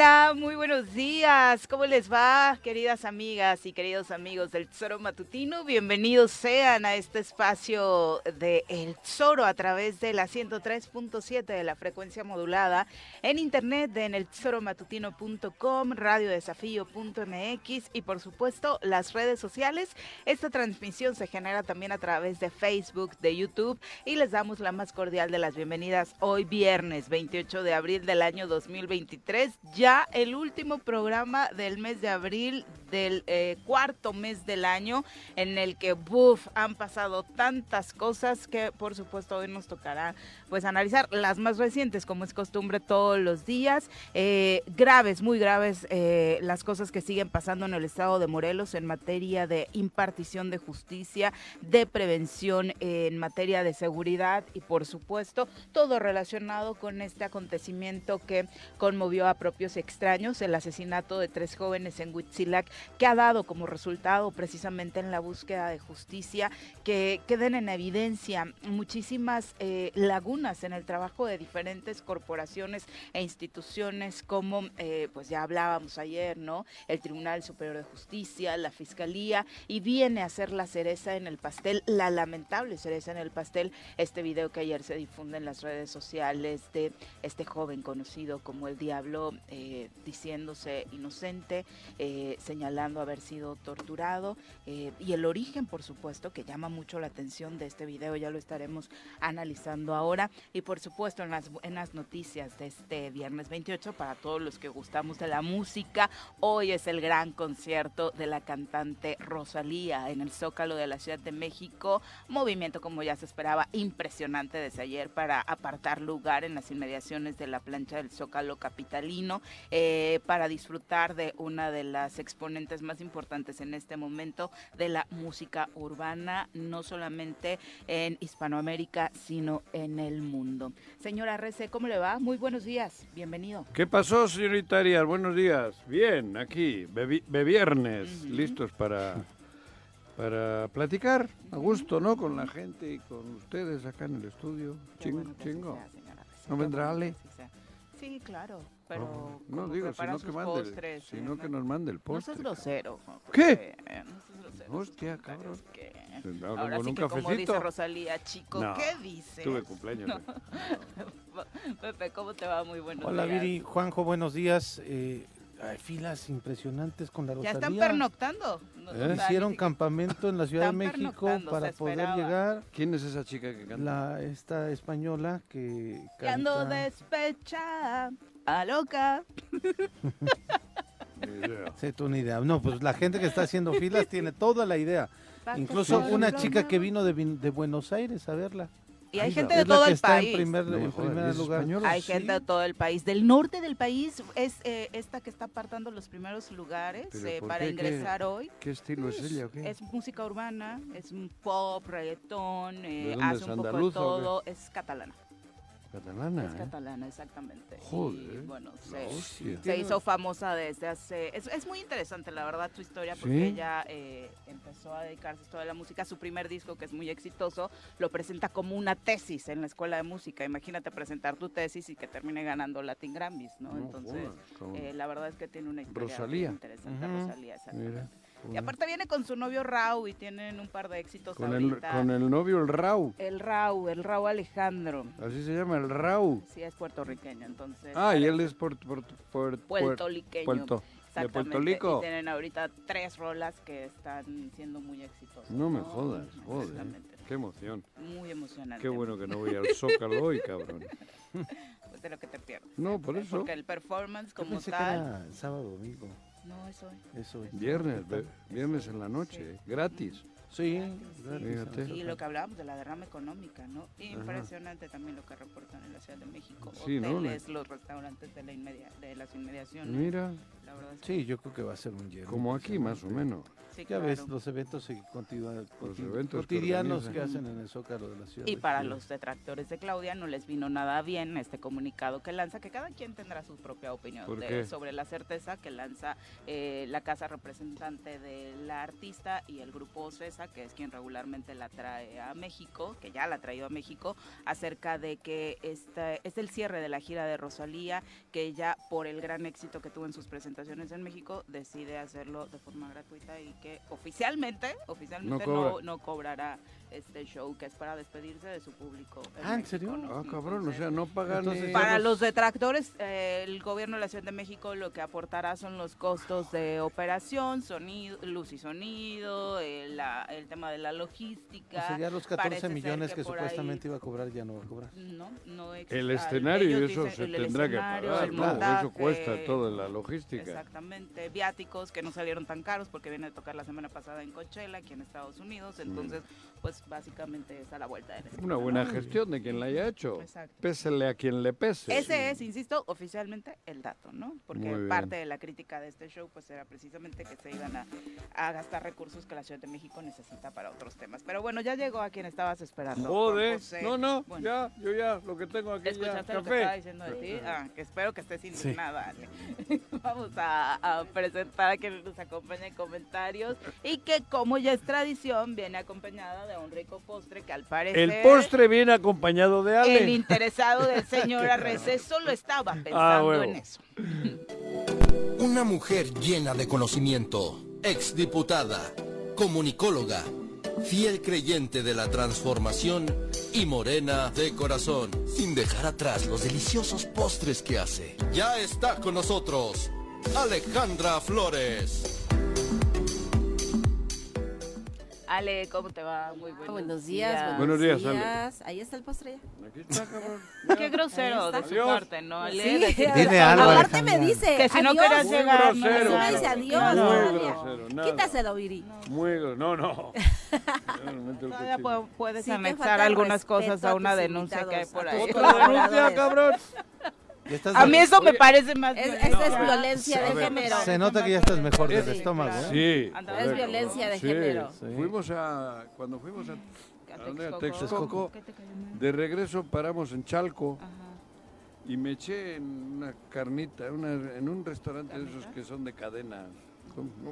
Hola, muy buenos días. ¿Cómo les va, queridas amigas y queridos amigos del Tesoro Matutino? Bienvenidos sean a este espacio de El Tesoro a través de la 103.7 de la frecuencia modulada en internet en el tesoromatutino.com, radiodesafío.mx y por supuesto las redes sociales. Esta transmisión se genera también a través de Facebook, de YouTube y les damos la más cordial de las bienvenidas hoy viernes 28 de abril del año 2023 ya el último programa del mes de abril del eh, cuarto mes del año en el que buf, han pasado tantas cosas que por supuesto hoy nos tocará pues analizar las más recientes como es costumbre todos los días. Eh, graves muy graves eh, las cosas que siguen pasando en el estado de Morelos en materia de impartición de justicia de prevención en materia de seguridad y por supuesto todo relacionado con este acontecimiento que conmovió a propios extraños el asesinato de tres jóvenes en Huitzilac que ha dado como resultado precisamente en la búsqueda de justicia que queden en evidencia muchísimas eh, lagunas en el trabajo de diferentes corporaciones e instituciones como eh, pues ya hablábamos ayer, ¿no? El Tribunal Superior de Justicia, la Fiscalía y viene a ser la cereza en el pastel, la lamentable cereza en el pastel, este video que ayer se difunde en las redes sociales de este joven conocido como el Diablo eh, diciéndose inocente, señalando haber sido torturado eh, y el origen, por supuesto, que llama mucho la atención de este video, ya lo estaremos analizando ahora y por supuesto en las, en las noticias de este viernes 28 para todos los que gustamos de la música, hoy es el gran concierto de la cantante Rosalía en el Zócalo de la Ciudad de México, movimiento como ya se esperaba impresionante desde ayer para apartar lugar en las inmediaciones de la plancha del Zócalo capitalino eh, para disfrutar de una de las exponentes más importantes en este momento de la música urbana, no solamente en Hispanoamérica, sino en el mundo. Señora Rece, ¿cómo le va? Muy buenos días, bienvenido. ¿Qué pasó, señorita Arias? Buenos días. Bien, aquí, de viernes, listos para, para platicar a gusto, ¿no? Con la gente y con ustedes acá en el estudio. Chingo, chingo. ¿No vendrá Ale? Sí, claro pero no, digo, sino que, mande, sino que nos mande el postre. No seas grosero. ¿Qué? No seas grosero. Hostia, cabrón. Ahora, Ahora sí que como dice Rosalía, chico, ¿qué dice? Tuve cumpleaños. Pepe, ¿cómo te va? Muy buenos Hola, días. Hola, Viri. Juanjo, buenos días. Eh, hay filas impresionantes con la Rosalía. Ya están pernoctando. ¿Eh? Hicieron campamento en la Ciudad de México para poder llegar. ¿Quién es esa chica que canta? La, esta española que canta... ando despecha a loca. Sí, tú una idea. No, pues la gente que está haciendo filas tiene toda la idea. Incluso una chica que vino de, de Buenos Aires a verla. Y hay Ay, gente de Es la todo que el está país. en primer, No en primer ¿es lugar. Hay Sí. gente de todo el país. Del norte del país es eh, esta que está apartando los primeros lugares ¿Pero eh, por para qué? ¿Qué? ingresar hoy. ¿Qué estilo es ella o qué? Es música urbana, es un pop, reggaetón, eh, dónde hace es, un poco de andaluza o qué? todo. Es catalana. Catalana, Es ¿eh? catalana, exactamente. Joder, Y, bueno, se, hizo famosa desde hace... Es, es muy interesante, la verdad, su historia, porque ¿Sí? ella eh, empezó a dedicarse a esto de la música. Su primer disco, que es muy exitoso, lo presenta como una tesis en la escuela de música. Imagínate presentar tu tesis y que termine ganando Latin Grammys, ¿no? No Entonces, eh, la verdad es que tiene una historia Rosalía. muy interesante. Rosalía, exactamente. Mira, Y joder. aparte viene con su novio Rau y tienen un par de éxitos con, el, ahorita. con el novio, el Rau. El Rau, el Rau Alejandro. Así se llama, el Rau. Sí, es puertorriqueño, entonces. Ah, y él es por, por, por, puertoliqueño. Puerto. ¿De Exactamente, Puerto Rico? Y tienen ahorita tres rolas que están siendo muy exitosas. No me jodas, joder. Exactamente. Qué emoción. Muy emocionante. Qué bueno que no voy al Zócalo hoy, cabrón. Pues de lo que te pierdes. No, por eso. Porque el performance como pensé que tal. era sábado, domingo. No, eso es. Es. Viernes, viernes en la noche, gratis. Sí, Gratis. ¿no? Y lo que hablábamos de la derrama económica, ¿no? Impresionante también lo que reportan en la Ciudad de México. Sí, ¿no? Hoteles, los restaurantes de, la inmedia- de las inmediaciones. Mira, La verdad Sí, yo creo que va a ser un lleno. como aquí más o menos. sí, Ya ves, los eventos que continúan, Los eventos cotidianos que, hacen en el Zócalo de la ciudad. Y de para los detractores de Claudia no les vino nada bien este comunicado que lanza, que cada quien tendrá su propia opinión sobre la certeza que lanza eh, la casa representante de la artista y el grupo OCESA, que es quien regularmente la trae a México, que ya la ha traído a México, acerca de que este es el cierre de la gira de Rosalía, que ella por el gran éxito que tuvo en sus presentaciones en México decide hacerlo de forma gratuita y que oficialmente, oficialmente No no, cobra. no cobrará este show que es para despedirse de su público. Ah, ¿en México, serio? ¿no? Ah, cabrón, o sea, no pagan Entonces, para los detractores, eh, el gobierno de la Ciudad de México lo que aportará son los costos de operación, sonido, luz y sonido, eh, la- el tema de la O logística. sea, ya los Parece 14 ser millones que, ahí- supuestamente iba a cobrar ya no va a cobrar. No, no existe. El escenario y ellos eso dicen- se el- el tendrá que pagar, el ¿no? Eso montaje, cuesta toda la logística. Exactamente, viáticos que no salieron tan caros porque viene a tocar la semana pasada en Coachella, aquí en Estados Unidos, entonces, pues básicamente es a la vuelta de la esquina, Una ¿no? buena gestión de quien la haya hecho. Exacto. Pésele a quien le pese. Ese es, insisto, oficialmente el dato, ¿no? Porque parte de la crítica de este show pues era precisamente que se iban a, a gastar recursos que la Ciudad de México necesita para otros temas. Pero bueno, ya llegó a quien estabas esperando. Joder. No, no, Bueno, ya, yo ya, lo que tengo aquí ya. ¿Escuchaste lo que estaba Café. diciendo de ti? Ah, que espero que estés indignada. Ale. Vamos a, a presentar a quien nos acompaña en comentarios y que como ya es tradición viene acompañada de un rico postre que al parecer... El postre viene acompañado de Ale. El interesado del señor Arrece solo estaba pensando Ah, huevo. en eso. Una mujer llena de conocimiento, exdiputada, comunicóloga, fiel creyente de la transformación y morena de corazón, sin dejar atrás los deliciosos postres que hace. Ya está con nosotros Alejandra Flores. Ale, ¿cómo te va? Muy buenos, Buenos días, Buenos buenos, días, días. Ahí está el postre ya. Aquí está, cabrón. Qué grosero de su Adiós. parte, ¿no? Ale? Sí, Dile algo, Aparte me Alejandra. dice, Que si no adiós. querías Muy llegar, no, grosero, no, Me no. dice adiós, Muy grosero, nada. Quítaselo, Viri. Muy No, no. Ya no el Todavía pu- puedes Sí, anexar algunas cosas a una denuncia que hay por ahí. Otra denuncia, cabrón. A mí eso me parece más Es, esa es violencia de ver. género. Se nota que ya estás mejor del Sí, estómago, claro. ¿eh? Sí. Es violencia de Sí. género. Sí. Fuimos a. Cuando fuimos a. A Texcoco. De regreso paramos en Chalco y me eché en una carnita, una- en un restaurante de esos que son de cadena.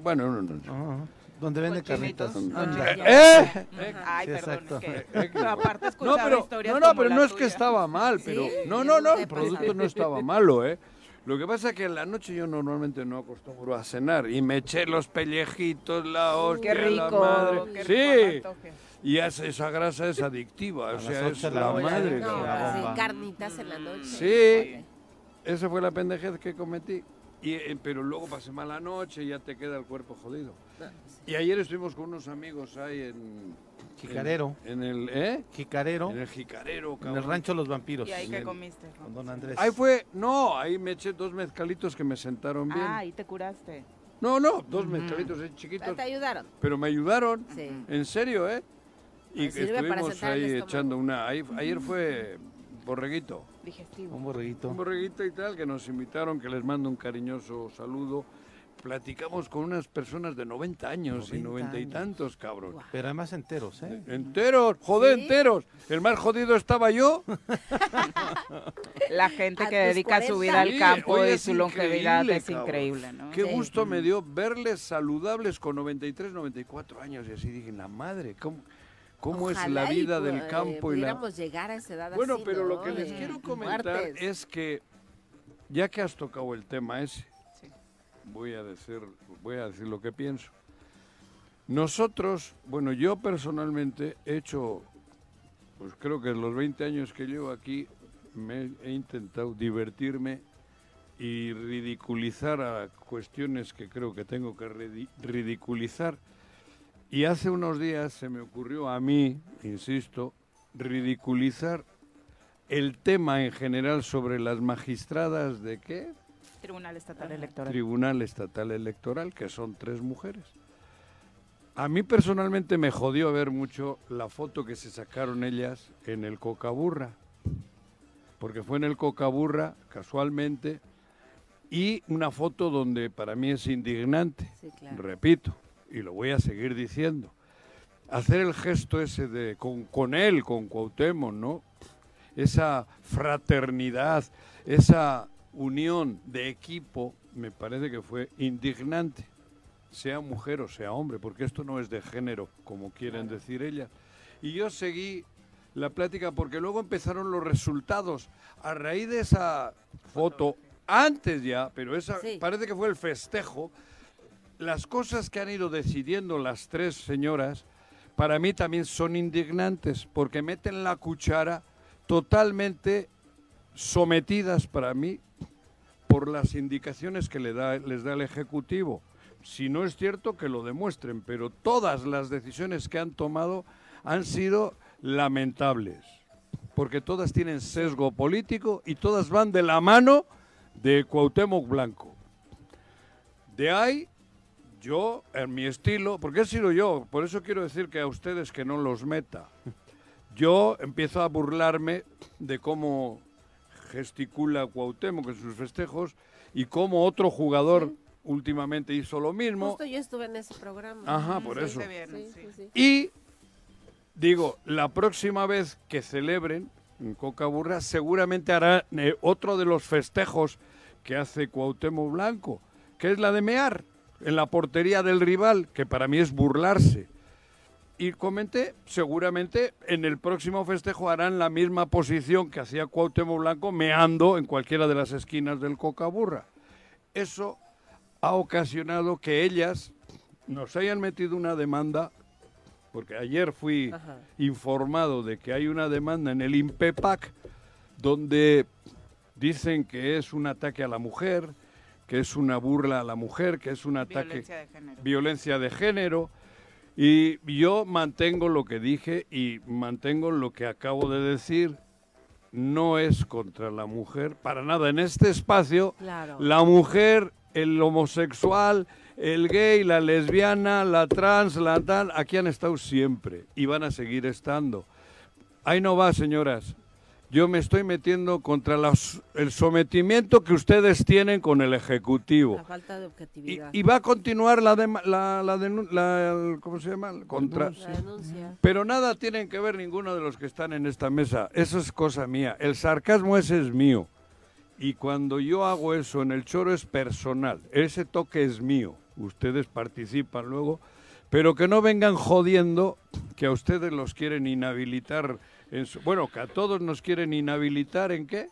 Bueno, no, no, no. Donde vende carnitas. Anda. ¡Eh! Ay, Sí, perdón, exacto. es Eh, que aparte No, pero, historias no, no, como pero la no es que tuya. estaba mal, pero Sí, no, no, no, el producto no estaba malo, ¿eh? Lo que pasa es que en la noche yo normalmente no acostumbro a cenar y me eché los pellejitos, la hostia, Qué la rico, madre. qué rico sí, y es- esa grasa es adictiva, o sea, es la, la madre. No, la carnitas en la noche. Sí, esa fue la pendejez que cometí. Y, eh, pero luego pasé mala noche y ya te queda el cuerpo jodido. Y ayer estuvimos con unos amigos ahí en... Jicarero. En, en el, ¿eh? Jicarero. En el Jicarero, En cabrón. el rancho Los Vampiros. ¿Y ahí qué comiste? Con don Andrés. Ahí fue, no, ahí me eché dos mezcalitos que me sentaron bien. Ah, ahí te curaste. No, no, dos mezcalitos eh, chiquitos, ¿Te ayudaron? pero me ayudaron. Sí. En serio, ¿eh? Y para estuvimos ahí echando una... ahí- ayer fue borreguito. Digestivo. Un borreguito. Un borreguito y tal, que nos invitaron, que les mando un cariñoso saludo. Platicamos con unas personas de 90 años y 90 90 y tantos, cabrón. Pero además enteros, ¿eh? Enteros, joder, ¿Sí? enteros. El más jodido estaba yo. La gente A que dedica su 40. vida al Sí, campo oye, y su longevidad increíble, es cabrón. increíble, ¿no? Qué Sí. gusto me dio verles saludables con 93, 94 años. Y así dije, la madre, ¿cómo, cómo es la vida del eh, campo? y la... llegar a esa edad Bueno, así, pero lo que les quiero comentar muertes. es que, ya que has tocado el tema ese. Voy, a decir, voy a decir lo que pienso. Nosotros, bueno, yo personalmente he hecho, pues creo que en los 20 años que llevo aquí, me he intentado divertirme y ridiculizar a cuestiones que creo que tengo que ridi- ridiculizar. Y hace unos días se me ocurrió a mí, insisto, ridiculizar el tema en general sobre las magistradas de qué? Tribunal Estatal Electoral. Tribunal Estatal Electoral, que son tres mujeres. A mí personalmente me jodió ver mucho la foto que se sacaron ellas en el Cocaburra, porque fue en el Cocaburra, casualmente, y una foto donde para mí es indignante, Sí, claro. repito, y lo voy a seguir diciendo. Hacer el gesto ese de con, con él, con Cuauhtémoc, ¿no? Esa fraternidad, esa unión de equipo, me parece que fue indignante, sea mujer o sea hombre, porque esto no es de género, como quieren decir ellas. Y yo seguí la plática porque luego empezaron los resultados. A raíz de esa foto, antes ya, pero esa Sí. parece que fue el festejo, las cosas que han ido decidiendo las tres señoras, para mí también son indignantes, porque meten la cuchara totalmente sometidas para mí por las indicaciones que le da, les da el Ejecutivo. Si no es cierto, que lo demuestren, pero todas las decisiones que han tomado han sido lamentables, porque todas tienen sesgo político y todas van de la mano de Cuauhtémoc Blanco. De ahí, yo, en mi estilo, porque he sido yo, por eso quiero decir que a ustedes que no los meta. Yo empiezo a burlarme de cómo gesticula Cuauhtémoc en sus festejos y cómo otro jugador últimamente hizo lo mismo. Justo yo estuve en ese programa. Ajá, por Sí, eso. viernes, Sí, sí. sí, sí. Y digo, la próxima vez que celebren en Cocaburra, seguramente hará eh, otro de los festejos que hace Cuauhtémoc Blanco, que es la de mear en la portería del rival, que para mí es burlarse. Y comenté, seguramente en el próximo festejo harán la misma posición que hacía Cuauhtémoc Blanco meando en cualquiera de las esquinas del Cocaburra. Eso ha ocasionado que ellas nos hayan metido una demanda, porque ayer fui Ajá. informado de que hay una demanda en el INPEPAC donde dicen que es un ataque a la mujer, que es una burla a la mujer, que es un ataque Violencia de género. violencia de género. Y yo mantengo lo que dije y mantengo lo que acabo de decir. No es contra la mujer, para nada. En este espacio, Claro. la mujer, el homosexual, el gay, la lesbiana, la trans, la tal, aquí han estado siempre y van a seguir estando. Ahí no va, señoras. Yo me estoy metiendo contra las- el sometimiento que ustedes tienen con el Ejecutivo. La falta de objetividad. y va a continuar la, dema- la, ¿cómo se llama? El Contra, La denuncia. pero nada tienen que ver ninguno de los que están en esta mesa. Eso es cosa mía. El sarcasmo ese es mío. Y cuando yo hago eso en el choro es personal. Ese toque es mío. Ustedes participan luego. Pero que no vengan jodiendo que a ustedes los quieren inhabilitar. En su- bueno, que a todos nos quieren inhabilitar en qué?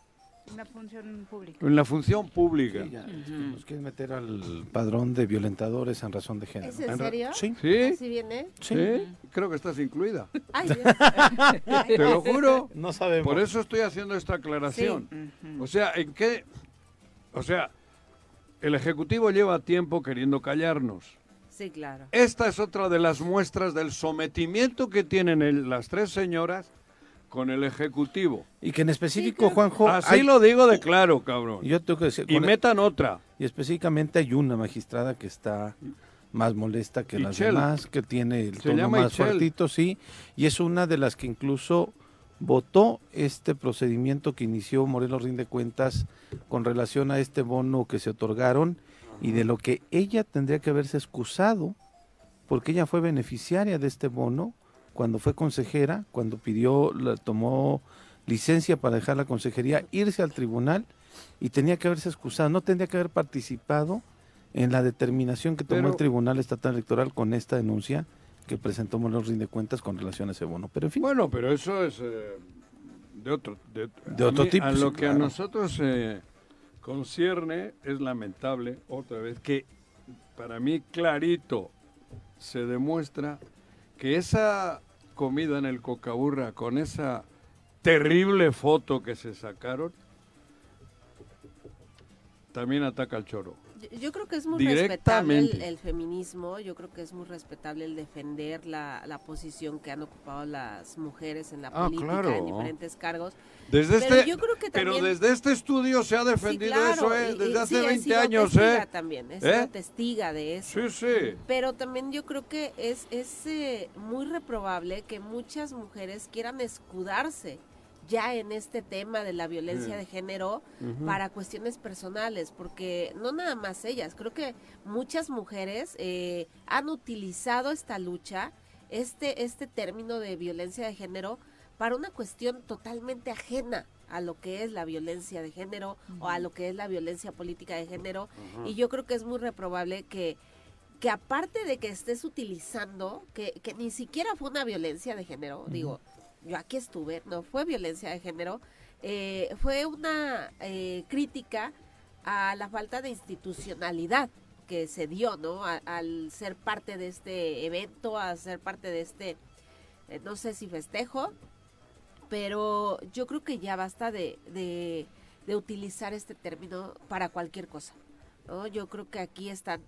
Una función pública. En la función pública. Sí, ya, es que nos quieren meter al padrón de violentadores en razón de género. ¿Es en ra- serio? Sí. ¿Sí? ¿Así viene? sí. ¿Sí? Creo que estás incluida. Ay, Dios. Te lo juro. No sabemos. Por eso estoy haciendo esta aclaración. Ujú. O sea, ¿en qué? O sea, el Ejecutivo lleva tiempo queriendo callarnos. Sí, claro. Esta es otra de las muestras del sometimiento que tienen el- las tres señoras con el Ejecutivo. Y que en específico, Juanjo, Así hay- lo digo de claro, cabrón. yo tengo que decir, Y metan otra. y específicamente hay una magistrada que está más molesta que las demás, que tiene el Se tono más Ichel. fuertito, sí, y es una de las que incluso votó este procedimiento que inició Morelos Rinde Cuentas con relación a este bono que se otorgaron y de lo que ella tendría que haberse excusado, porque ella fue beneficiaria de este bono cuando fue consejera, cuando pidió, la, tomó licencia para dejar la consejería, irse al tribunal y tenía que haberse excusado, no tendría que haber participado en la determinación que tomó Pero- el Tribunal Estatal Electoral con esta denuncia que presentó Morelos Rinde Cuentas con relación a ese bono. Pero en fin, Bueno, pero eso es eh, de otro, de, De a otro mí- tipo, A lo que a nosotros eh, concierne es lamentable, otra vez, que para mí clarito se demuestra que esa comida en el Cocaburra con esa terrible foto que se sacaron también ataca al choro. Yo, yo creo que es muy respetable el, el feminismo, yo creo que es muy respetable el defender la, la posición que han ocupado las mujeres en la Ah, política, claro. en diferentes cargos. Desde Pero este, yo creo que pero también- desde este estudio se ha Sí, defendido claro, eso, ¿eh? y- y desde hace sí, he 20 sido años, ¿eh? también, he ¿Eh? testiga de eso. Sí, sí. Pero también yo creo que es, es eh, muy reprobable que muchas mujeres quieran escudarse ya en este tema de la violencia de género para cuestiones personales, porque no nada más ellas, creo que muchas mujeres eh, han utilizado esta lucha, este, este término de violencia de género, para una cuestión totalmente ajena a lo que es la violencia de género o a lo que es la violencia política de género. Y yo creo que es muy reprobable que, que aparte de que estés utilizando, que, que ni siquiera fue una violencia de género, digo, yo aquí estuve, no fue violencia de género, eh, fue una eh, crítica a la falta de institucionalidad que se dio, ¿no? Al ser parte de este evento, a ser parte de este, eh, no sé si festejo, pero yo creo que ya basta de, de, utilizar este término para cualquier cosa. Yo creo que aquí están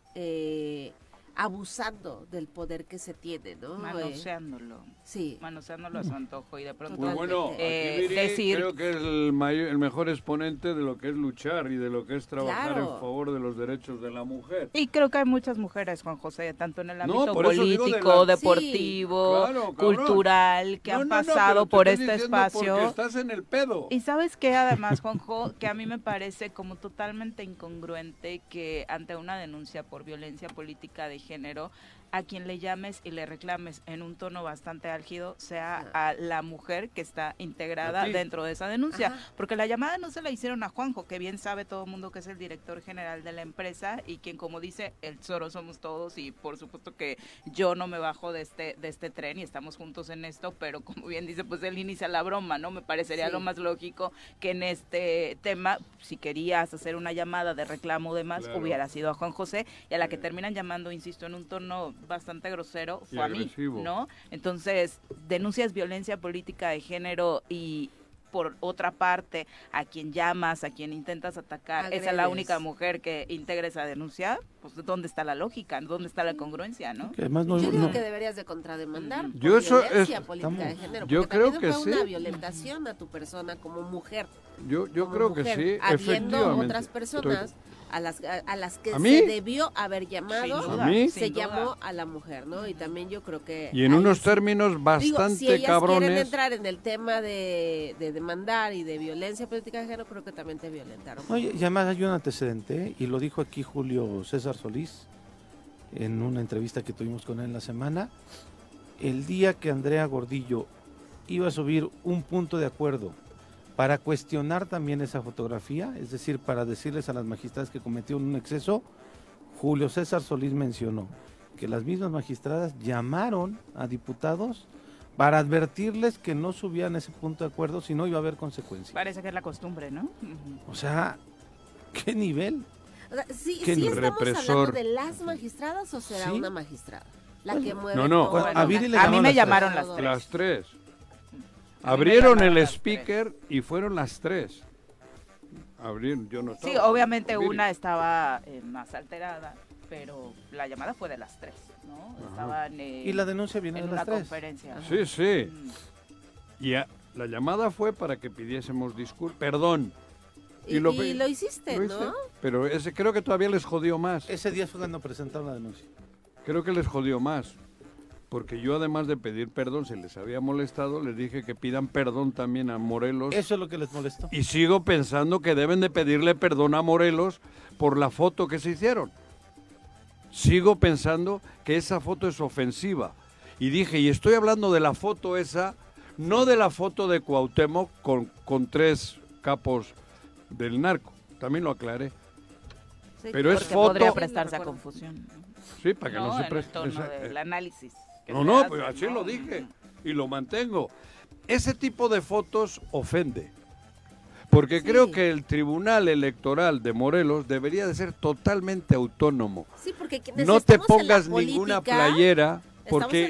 abusando del poder que se tiene, ¿no? Eh, Manoseándolo. sí. Manoseándolo a su antojo y de pronto. Pues bueno, aquí Eh, decir- creo que es el, mayor- el mejor exponente de lo que es luchar y de lo que es trabajar Claro. en favor de los derechos de la mujer. Y creo que hay muchas mujeres, Juan José, tanto en el ámbito de político, la- deportivo, Sí, claro, cabrón. cultural, que No, han no, pasado por este espacio. Porque estás en el pedo. Y sabes que además, Juanjo, que a mí me parece como totalmente incongruente que ante una denuncia por violencia política de género, a quien le llames y le reclames en un tono bastante álgido sea a la mujer que está integrada dentro de esa denuncia. Ajá. Porque la llamada no se la hicieron a Juanjo, que bien sabe todo el mundo que es el director general de la empresa y quien, como dice, el Zoro somos todos y por supuesto que yo no me bajo de este, de este tren y estamos juntos en esto, pero como bien dice, pues él inicia la broma, ¿no? Me parecería Sí. lo más lógico que en este tema, si querías hacer una llamada de reclamo o demás, Claro. hubiera sido a Juan José y a la que terminan llamando, insisto, en un tono bastante grosero, Y fue a mí. ¿no? Entonces, denuncias violencia política de género y por otra parte, a quien llamas, a quien intentas atacar, esa es la Agredes. única mujer que integra esa denuncia, pues ¿dónde está la lógica? ¿Dónde está la congruencia, no? que además no, Yo digo no- que deberías de contrademandar Yo por eso violencia es- política de género. yo porque creo que fue una sí. violentación a tu persona como mujer. Yo, yo como creo que sí, habiendo efectivamente. otras Estoy- personas a las a, a las que ¿A mí? se debió haber llamado, duda, ¿A mí? se sin duda. llamó a la mujer, ¿no? Y también yo creo que Y en unos términos Digo, bastante si ellas quieren entrar en el tema de, de demandar y de violencia política de género, creo que también te violentaron. No, y y además hay un antecedente, ¿eh? y lo dijo aquí Julio César Solís en una entrevista que tuvimos con él en la semana. El día que Andrea Gordillo iba a subir un punto de acuerdo para cuestionar también esa fotografía, es decir, para decirles a las magistradas que cometieron un exceso, Julio César Solís mencionó que las mismas magistradas llamaron a diputados para advertirles que no subían ese punto de acuerdo, si no iba a haber consecuencias. Parece que es la costumbre, ¿no? O sea, ¿qué nivel? O sea, ¿sí, Qué sí estamos represor. hablando de las magistradas o será Sí. una magistrada? La Pues, que mueve no, no. todo Bueno, la a a mí me llamaron llamaron las tres. Las tres. Abrieron el speaker y fueron las tres. Abrieron, yo no estaba. Sí, obviamente una estaba eh, más alterada, pero la llamada fue de las tres, ¿no? Ajá. Estaban eh, Y la denuncia viene en de una las tres. conferencia. Sí, sí. Mm. Y a- la llamada fue para que pidiésemos disculpas. Perdón. Y, Y lo y pe- lo hiciste, lo hice, ¿no? Pero ese creo que todavía les jodió más. Ese día fue cuando presentaron la denuncia. creo que les jodió más. Porque yo además de pedir perdón, se les había molestado, les dije que pidan perdón también a Morelos. Eso es lo que les molestó. Y sigo pensando que deben de pedirle perdón a Morelos por la foto que se hicieron. Sigo pensando que esa foto es ofensiva. Y dije, y estoy hablando de la foto esa, no de la foto de Cuauhtémoc con, con tres capos del narco. También lo aclaré. Sí, Pero es foto. podría Sí, prestarse a confusión. Sí, para que no, No, se el preste. del análisis. No, no, pues así ¿no? lo dije y lo mantengo. Ese tipo de fotos ofende. Porque Sí. creo que el Tribunal Electoral de Morelos debería de ser totalmente autónomo. Sí, porque No te pongas ninguna política, playera, porque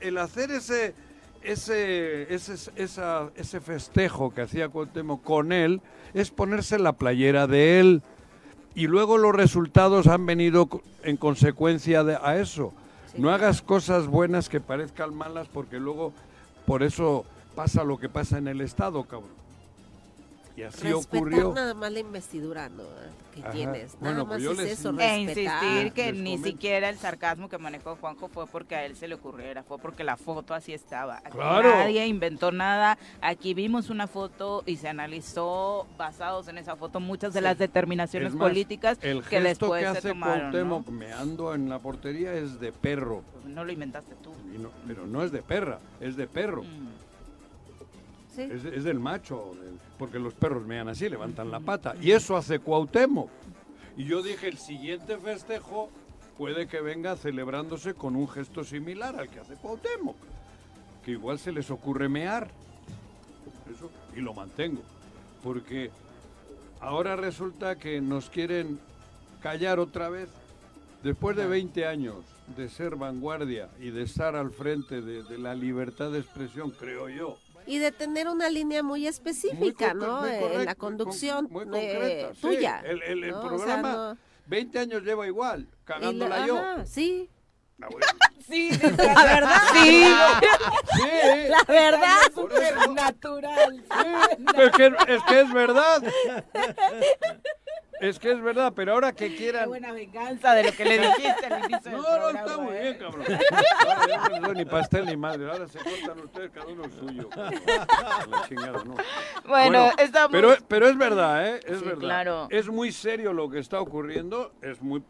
el, hacer ese ese, ese, esa- ese festejo que hacía Cuauhtémoc con él es ponerse la playera de él. Y luego los resultados han venido en consecuencia de, a eso. No hagas cosas buenas que parezcan malas porque luego por eso pasa lo que pasa en el Estado, cabrón. Y así respetar ocurrió. nada más la investidura ¿no? Que Ajá. tienes. Nada Bueno, más pues yo es les- eso, E insistir que Les ni comento. siquiera el sarcasmo que manejó Juanjo fue porque a él se le ocurriera, fue porque la foto así estaba. Aquí Claro. nadie inventó nada, aquí vimos una foto y se analizó basados en esa foto muchas de Sí. las determinaciones Es más, políticas El que gesto después que se hace tomaron. ¿no? Meando en la portería es de perro. Pues no lo inventaste tú. Y no- pero no es de perra, es de perro. Mm. Sí. Es, es del macho, porque los perros mean así, levantan la pata. Y eso hace Cuauhtémoc. Y yo dije, el siguiente festejo puede que venga celebrándose con un gesto similar al que hace Cuauhtémoc. Que igual se les ocurre mear. Eso, y lo mantengo. Porque ahora resulta que nos quieren callar otra vez. Después de 20 años de ser vanguardia y de estar al frente de, de la libertad de expresión, creo yo, Y de tener una línea muy específica, Muy ¿no? muy Eh, en la conducción muy eh, concreta, sí. tuya. El, el- el ¿no? O sea, programa, no- 20 años lleva igual, y la- cagándola yo. ajá, sí. Ah, bueno. Sí, La verdad. Sí. Sí, La verdad. eso. natural. es, que, es que es verdad. Es que es verdad, pero ahora que Qué quieran... buena venganza de lo que le dijiste al inicio No, no, programa, está muy ¿eh? bien, cabrón. Ahora ya no les doy ni pastel ni madre. Ahora se cortan ustedes cada uno el suyo. La chingada, no. Bueno, estamos... Pero, pero es verdad, ¿eh? Es Sí, verdad. claro. Es muy serio lo que está ocurriendo. Es muy,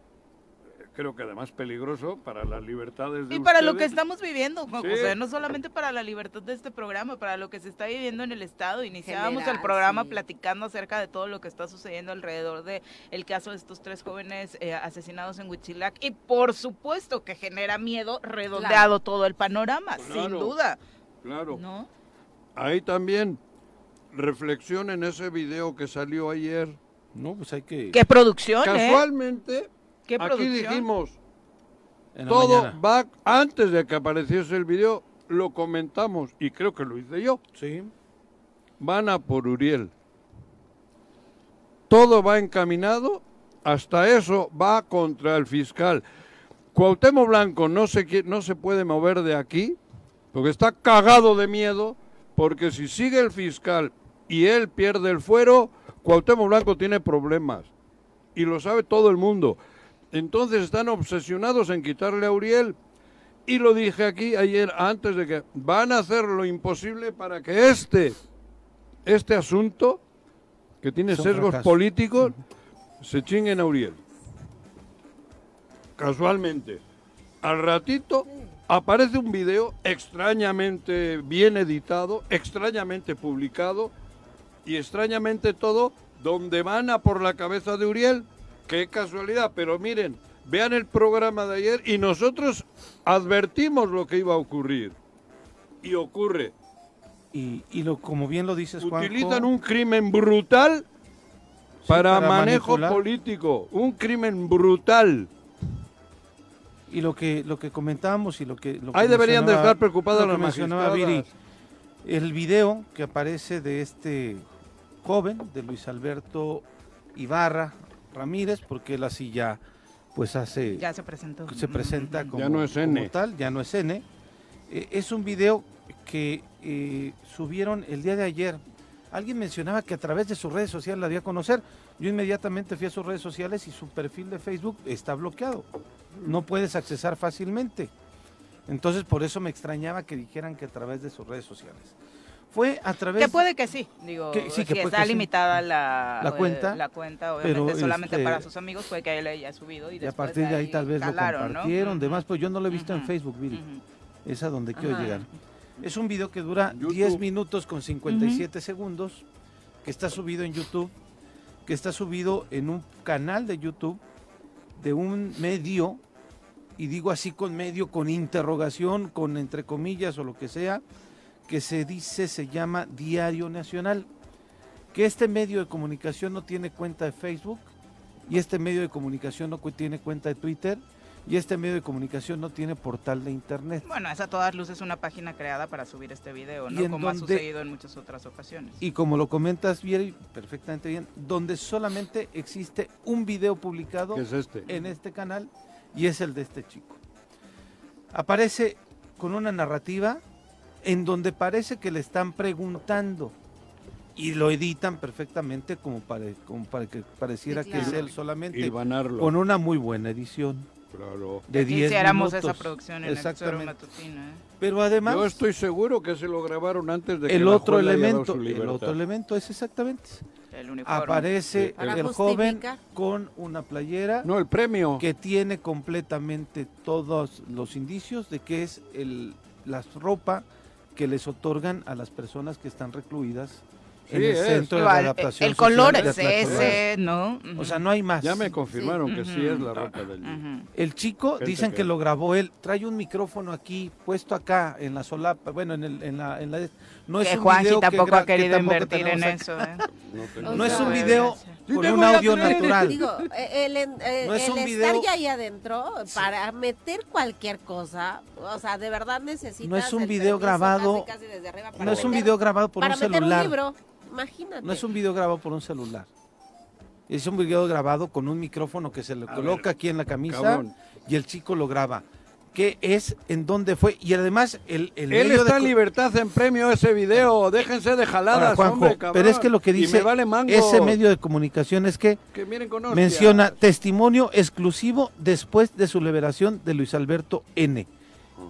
creo que además peligroso para las libertades de Y para lo que estamos viviendo, Juan Sí. José, no solamente para la libertad de este programa, para lo que se está viviendo en el Estado. Iniciábamos General, el programa sí. platicando acerca de todo lo que está sucediendo alrededor de el caso de estos tres jóvenes eh, asesinados en Huichilac. Y por supuesto que genera miedo redondeado todo el panorama, sin duda. Claro. ¿No? Ahí también reflexión en ese video que salió ayer. No, pues hay que... ¿Qué producción, eh? Casualmente, ¿Qué aquí producción? dijimos, todo va, antes de que apareciese el video, lo comentamos, y creo que lo hice yo. Sí. van a por Uriel. Todo va encaminado, hasta eso va contra el fiscal. Cuauhtémoc Blanco no se, no se puede mover de aquí, porque está cagado de miedo, porque si sigue el fiscal y él pierde el fuero, Cuauhtémoc Blanco tiene problemas. Y lo sabe todo el mundo. Entonces están obsesionados en quitarle a Uriel. Y lo dije aquí ayer, antes de que van a hacer lo imposible para que este, este asunto, que tiene sesgos fracaso. políticos, se chinguen a Uriel. Casualmente. Al ratito aparece un video extrañamente bien editado, extrañamente publicado y extrañamente todo, donde van a por la cabeza de Uriel. Qué casualidad, pero miren, vean el programa de ayer y nosotros advertimos lo que iba a ocurrir. Y ocurre. Y, y lo, como bien lo dices, Juanjo, Utilizan un crimen brutal sí, para, manejo manipular. político. Un crimen brutal. Y lo que lo que comentábamos y lo que... Lo que Ahí deberían de estar preocupadas lo que las mencionaba. Viri, el video que aparece de este joven, de Luis Alberto Ibarra Ramírez, porque él así ya, pues hace... Ya se presentó. se presenta como, Ya no es como N. tal, ya no es N. Eh, es un video que eh, subieron el día de ayer. Alguien mencionaba que a través de sus redes sociales la dio a conocer. Yo inmediatamente fui a sus redes sociales y su perfil de Facebook está bloqueado. no puedes accesar fácilmente. Entonces, por eso me extrañaba que dijeran que a través de sus redes sociales. Fue a través Que puede que sí, digo, Que- sí, que si está que sí. limitada la, La eh, cuenta, la cuenta, obviamente pero, solamente este, para sus amigos, puede que él haya subido y, y a después partir de ahí tal vez calaron, lo ¿no? compartieron. Ujú, Demás, pues yo no lo he visto en ujú, Facebook, Viri. ujú. Es a donde quiero Ajá. llegar. Es un video que dura YouTube. 10 minutos con 57 segundos, que está subido en YouTube, que está subido en un canal de YouTube de un medio, y digo así con medio, con interrogación, con entre comillas o lo que sea, que se dice, se llama Diario Nacional. Que este medio de comunicación no tiene cuenta de Facebook, y este medio de comunicación no tiene cuenta de Twitter, y este medio de comunicación no tiene portal de internet. Bueno, es a todas luces una página creada para subir este video, ¿no? Como ha sucedido en muchas otras ocasiones. Y como lo comentas bien, perfectamente bien, donde solamente existe un video publicado ¿Qué es este? en este canal y es el de este chico. Aparece con una narrativa en donde parece que le están preguntando y lo editan perfectamente como para, como para que pareciera Sí, que es él solamente Hilvanarlo. con una muy buena edición Claro. de 10 Quisiéramos minutos. esa producción en el Exactamente. matutino, ¿eh? Pero además Yo estoy seguro que se lo grabaron antes de que el la otro Juela haya dado elemento, su el otro elemento es exactamente El uniforme. aparece el joven con una playera No, el premio. que tiene completamente todos los indicios de que es el, la ropa que les otorgan a las personas que están recluidas en el es. centro de adaptación el color es ese, ¿no? O sea, no hay más. Ya me confirmaron que sí es la ropa del Ujú. El chico, Gente dicen que- que lo grabó él, trae un micrófono aquí, puesto acá, en la solapa, bueno, en, el, en la... En la no es que un Juanji video que tampoco gra- ha que querido tampoco invertir en eso, ¿eh? No, O tengo No es un sí. video Sí con un audio natural. Digo, eh, el, en- eh, No es el un estar video- ya ahí adentro para meter cualquier cosa, o sea, de verdad necesitas. No es un el video grabado- casi, casi desde arriba para No es un meter- video grabado por para un meter celular. un libro, imagínate. No es un video grabado por un celular. Es un video grabado con un micrófono que se le A coloca ver, aquí en la camisa Cabrón. y el chico lo graba. ¿Qué es? ¿En dónde fue? Y además el, el Él medio está de en libertad en premio ese video. Déjense de Ahora, jaladas, Juanjo, hombre, cabrón. pero es que lo que dice vale ese medio de comunicación es que Que miren con menciona testimonio exclusivo después de su liberación de Luis Alberto N.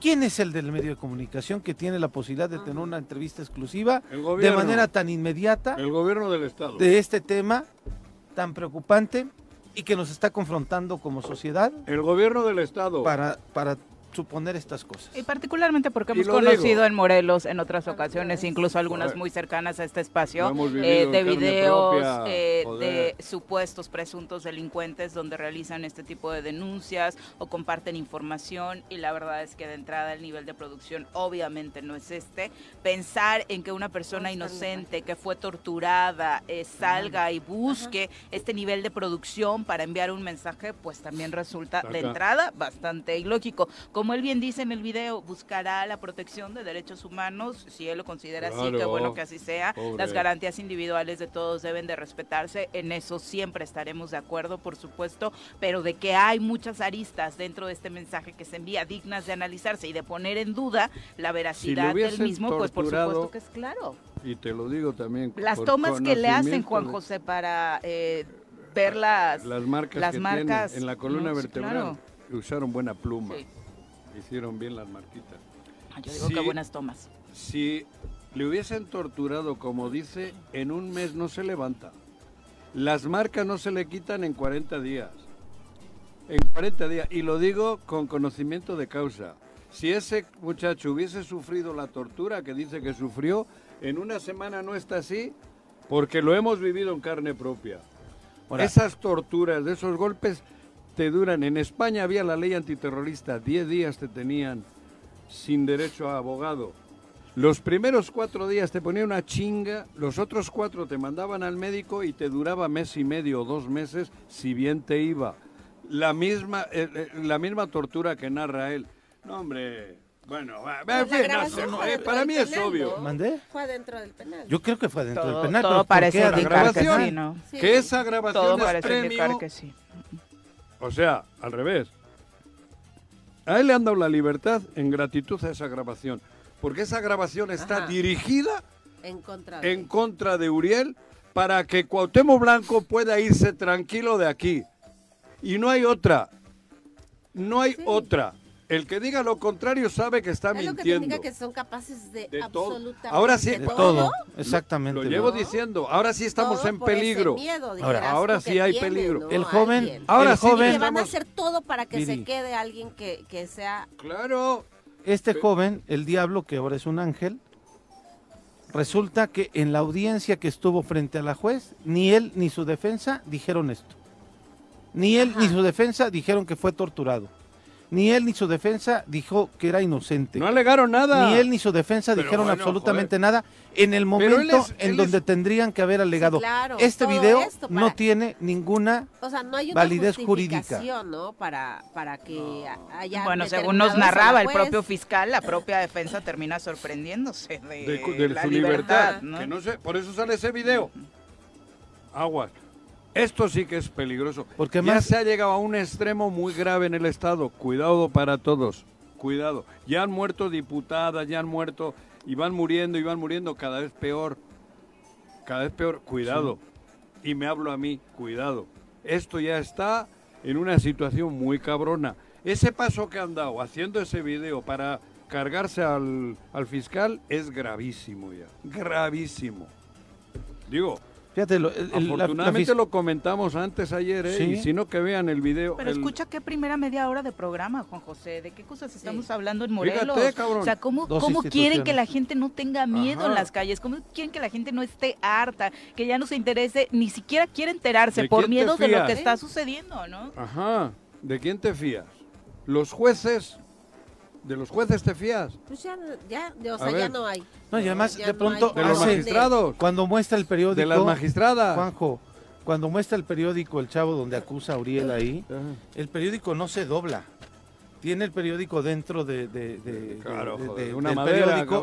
¿Quién es el del medio de comunicación que tiene la posibilidad de tener una entrevista exclusiva de manera tan inmediata El gobierno del Estado. de este tema tan preocupante y que nos está confrontando como sociedad El gobierno del Estado. para, para suponer estas cosas? Y particularmente porque hemos conocido digo. en Morelos en otras ocasiones, incluso algunas muy cercanas a este espacio, eh, de videos propia, eh, de supuestos presuntos delincuentes donde realizan este tipo de denuncias o comparten información y la verdad es que de entrada el nivel de producción obviamente no es este. Pensar en que una persona inocente que fue torturada eh, salga y busque este nivel de producción para enviar un mensaje, pues también resulta de entrada bastante ilógico. Como él bien dice en el video, buscará la protección de derechos humanos, si él lo considera así, Claro. bueno que así sea. Pobre. Las garantías individuales de todos deben de respetarse, en eso siempre estaremos de acuerdo, por supuesto, pero de que hay muchas aristas dentro de este mensaje que se envía dignas de analizarse y de poner en duda la veracidad del mismo, pues por supuesto que es claro. Y te lo digo también. Las tomas que le hacen Juan José para eh, ver las, Las marcas las que marcas, tiene en la columna no, vertebral. claro. Usaron buena pluma. Sí. Hicieron bien las marquitas. Ah, Yo digo Sí. que buenas tomas. Si le hubiesen torturado, como dice, en un mes no se levanta. Las marcas no se le quitan en 40 días. En 40 días. Y lo digo con conocimiento de causa. Si ese muchacho hubiese sufrido la tortura que dice que sufrió, en una semana no está así, porque lo hemos vivido en carne propia. Ahora- Esas torturas, de esos golpes, te duran. En España había la ley antiterrorista, 10 días te tenían sin derecho a abogado. Los primeros cuatro días te ponían una chinga, los otros cuatro te mandaban al médico y te duraba mes y medio o dos meses, si bien te iba. La misma, eh, eh, la misma tortura que narra él. No, hombre, bueno, en fin, no eh, para mí es obvio. ¿no? ¿Mandé? Fue dentro del penal. Yo creo que fue dentro Todo, del penal. todo pero ¿por parece indicar que sí, ¿no? Sí. Que esa grabación Todo es parece indicar que sí. O sea, al revés. A él le han dado la libertad en gratitud a esa grabación, porque esa grabación está Ajá. dirigida En contra de en contra de Uriel para que Cuauhtémoc Blanco pueda irse tranquilo de aquí. Y no hay otra. no hay Sí. otra. El que diga lo contrario sabe que está Es lo que te mintiendo. indica que son capaces de, De todo. absolutamente Ahora sí, De todo, exactamente. Lo llevo ¿no? diciendo. Ahora sí estamos Todo en por ese peligro. miedo, Ahora- dijeras ahora tú, sí hay tiene, peligro. ¿no? El joven- Alguien. Ahora El sí joven- que van a hacer todo para que se quede alguien que, que sea Claro. Este joven, el diablo, que ahora es un ángel, resulta que en la audiencia que estuvo frente a la juez, ni él ni su defensa dijeron esto. Ni él ni su defensa dijeron que fue torturado. Ni él ni su defensa dijo que era inocente. No alegaron nada. Ni él ni su defensa Pero dijeron bueno, absolutamente joder. nada en el momento él es- en donde tendrían que haber alegado. claro, este video no tiene ninguna O sea, no hay una Validez jurídica. Para, para que haya Bueno, según nos narraba el propio fiscal, la propia defensa termina sorprendiéndose de, de, cu- de la su libertad. libertad. ¿no? Que no sé, por eso sale ese video. Aguas. Esto sí que es peligroso. Porque ya más- se ha llegado a un extremo muy grave en el Estado. Cuidado para todos. Cuidado. Ya han muerto diputadas, ya han muerto y van muriendo y van muriendo cada vez peor. Cada vez peor. Cuidado. Y me hablo a mí. Cuidado. Esto ya está en una situación muy cabrona. Ese paso que han dado haciendo ese video para cargarse al, al fiscal es gravísimo ya. Gravísimo. Digo, Fíjate, lo- el- el- la- la afortunadamente lo comentamos antes ayer, ¿eh? Sí. y si no que vean el video. Pero el- escucha qué primera media hora de programa, Juan José. ¿De qué cosas estamos Sí. hablando en Fíjate, Morelos? cabrón. O sea, ¿cómo, cómo quieren que la gente no tenga miedo Ajá. en las calles? ¿Cómo quieren que la gente no esté harta? Que ya no se interese, ni siquiera quiere enterarse ¿De por miedo de lo que está sucediendo, ¿no? Ajá. ¿De quién te fías? Los jueces. ¿De los jueces te fías? Pues ya, ya, o sea, ya no hay. No, y además, Ya de no pronto, hay ¿De los magistrados? Cuando muestra el periódico. ¿De las magistradas? Juanjo, cuando muestra el periódico el chavo donde acusa a Uriel ahí, Ajá. el periódico no se dobla. Tiene el periódico dentro de, de- de- Claro, de- joder, de- una del madera, periódico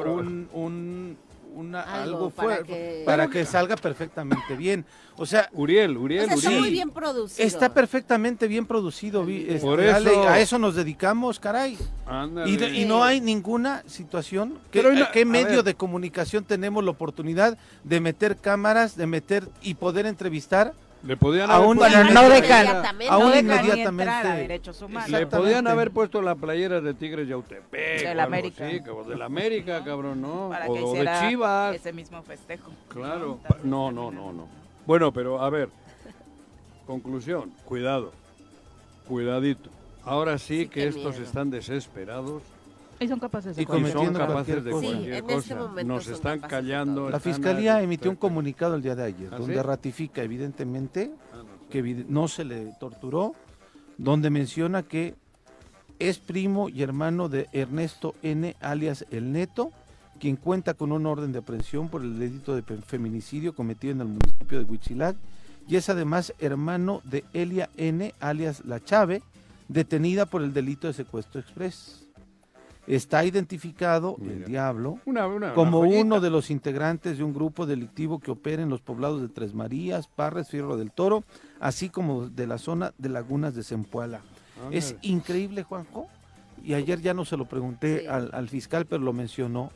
un- una- Algo algo, para fuerte que- para que salga perfectamente bien. O sea, Uriel, O Uriel, sea, está Uriel. muy bien producido. está perfectamente bien producido. este, Por Ale, eso- a eso nos dedicamos, caray. Y, de- y no hay ninguna situación. ¿Qué, Pero hay una- ¿qué a medio ver. de comunicación tenemos la oportunidad de meter cámaras, de meter y poder entrevistar Le podían haber un- puesto Bueno, la no dejan- Inmediatamente. aún no inmediatamente- a derechos humanos. Le podían haber puesto la playera de Tigres Yautepec. Del o algo América. así, cabrón, del América, cabrón, ¿no? Para o, que o de Chivas. ese mismo festejo. Claro. No, no, no, no. Bueno, pero a ver. Conclusión. Cuidado. Cuidadito. Ahora sí, Sí, que estos miedo. están desesperados Y son capaces de Y cometiendo cosa. capaces cualquier de. Sí, en este momento Nos están callando. La fiscalía a- emitió un comunicado el día de ayer, ¿Ah, donde sí? ratifica evidentemente Ah, no que no se le torturó, donde menciona que es primo y hermano de Ernesto N, alias El Neto, quien cuenta con una orden de aprehensión por el delito de feminicidio cometido en el municipio de Huitzilac, y es además hermano de Elia N, alias La Chave, detenida por el delito de secuestro express. Está identificado el diablo Una, una- como una uno de los integrantes de un grupo delictivo que opera en los poblados de Tres Marías, Parres, Fierro del Toro, así como de la zona de Lagunas de Zempoala. Es Ándale. increíble, Juanjo, y ayer ya no se lo pregunté Sí. al, al fiscal, pero lo mencionó,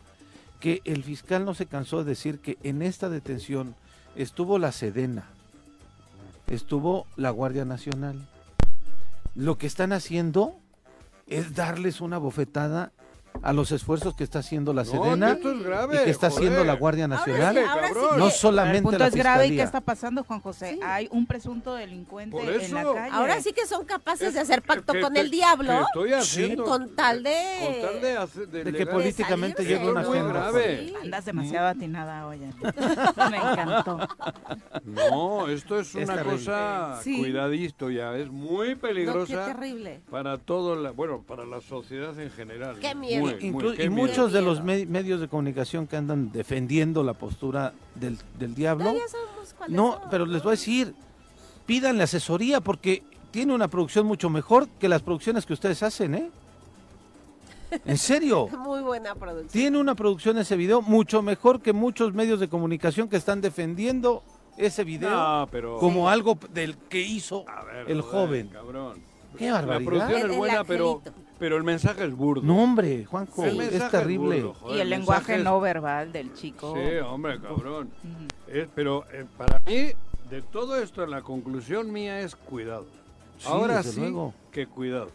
que el fiscal no se cansó de decir que en esta detención estuvo la Sedena, estuvo la Guardia Nacional. Lo que están haciendo es darles una bofetada a los esfuerzos que está haciendo la No, Sedena esto es grave, y que está haciendo la Guardia Ahora sí, Nacional. ahora sí cabrón. que- No El solamente punto la es grave y. ¿qué está pasando, Juan José? Sí. Hay un presunto delincuente Por en la eso. calle. Ahora sí que son capaces Es- de hacer pacto que- con que- el diablo que estoy haciendo- con tal de... Con tal de hacer- de De que legal- políticamente llegue una ¿no? agenda. grave. Sí. Andas demasiado atinada hoy. Me encantó. No, esto es Es una terrible. cosa, Sí. cuidadito ya, es muy No, qué peligrosa terrible. para todo, la, bueno, para la sociedad en general. Qué ¿no? miedo. Muy, muy, y muchos de los me- medios de comunicación que andan defendiendo la postura del, del diablo, No, pero les voy a decir, pídanle asesoría porque tiene una producción mucho mejor que las producciones que ustedes hacen, ¿eh? En serio, Muy buena producción. tiene una producción ese video mucho mejor que muchos medios de comunicación que están defendiendo ese video No, pero... como algo del que hizo ver, el joder, joven. Cabrón. Qué La barbaridad. producción El- es buena, pero. Pero el mensaje es burdo. No, hombre, Juanjo, El mensaje es terrible. burdo, joder, y el mensaje lenguaje es- no verbal del chico. Sí, hombre, cabrón. Es- pero eh, para mí, de todo esto, la conclusión mía es cuidado. Sí, Ahora desde sí luego. que cuidado.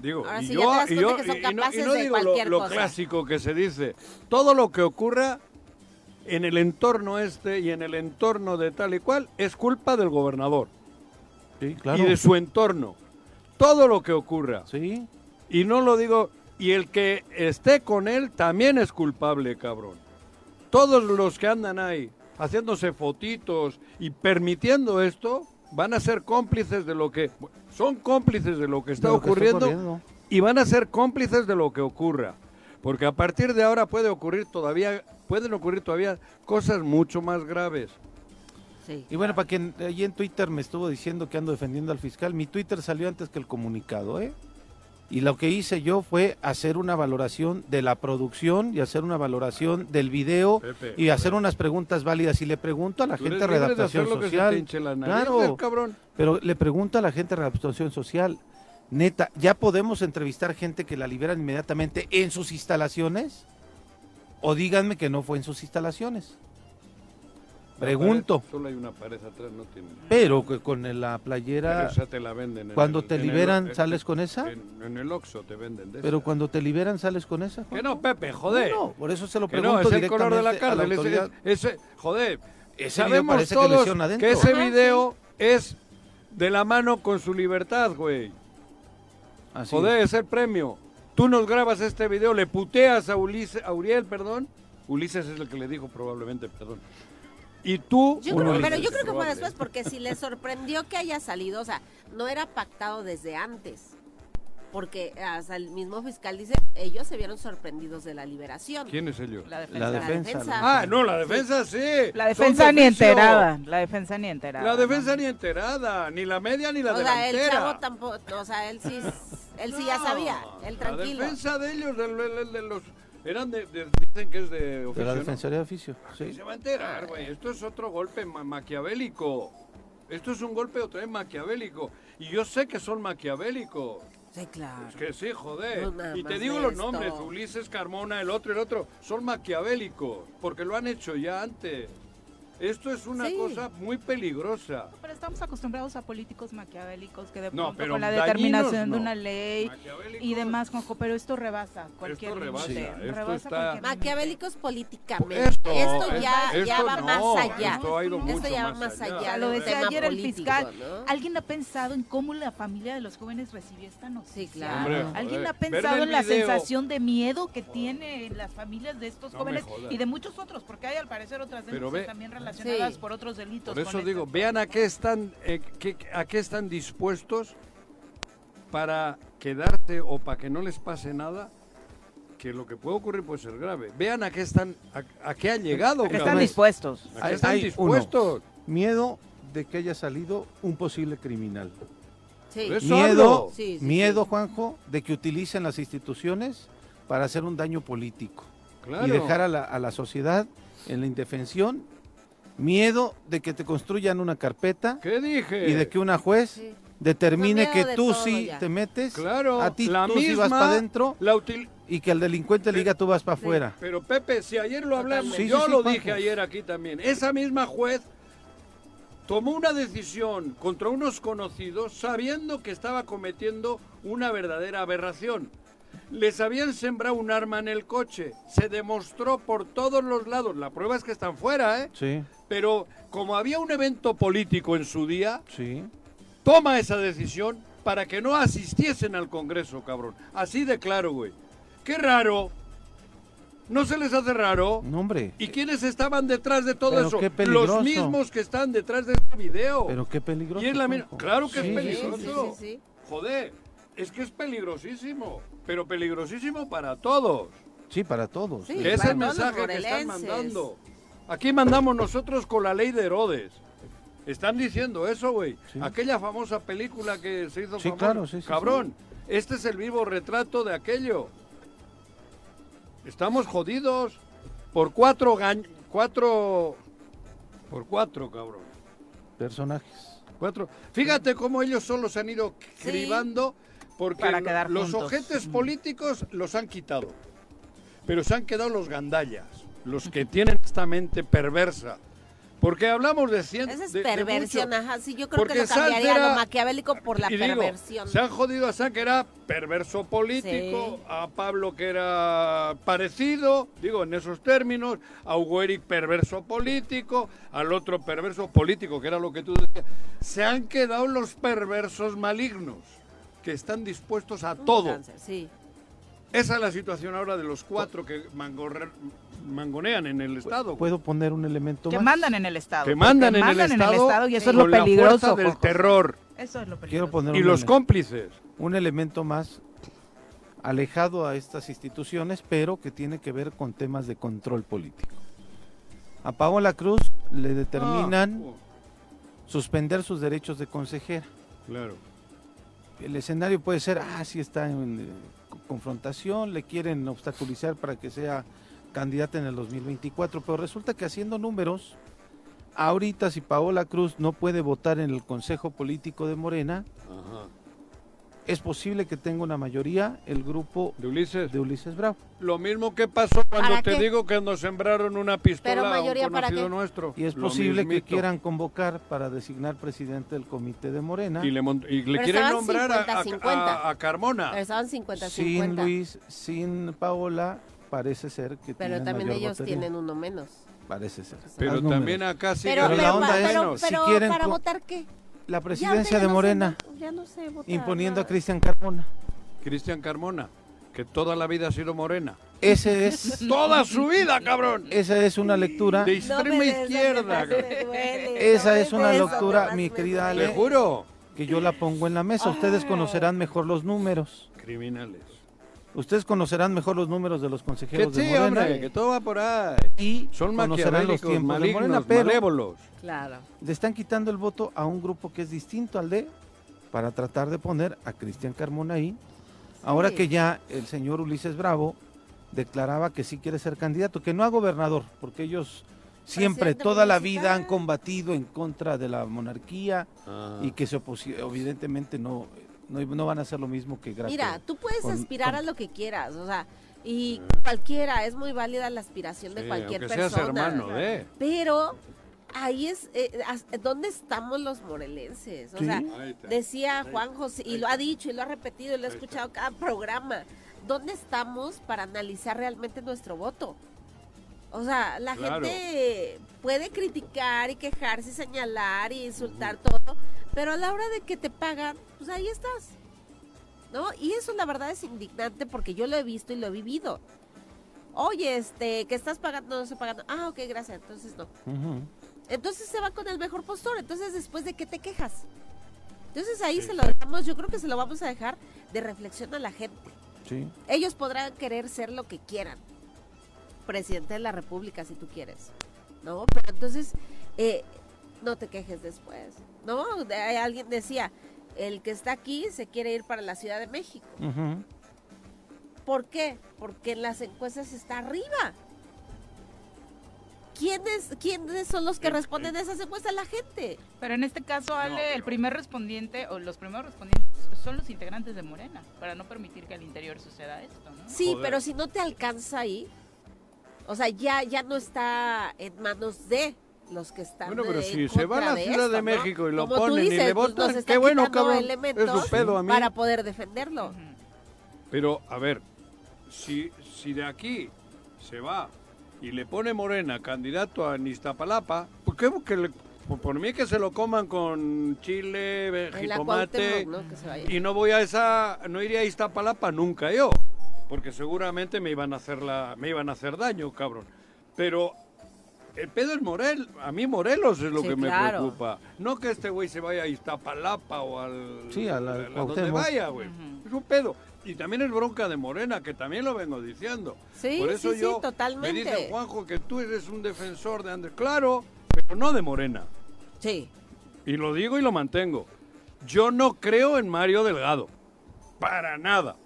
Digo, Ahora y sí, yo, y yo- y- y no, y no de digo lo, lo cosa. clásico que se dice. Todo lo que ocurra en el entorno este y en el entorno de tal y cual es culpa del gobernador Sí, claro. y de su entorno. Todo lo que ocurra. Sí, Y no lo digo, y el que esté con él también es culpable, cabrón. Todos los que andan ahí haciéndose fotitos y permitiendo esto van a ser cómplices de lo que son cómplices de lo que está que ocurriendo. y van a ser cómplices de lo que ocurra. Porque a partir de ahora puede ocurrir todavía pueden ocurrir todavía cosas mucho más graves. Sí. Y bueno, para quien allí en Twitter me estuvo diciendo que ando defendiendo al fiscal, mi Twitter salió antes que el comunicado, ¿eh? Y lo que hice yo fue hacer una valoración de la producción y hacer una valoración del video Pepe, y hacer unas preguntas válidas. Y le pregunto a la gente de redactación social. hinche la nariz, Claro, cabrón. pero le pregunto a la gente de redactación social, neta, ¿ya podemos entrevistar gente que la liberan inmediatamente en sus instalaciones? O díganme que no fue en sus instalaciones. Pregunto. Pared- Solo hay una pared atrás, no tiene. Pero que con la playera, esa te la venden. en cuando el- te el- liberan, ¿sales con esa? En, en el Oxxo te venden de Pero esa. cuando te liberan, ¿sales con esa? Que no, Pepe, joder. No, por eso se lo que pregunto no, es el color de la a la cárcel. ese- joder, Ese sabemos que todos adentro. que ese video es de la mano con su libertad, güey. Así Joder, es. es el premio. Tú nos grabas este video, le puteas a Ulises, a Uriel, perdón. Ulises es el que le dijo probablemente, perdón. Y tú... Yo creo- pero yo creo que fue después porque si le sorprendió que haya salido, o sea, no era pactado desde antes. Porque hasta el mismo fiscal dice, ellos se vieron sorprendidos de la liberación. ¿Quiénes ellos? La defensa. La La defensa. defensa. la Ah, no, la defensa sí. La defensa de ni enterada. La defensa ni enterada. La defensa ¿no? ni enterada, ni la media ni la o sea, el delantera. chavo tampoco, o sea, él sí, él sí ya sabía, él tranquilo. La defensa de ellos, de- de los... Eran de, de- dicen que es de oficio, De la ¿no? Defensoría de Oficio. Sí. Se va a enterar, güey. Esto es otro golpe ma- maquiavélico. Esto es un golpe otra vez maquiavélico. Y yo sé que son maquiavélicos. Sí, claro. Es que sí, joder. No, y te digo los esto. nombres, Ulises Carmona, el otro, el otro, son maquiavélicos, porque lo han hecho ya antes. Esto es una Sí. cosa muy peligrosa. Pero estamos acostumbrados a políticos maquiavélicos que de No, pronto pero con la determinación no. de una ley y demás, Juanjo, pero esto rebasa cualquier Esto rebasa, límite, esto rebasa está- cualquier límite. Maquiavélicos políticamente. Esto, ya, esto ya va no, más allá. esto ha ido Esto mucho ya va más más allá. lo decía ayer el fiscal. ¿no? ¿Alguien ha pensado en cómo la familia de los jóvenes recibió esta noticia? Sí, claro. Hombre, ¿Alguien ha pensado en la video- sensación de miedo que tienen las familias de estos jóvenes y de muchos otros? Porque hay al parecer otras Pero denuncias ve- también relacionadas Sí. por otros delitos. Por eso digo, este- vean a qué están, eh, qué- a qué están dispuestos para quedarse o para que no les pase nada, que lo que puede ocurrir puede ser grave. Vean a qué están, a, a qué han llegado. Están cabrón. dispuestos. ¿A qué Hay- están hay dispuestos? Miedo de que haya salido un posible criminal. Sí. Miedo. Sí, sí, miedo, sí. Juanjo, de que utilicen las instituciones para hacer un daño político Claro. y dejar a la, a la sociedad en la indefensión. Miedo de que te construyan una carpeta ¿Qué dije? y de que una juez Sí. determine que de tú sí ya. te metes, Claro, a ti la tú sí vas misma- para adentro La util- y que el delincuente le diga tú vas para Sí. afuera. Pero Pepe, si ayer lo hablamos. Sí, yo sí, sí, lo dije ayer aquí también. Esa misma juez tomó una decisión contra unos conocidos sabiendo que estaba cometiendo una verdadera aberración. Les habían sembrado un arma en el coche. Se demostró por todos los lados. La prueba es que están fuera, ¿eh? Sí, Pero como había un evento político en su día, sí. toma esa decisión para que no asistiesen al Congreso, cabrón. Así de claro, güey. Qué raro. ¿No se les hace raro? No, hombre. ¿Y quiénes estaban detrás de todo Pero eso? qué peligroso. Los mismos que están detrás de este video. Pero qué peligroso. y es la. Claro que Sí, es Sí, peligroso. sí, sí, Joder, es que es peligrosísimo. Pero peligrosísimo para todos. Sí, para todos. Sí. Que es para el mensaje que están mandando. Aquí mandamos nosotros con la ley de Herodes. Están diciendo eso, güey. Sí. Aquella famosa película que se hizo Sí, famosa. claro, sí, sí, Cabrón, este es el vivo retrato de aquello. Estamos jodidos por cuatro gañ... cuatro por cuatro, cabrón. Personajes. Cuatro. Fíjate cómo ellos solo se han ido Sí. cribando porque Para quedar los juntos. ojetes políticos los han quitado. Pero se han quedado los gandallas, los que tienen esta mente perversa Porque hablamos de cien, Esa es de- de perversión, mucho. ajá. Sí, yo creo Porque que lo cambiaría era- lo maquiavélico por la Y digo, perversión. se han jodido a San que era perverso político, Sí. a Pablo que era parecido, digo en esos términos, a Hugo Eric perverso político, al otro perverso político, que era lo que tú decías. Se han quedado los perversos malignos, que están dispuestos a Un todo. cáncer, Sí. Esa es la situación ahora de los cuatro que mangorre- mangonean en el Estado. Puedo poner un elemento Que más. mandan en el Estado. que mandan, en, el estado y eso es lo con la peligroso. fuerza del Jojo. terror Eso es lo peligroso. Quiero poner y un, los ele- cómplices. un elemento más alejado a estas instituciones, pero que tiene que ver con temas de control político. A Paola Cruz le determinan Ah, oh, suspender sus derechos de consejera. claro. El escenario puede ser, ah, sí está en eh, co- confrontación, le quieren obstaculizar para que sea candidata en el 2024, pero resulta que haciendo números, ahorita si Paola Cruz no puede votar en el Consejo Político de Morena. Es posible que tenga una mayoría el grupo De Ulises. de Ulises Bravo. Lo mismo que pasó cuando ¿Para te qué? digo que cuando sembraron una pistola Pero a un mayoría, ¿para conocido nuestro. Y es Lo posible que quieran convocar para designar presidente del comité de Morena Y le, y le Pero quieren nombrar a- a, 50-50. a- a Carmona. Pero estaban 50-50. sin Luis, sin Paola, parece ser que Pero tienen también mayor ellos tienen uno menos. Parece ser. Pero también números. acá sí. Pero, Pero pero, la onda pa- es, pero, si quieren ¿para votar qué? La presidencia de no Morena, ya no imponiendo a. Cristian Carmona. Cristian Carmona, que toda la vida ha sido morena. Ese es, ¡Toda su vida, cabrón! esa es una lectura, De extrema izquierda. Esa es una lectura, mi querida duele. Te juro. que yo la pongo en la mesa. Ustedes conocerán mejor los números. Criminales. Ustedes conocerán mejor los números de los Que consejeros de sí, Morena. hombre, que todo va por ahí. Y Son conocerán los tiempos de malignos, Morena, pero malévolos. Claro. le están quitando el voto a un grupo que es distinto al de para tratar de poner a Cristian Carmona ahí. Ahora que ya el señor Ulises Bravo declaraba que sí quiere ser candidato, que no a gobernador, porque ellos siempre, Presidente toda la vida han combatido en contra de la monarquía Ah. y que se oposi- evidentemente no, no, no van a hacer lo mismo que Graco. Mira, tú puedes con- aspirar con- a lo que quieras, o sea, y cualquiera, es muy válida la aspiración de cualquier persona. seas hermano de. Pero ahí es, eh, ¿dónde estamos los morelenses? O Sí. sea, decía Juan José, y lo ha dicho, y lo ha repetido, y lo he escuchado cada programa, ¿dónde estamos para analizar realmente nuestro voto? O sea, la Claro. gente puede criticar y quejarse y señalar y insultar todo, pero a la hora de que te pagan, pues ahí estás. ¿No? Y eso la verdad es indignante porque yo lo he visto y lo he vivido. Oye, este, que estás pagando, no estoy pagando. Ah, ok, gracias, entonces no. Ujú. Entonces se va con el mejor postor. Entonces, después de qué te quejas. Entonces ahí Sí, se lo dejamos, yo creo que se lo vamos a dejar de reflexión a la gente. Sí. Ellos podrán querer ser lo que quieran. Presidente de la República, si tú quieres. ¿No? Pero entonces, eh, no te quejes después. ¿No? De- alguien decía, el que está aquí se quiere ir para la Ciudad de México. Ujú. ¿Por qué? Porque en las encuestas está arriba. ¿Quiénes, ¿Quiénes son los que responden a esas encuestas? La gente. Pero en este caso, Ale, pero- el primer respondiente o los primeros respondientes son los integrantes de Morena, para no permitir que al interior suceda esto, ¿no? Sí, Joder. pero si no te alcanza ahí, o sea, ya, ya no está en manos de los que están Bueno, pero eh, si se va a la de Ciudad esto, de ¿no? México y lo Como ponen y dices, le pues, votan, qué bueno, cabrón. elementos Es su pedo a mí. para poder defenderlo. Pero, a ver, si, si de aquí se va y le pone Morena candidato a Iztapalapa, ¿por qué que le- por, mí que se lo coman con chile, jitomate ¿no? Y no voy a esa, no iría a Iztapalapa nunca yo, porque seguramente me iban a hacer la, me iban a hacer daño, cabrón. Pero el pedo es Morel, a mí Morelos es lo Sí, que me preocupa, no que este güey se vaya a Iztapalapa o al Sí, a la- donde Cuauhtémoc. vaya, güey. Es un pedo. Y también es bronca de Morena, que también lo vengo diciendo. Sí, Por eso sí, sí, yo totalmente. me dice Juanjo que tú eres un defensor de Andrés. Claro, pero no de Morena. Sí. Y lo digo y lo mantengo. Yo no creo en Mario Delgado. Para nada.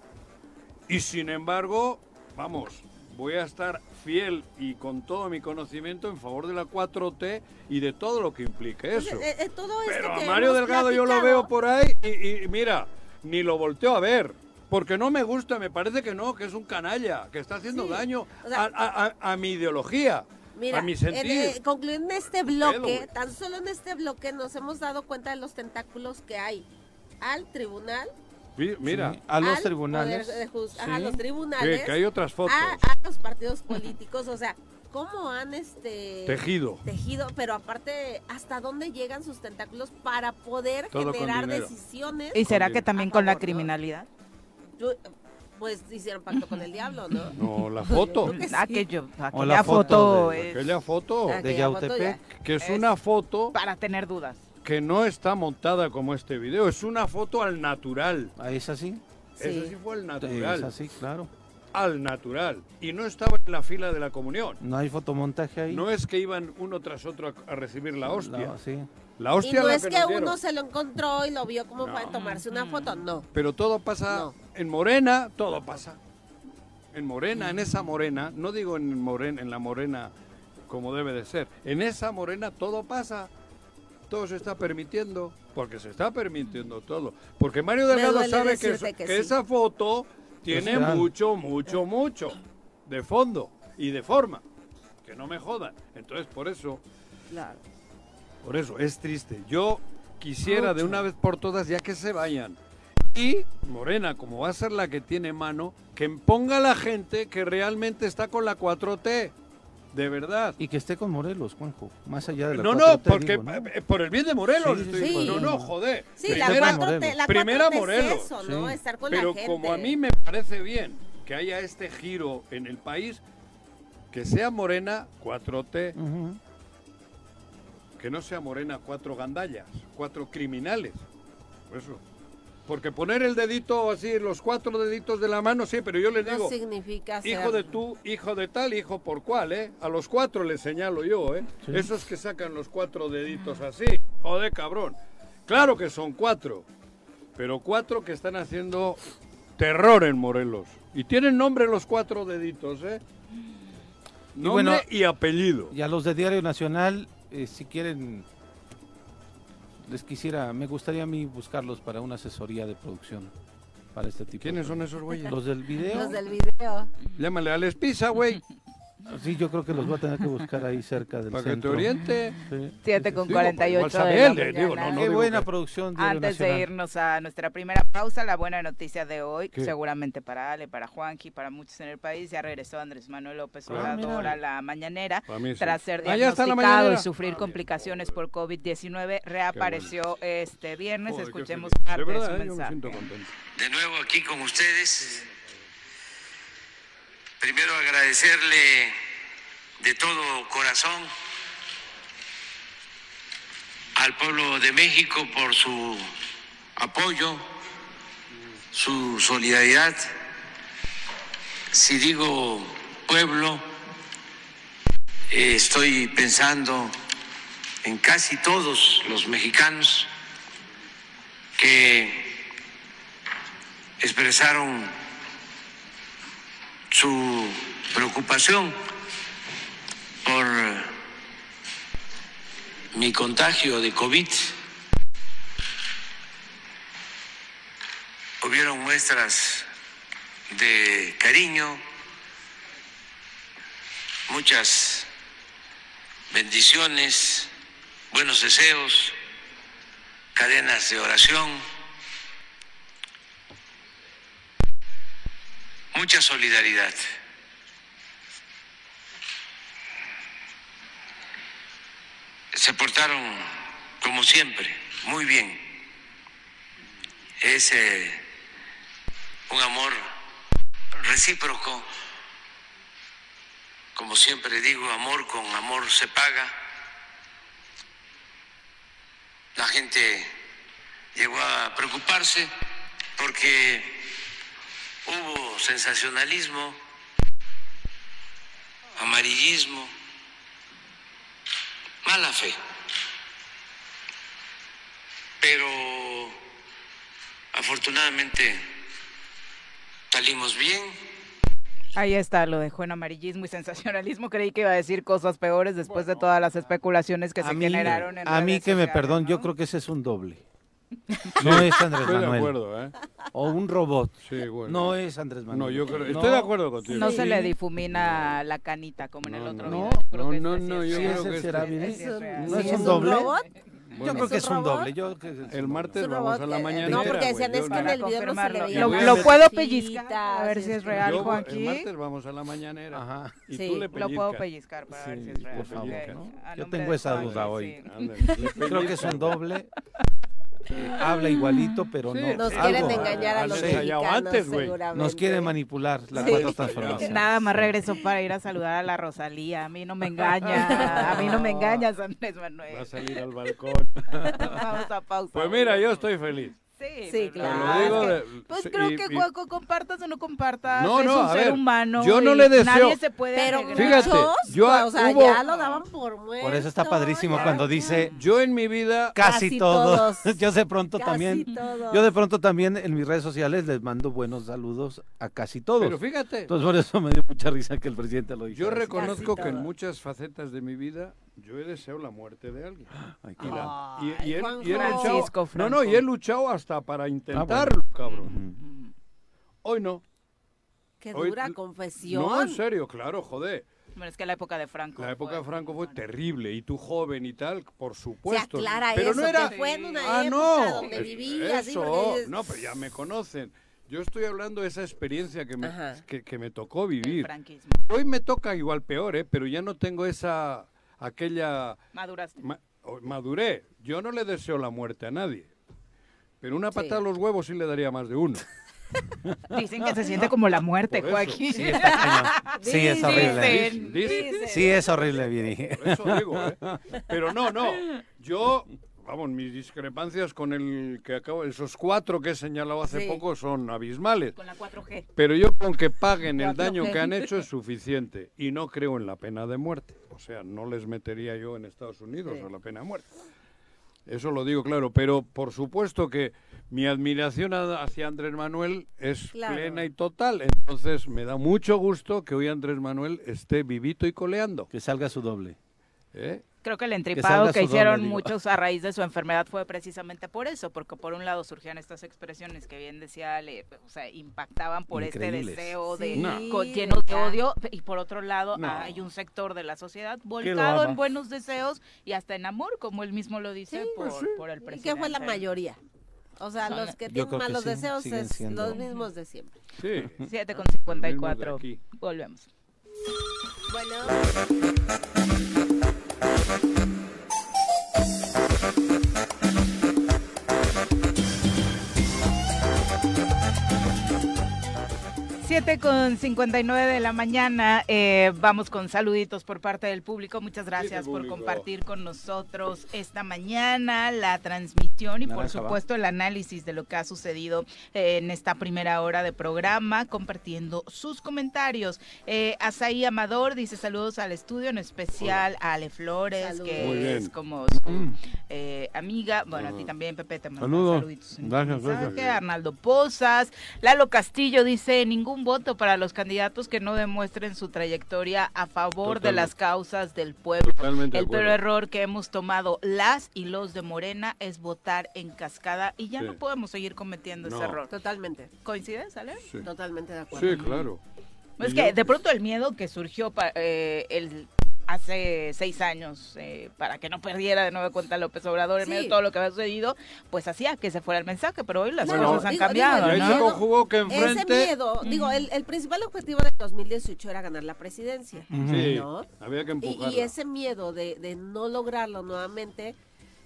Y sin embargo, vamos, voy a estar fiel y con todo mi conocimiento en favor de la 4T y de todo lo que implique eso. eh, eh, todo Pero a Mario Delgado yo lo platicado, veo por ahí y, y mira, ni lo volteo a ver. Porque no me gusta, me parece que no, que es un canalla, que está haciendo Sí, daño o sea- a, a- a- mi ideología. Mira, a mi en, sentir. eh, concluyendo en este bloque, tan solo en este bloque nos hemos dado cuenta de los tentáculos que hay al tribunal, Mira, Sí, a los al tribunales. ajá, a sí. los que, tribunales, que hay otras fotos. a, a los partidos políticos, o sea, cómo han este Tejido. tejido, pero aparte hasta dónde llegan sus tentáculos para poder Todo generar decisiones. ¿Y será que también con la criminalidad? Yo- Pues hicieron pacto con el diablo, ¿no? No, la foto. que sí. Aquello, O aquella la foto foto de- es Aquella foto, Aquella de foto Yautepec. que es es- una foto para tener dudas. Que no está montada como este video, es una foto al natural. Ah, ¿Es así? Sí. Ese sí fue al Es natural. así, claro. Al natural. Y no estaba en la fila de la comunión. No hay fotomontaje ahí. No es que iban uno tras otro a, recibir la hostia. La- sí. La Y hostia no la es que uno se lo encontró y lo vio como No. para tomarse una foto, no. Pero todo pasa No. en Morena, todo pasa. En Morena, en esa Morena, no digo en Morena, en la Morena como debe de ser. En esa Morena todo pasa. Todo se está permitiendo, porque se está permitiendo todo. Porque Mario Delgado sabe que, eso- que que sí. esa foto tiene mucho, mucho, mucho de fondo y de forma. Que no me jodan. Entonces, por eso, Claro. por eso, es triste. Yo quisiera de una vez por todas ya que se vayan. Y Morena, como va a ser la que tiene mano, que ponga a la gente que realmente está con la 4T. De verdad. Y que esté con Morelos, Juanjo. Más allá de la No, 4T, no, porque digo, ¿no? eh, por el bien de Morelos. Sí, sí, estoy sí. diciendo. No, no, joder. Sí, Primera la Morelos. 4T, la Primera 4T Morelos, es eso, ¿no? sí. Estar con Pero la gente. como a mí me parece bien que haya este giro en el país, que sea Morena 4T, Ujú. que no sea Morena cuatro gandallas, cuatro criminales. Por eso. Porque poner el dedito así, los cuatro deditos de la mano, sí, pero yo les no digo, significa ser... hijo de tú, hijo de tal, hijo por cuál, ¿eh? A los cuatro les señalo yo, ¿eh? Sí. Esos que sacan los cuatro deditos así, joder, cabrón. Claro que son cuatro, pero cuatro que están haciendo terror en Morelos. Y tienen nombre los cuatro deditos, ¿eh? Nombre bueno, y apellido. Y a los de Diario Nacional, eh, si quieren, les quisiera, me gustaría a mí buscarlos para una asesoría de producción para este tipo. ¿Quiénes de- son esos güeyes? Los del video. Los del video. Llámale a Les Pisa, güey, Sí, yo creo que los voy a tener que buscar ahí cerca del para que te centro. oriente. Sí. 7 con Digo, 48 igual sabe de la él, digo, mañana. no, no Qué digo buena que- producción. Diario Antes de irnos a nuestra primera pausa, la buena noticia de hoy, ¿Qué? seguramente para Ale, para Juanji, para muchos en el país, ya regresó Andrés Manuel López Ah, Obrador a la mañanera. Para mí sí. Tras ser Ah, diagnosticado y sufrir complicaciones por COVID-19, reapareció este viernes. Joder, Escuchemos parte De de, su eh, me mensaje. de nuevo aquí con ustedes. Primero agradecerle de todo corazón al pueblo de México por su apoyo, su solidaridad. Si digo pueblo, estoy pensando en casi todos los mexicanos que expresaron su preocupación por mi contagio de COVID. Hubieron muestras de cariño, muchas bendiciones, buenos deseos, cadenas de oración. Mucha solidaridad. Se portaron, como siempre, muy bien. Es eh, un amor recíproco. Como siempre digo, amor con amor se paga. La gente llegó a preocuparse porque sensacionalismo, amarillismo, mala fe. Pero afortunadamente salimos bien. Ahí está, lo dejó en amarillismo y sensacionalismo. Creí que iba a decir cosas peores después de todas las especulaciones que a se mí, generaron en a mí que me perdón, yo creo que ese es un doble. No es Andrés Estoy de Manuel. acuerdo, ¿eh? O un robot. Sí, bueno. No es Andrés Manuel. No, yo creo. No. Estoy de acuerdo contigo. No se le difumina la canita como en el No, otro no, video. no, Creo no, que no, este no, yo creo que. ¿No ¿Sí es un doble? robot? Yo creo que ¿Es un doble. Yo creo que es El un martes vamos a la mañana. No, porque decían es que en el video no se le. ¿Lo, lo puedo pellizcar a ver si es real, Yo, Joaquín? El martes vamos a la mañanera. Ajá. Y Sí. tú le Lo puedo pellizcar para ver si es real. por favor. ¿no? Yo tengo de esa duda hoy. sí. Le Creo que es un doble. Eh, habla igualito, pero Sí, no. Nos Algo. quieren engañar a los antes, güey. seguramente. Nos quiere manipular la Sí. cuarta transformación. Nada más regresó para ir a saludar a la Rosalía. A mí no me engaña. A mí no me engañas, Andrés Va a Manuel. salir al balcón. Vamos a pausa. Pues mira, yo estoy feliz. Sí, claro. Digo Es que, Pues sí, creo y- que y- Juaco, compartas o no compartas, No, es no, un a ser ver, humano. yo no le deseo- Nadie se puede Pero. Fíjate, muchos, yo a- o sea, hubo- ya lo daban por muerto. Por eso está padrísimo ya. cuando dice Yo en mi vida. casi, Casi todos. todos. Yo de pronto Casi también. todos. Yo de pronto también en mis redes sociales les mando buenos saludos a casi todos. Pero fíjate, Entonces por eso me dio mucha risa que el presidente lo dijera. yo reconozco que en muchas facetas de mi vida yo he deseado la muerte de alguien. Ay, Y, la- y- y Juanjo. y he luchado. Francisco No, no, y he luchado hasta para intentarlo, cabrón. Ujú. Hoy no. Qué Hoy- dura confesión. No, en serio, claro, joder. Bueno, es que la época de Franco. La época de fue Franco fue muy buena. terrible y tú joven y tal, por Se supuesto. aclara pero eso, no era que fue en una ah, época no, donde es- vivías. Eso, dices- no, pero ya me conocen. Yo estoy hablando de esa experiencia que me, que, que me tocó El vivir. franquismo. Hoy me toca igual peor, ¿eh? pero ya no tengo esa, aquella, Maduraste. ma- maduré. Yo no le deseo la muerte a nadie. Pero una Sí. patada a los huevos sí le daría más de uno. Dicen que se siente como la muerte. Joaquín. Sí. Sí, es horrible. Dicen. Sí, es horrible, Viri. Por eso digo, ¿eh? Pero no, no. Yo, vamos, mis discrepancias con el que acabo, esos cuatro que he señalado hace Sí. poco son abismales. Con la 4G. Pero yo con que paguen el daño que han hecho es suficiente. Y no creo en la pena de muerte. O sea, no les metería yo en Estados Unidos Sí. a la pena de muerte. Eso lo digo claro. Pero por supuesto que mi admiración hacia Andrés Manuel es Claro. plena y total. Entonces me da mucho gusto que hoy Andrés Manuel esté vivito y coleando. Que salga su doble. ¿eh? Creo que el entripado que, hicieron muchos a raíz de su enfermedad fue precisamente por eso, porque por un lado surgían estas expresiones que bien decía, le, o sea, impactaban por Increíbles. este deseo de No. con- lleno de odio y por otro lado No. hay un sector de la sociedad volcado en buenos deseos y hasta en amor, como él mismo lo dice, Sí, por, pues sí. por el ¿Y presidente. qué fue la mayoría? O sea, Son- los que tienen que malos sí, deseos es siendo. los mismos de siempre. Sí. 7 con Los 54. mismos de aquí. Volvemos. Bueno, thank you 7 con 59 de la mañana, eh, vamos con saluditos por parte del público. Muchas gracias por público. compartir con nosotros esta mañana la transmisión y por supuesto el análisis de lo que ha sucedido eh, en esta primera hora de programa, compartiendo sus comentarios. Eh, Azaí Amador dice saludos al estudio, en especial a Ale Flores, Saludos. que es como su eh, amiga. Bueno, a ti también, Pepe, te mando Saludos. saluditos. Gracias, mensaje. gracias. Arnaldo Pozas, Lalo Castillo dice ningún voto para los candidatos que no demuestren su trayectoria a favor de las causas del pueblo. Totalmente El peor error que hemos tomado las y los de Morena es votar en cascada y ya Sí. no podemos seguir cometiendo ese error. totalmente, ¿Coincides, Ale? Sí. totalmente de acuerdo. Sí, claro. Es que de pronto el miedo que surgió eh, el, hace seis años eh, para que no perdiera de nueva cuenta López Obrador en Sí. medio de todo lo que había sucedido, pues hacía que se fuera el mensaje, pero hoy las Bueno, cosas han digo- cambiado, Y ahí digo, se ¿no? miedo- conjugó que Ese enfrente... miedo, digo, el, el principal objetivo del 2018 era ganar la presidencia, Sí, ¿no? había que Y, empujarla. y ese miedo de, de no lograrlo nuevamente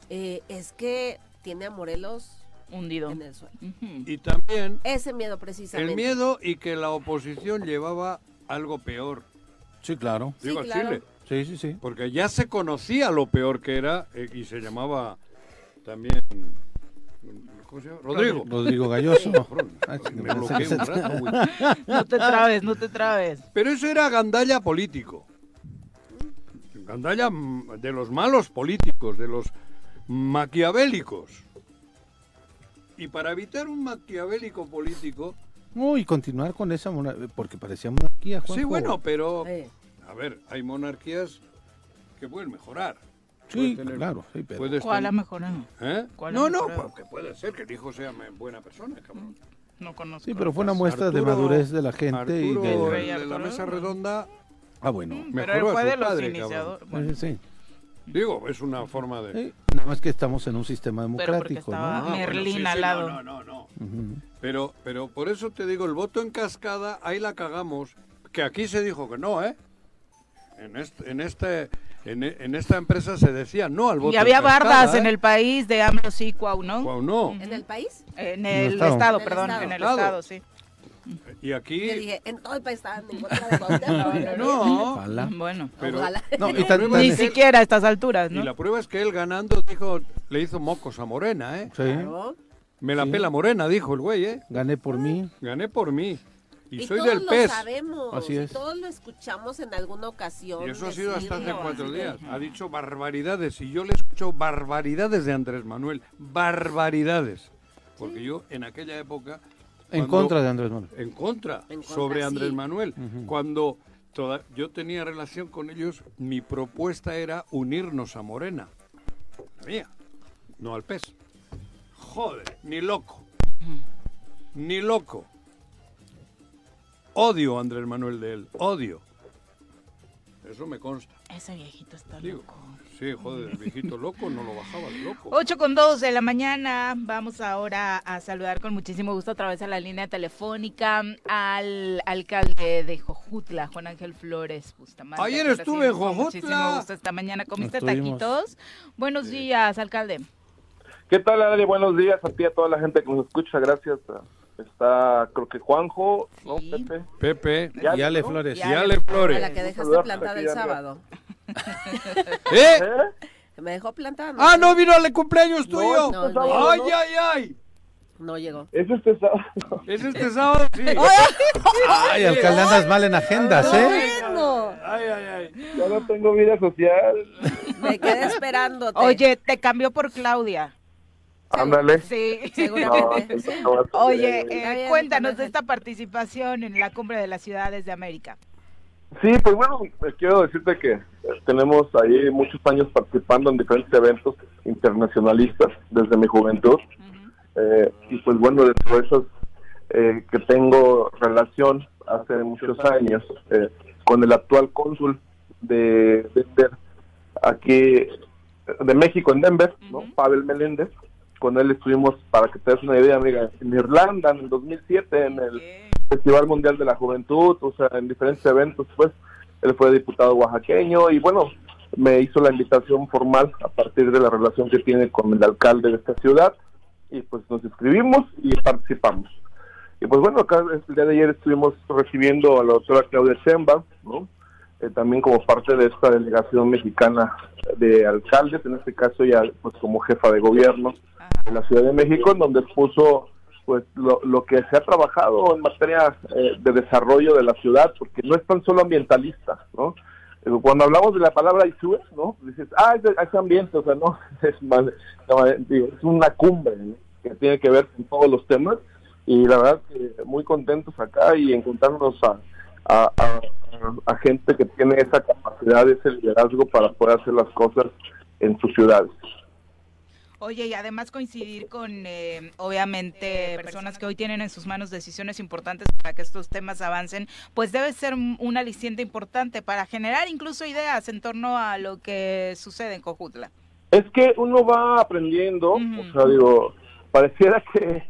eh, es que tiene a Morelos Hundido. en el suelo. Y también Ese miedo precisamente. el miedo y que la oposición llevaba algo peor. Sí, claro. Sí, Digo, claro. Chile. Sí, sí, sí. Porque ya se conocía lo peor que era eh, y se llamaba también... ¿Cómo se llama? Rodrigo. Rodrigo Galloso. Me bloqueé un rato, güey. No te trabes, no te trabes. Pero eso era gandalla político. Gandalla mm, de los malos políticos, de los maquiavélicos. Y para evitar un maquiavélico político, Uy, continuar con esa mona- porque parecía monarquía, sí, Juanjo. bueno, pero Eh, a ver, hay monarquías que pueden mejorar. Sí, tener- claro, sí, pero- puedes ¿Cuál ha mejorado? ¿Eh? ¿Cuál ha No, no, mejorado? porque puede ser que el hijo sea buena persona, cabrón. No conozco. Sí, pero fue una Arturo- muestra de madurez de la gente y de... el Rey de la mesa redonda, Ah, bueno. Pero él mejoró a fue su de los padre, iniciadores. Sí, Bueno, sí. Digo, es una forma de... Sí, Nada más que estamos en un sistema Pero porque democrático, estaba- ¿no? Ah, bueno, Merlín sí, al sí, lado. No, no, no, no. Pero, pero por eso te digo, el voto en cascada, ahí la cagamos. Que aquí se dijo que no, ¿eh? En, este, en, este, en, en esta empresa se decía no al voto Y había cascada, bardas ¿eh? en el país de AMLO sí, Cuau, ¿no? Guau, no. ¿En el país? En el el estado. estado, En el perdón, estado. en el Estado. sí. Y aquí... Yo dije, en todo el país estaban en contra de Cuauhtémoc. No, Ojalá. Bueno, pero... Ojalá. No, y y tan- ni es siquiera a estas alturas, y ¿no? la prueba es que él ganando dijo, le hizo mocos a Morena, ¿eh? Sí, Claro. Me la Sí. pela Morena, dijo el güey, ¿eh? gané por mí. Gané por mí. Y, Y, soy todos del lo PES. sabemos. Así y es. todos lo escuchamos en alguna ocasión. Y eso ha sido hasta hace cuatro días. Ha dicho barbaridades. Y yo le escucho barbaridades de Andrés Manuel. Barbaridades. Porque yo en aquella época... En contra de Andrés Manuel. En contra, En contra, sobre sí. Andrés Manuel. Cuando toda- yo tenía relación con ellos, mi propuesta era unirnos a Morena. La mía, no al PES. Joder, ni loco. Ni loco. Odio a Andrés Manuel de él, odio. Eso me consta. Ese viejito está Digo, loco. sí, joder, el viejito loco no lo bajaba de loco. 8 con 2 de la mañana. Vamos ahora a saludar con muchísimo gusto a través de la línea telefónica al alcalde de Jojutla, Juan Ángel Flores Bustamante. Ayer estuve en Jojutla. Muchísimo gusto esta mañana. ¿Comiste taquitos? Buenos días, alcalde. ¿Qué tal, Ale? Buenos días a ti y a toda la gente que nos escucha. Gracias. Está, creo que Juanjo, ¿no, Sí. Pepe? Pepe, Ya, Y Ale ¿no? Flores. Ya. y Ale A Flores. la que dejaste plantada el sábado. ¿Eh? ¿Eh? Me dejó plantada. Ah, no vino al cumpleaños tuyo. No, no, ay, ay, ay. No llegó. Es este sábado. Es este sábado, sí. Ay, alcalde, andas mal en agendas, ¿eh? Bueno, Ay, ay, ay. Ya no tengo vida social. me quedé esperándote. Oye, te cambió por Claudia. Ándale. Sí. Seguramente. no. Oye, eh, cuéntanos de esta participación en la cumbre de las ciudades de América. Sí, pues bueno, eh, quiero decirte que eh, tenemos ahí muchos años participando en diferentes eventos internacionalistas desde mi juventud. Eh, y pues bueno, de esos eh, que tengo relación hace muchos años eh, con el actual cónsul de Denver, aquí de México en Denver, ¿no? Pavel Meléndez. Con él estuvimos, para que te des una idea, amiga, en Irlanda en el 2007, en el Festival Mundial de la Juventud, o sea, en diferentes eventos, pues, él fue diputado oaxaqueño y bueno, me hizo la invitación formal a partir de la relación que tiene con el alcalde de esta ciudad y pues nos inscribimos y participamos. Y pues bueno, acá el día de ayer estuvimos recibiendo a la doctora Claudia Sheinbaum, ¿no? Eh, también como parte de esta delegación mexicana de alcaldes, en este caso ya pues como jefa de gobierno de la Ciudad de México, en donde expuso pues lo, lo que se ha trabajado en materia eh, de desarrollo de la ciudad, porque no es tan solo ambientalista, ¿no? Eh, Cuando hablamos de la palabra ISUE, ¿no? Dices, ah, es, ambiente, o sea, no, eh, es una cumbre que tiene que ver con todos los temas, y la verdad que muy contentos acá y encontrarnos a, a, a- a gente que tiene esa capacidad, ese liderazgo para poder hacer las cosas en sus ciudades. Oye, y además coincidir con, eh, obviamente, personas que hoy tienen en sus manos decisiones importantes para que estos temas avancen, pues debe ser un aliciente importante para generar incluso ideas en torno a lo que sucede en Cojutla. Es que uno va aprendiendo, o sea, digo, pareciera que,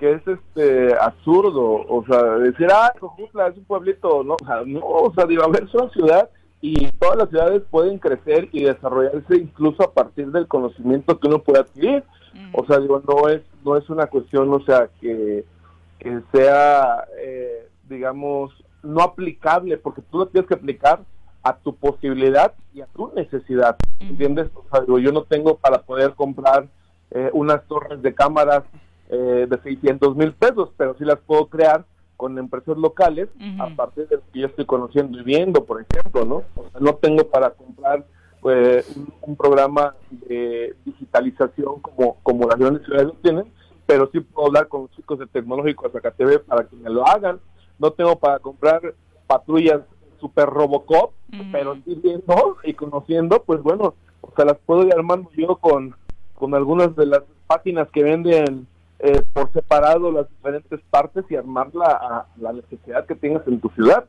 que es este absurdo, o sea, decir, ah, Cojutla es un pueblito, no, o sea, no, o sea, digo, a ver, es una ciudad y todas las ciudades pueden crecer y desarrollarse incluso a partir del conocimiento que uno puede adquirir. O sea, digo, no es, no es una cuestión, o sea, que, que sea, eh, digamos, no aplicable, porque tú lo tienes que aplicar a tu posibilidad y a tu necesidad, ¿entiendes? O sea, digo, yo no tengo para poder comprar eh, unas torres de cámaras eh, de 600 mil pesos, pero sí las puedo crear con empresas locales Ujú. a partir de lo que yo estoy conociendo y viendo, por ejemplo, ¿no? O sea, no tengo para comprar pues, un, un programa de digitalización como, como las grandes ciudades lo tienen, pero sí puedo hablar con los chicos de Tecnológico de Zacatepec para que me lo hagan. No tengo para comprar patrullas super Robocop, pero sí viendo y conociendo, pues bueno, O sea, las puedo ir armando yo con, con algunas de las páginas que venden eh, por separado las diferentes partes y armarla a la necesidad que tengas en tu ciudad.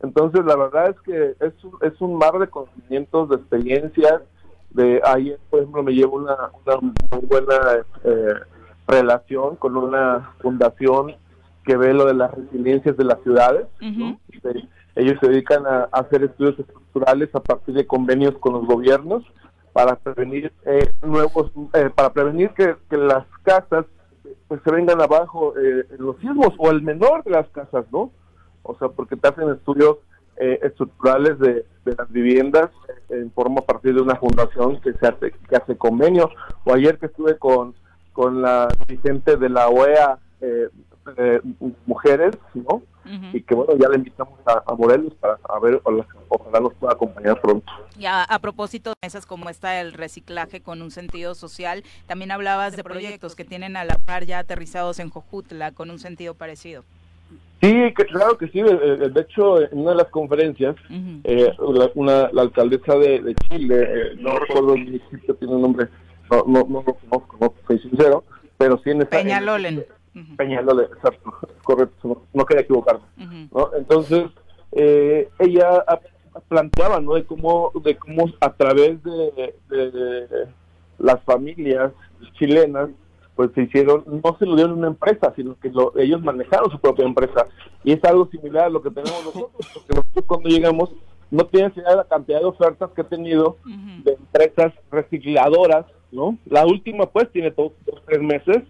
Entonces, la verdad es que es un, es un mar de conocimientos, de experiencias. De ayer, por ejemplo, me llevo una, una muy buena eh, relación con una fundación que ve lo de las resiliencias de las ciudades. ¿no? Este, ellos se dedican a, a hacer estudios estructurales a partir de convenios con los gobiernos para prevenir eh, nuevos, eh, para prevenir que, que las casas pues se vengan abajo eh, los sismos o el menor de las casas, ¿no? O sea, porque te hacen estudios eh, estructurales de, las viviendas eh, en forma a partir de una fundación que se hace que hace convenio. O ayer que estuve con con la dirigente de la OEA eh, eh, mujeres, ¿no? Y que bueno, ya le invitamos a, a Morelos para a ver, ojalá, ojalá nos pueda acompañar pronto. Ya a propósito de mesas como esta el reciclaje con un sentido social, también hablabas de proyectos que tienen a la par ya aterrizados en Jojutla con un sentido parecido. Sí, que, claro que sí. De hecho, en una de las conferencias, eh, la, una, la alcaldesa de, de Chile, eh, no recuerdo el municipio, tiene un nombre, no, no, no lo conozco, no soy sincero, pero sí en esa... en- Peñalole, exacto, correcto, no, quería equivocarme. ¿no? Entonces, eh, ella planteaba, ¿no? De cómo, de cómo a través de, de las familias chilenas, pues se hicieron, no se lo dieron a una empresa, sino que lo- ellos manejaron su propia empresa. Y es algo similar a lo que tenemos nosotros, porque nosotros cuando llegamos no tienes idea de la cantidad de ofertas que he tenido de empresas recicladoras, ¿no? La última pues tiene todos dos, tres meses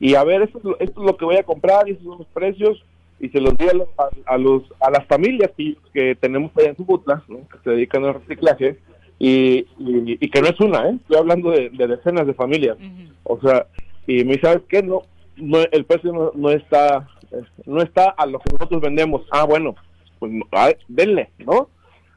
y a ver, esto es, lo, esto es lo que voy a comprar y estos son los precios y se los di a, los- a, los, a las familias que, que tenemos allá en Zubutla, ¿no? que se dedican al reciclaje y, y, y que no es una, ¿eh? estoy hablando de, de decenas de familias. O sea, y me dice, ¿sabes qué? No, no el precio no, no está no está a lo que nosotros vendemos. Ah, bueno, pues denle, ¿no?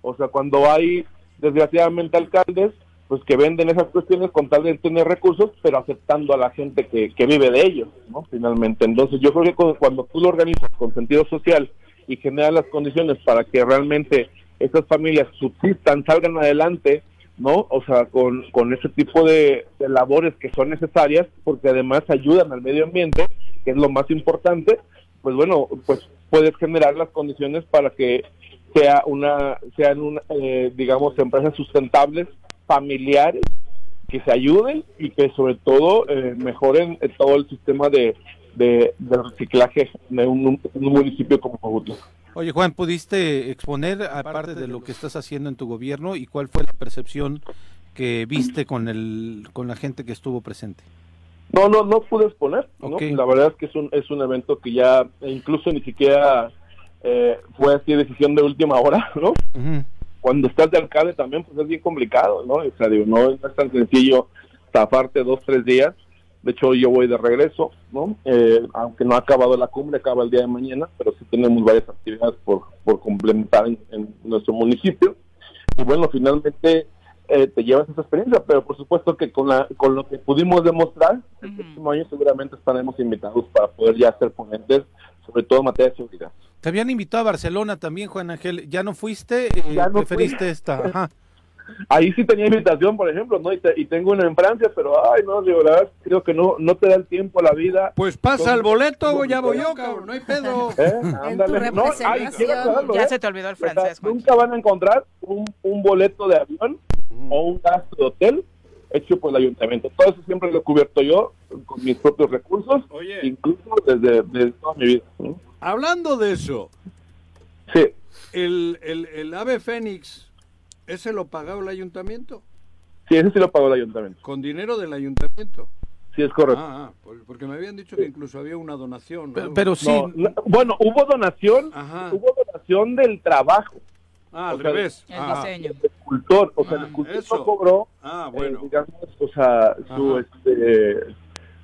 O sea, cuando hay desgraciadamente alcaldes pues que venden esas cuestiones con tal de tener recursos, pero aceptando a la gente que, que vive de ellos, ¿no? Finalmente. Entonces yo creo que cu- cuando tú lo organizas con sentido social y generas las condiciones para que realmente esas familias subsistan, salgan adelante, ¿no? O sea, con, con ese tipo de, de labores que son necesarias, porque además ayudan al medio ambiente, que es lo más importante, pues bueno, pues puedes generar las condiciones para que sea una, sean una, eh, digamos, empresas sustentables, familiares, que se ayuden y que sobre todo eh, mejoren eh, todo el sistema de, de, de reciclaje de un, un municipio como Jojutla. Oye, Juan, ¿pudiste exponer, aparte de lo que estás haciendo en tu gobierno, y cuál fue la percepción que viste con, el, con la gente que estuvo presente? No, no, no pude exponer. La verdad es que es un, es un evento que ya incluso ni siquiera eh, fue así decisión de última hora, ¿no? Cuando estás de alcalde también pues es bien complicado, ¿no? O sea, digo, no, es tan sencillo zafarte dos, tres días. De hecho, yo voy de regreso, ¿no? Eh, aunque no ha acabado la cumbre, acaba el día de mañana, pero sí tenemos varias actividades por, por complementar en, en nuestro municipio. Y bueno, finalmente eh, te llevas esa experiencia, pero por supuesto que con, la, con lo que pudimos demostrar, el próximo año seguramente estaremos invitados para poder ya ser ponentes, sobre todo en materia de seguridad. Te habían invitado a Barcelona también, Juan Ángel. ¿Ya no fuiste? Eh, Ya no ¿Preferiste fui. esta? Ajá. Ahí sí tenía invitación, por ejemplo, ¿no? Y, te- y tengo una en Francia, pero ay, no, de verdad, creo que no no te da el tiempo a la vida. Pues pasa el boleto, ya voy yo, cabrón, no hay pedo. ¿Eh? Ándale. No, ay, aclararlo, Ya ¿eh? se te olvidó el O sea, francés, nunca van a encontrar un, un boleto de avión o un gasto de hotel hecho por el ayuntamiento. Todo eso siempre lo he cubierto yo con mis propios recursos, incluso desde, desde toda mi vida. Hablando de eso, Sí. el, el, el ave fénix, ¿ese lo pagaba el ayuntamiento? Sí, ese sí lo pagó el ayuntamiento. Con dinero del ayuntamiento. Sí, es correcto. Ah, ah, por- porque me habían dicho que incluso había una donación. ¿no? No, no, bueno, hubo donación, hubo donación del trabajo. Ah, al O sea, revés. El Ah. diseño. Escultor, o sea, el escultor eso. no cobró, Ah, eh, digamos, o sea, su, este,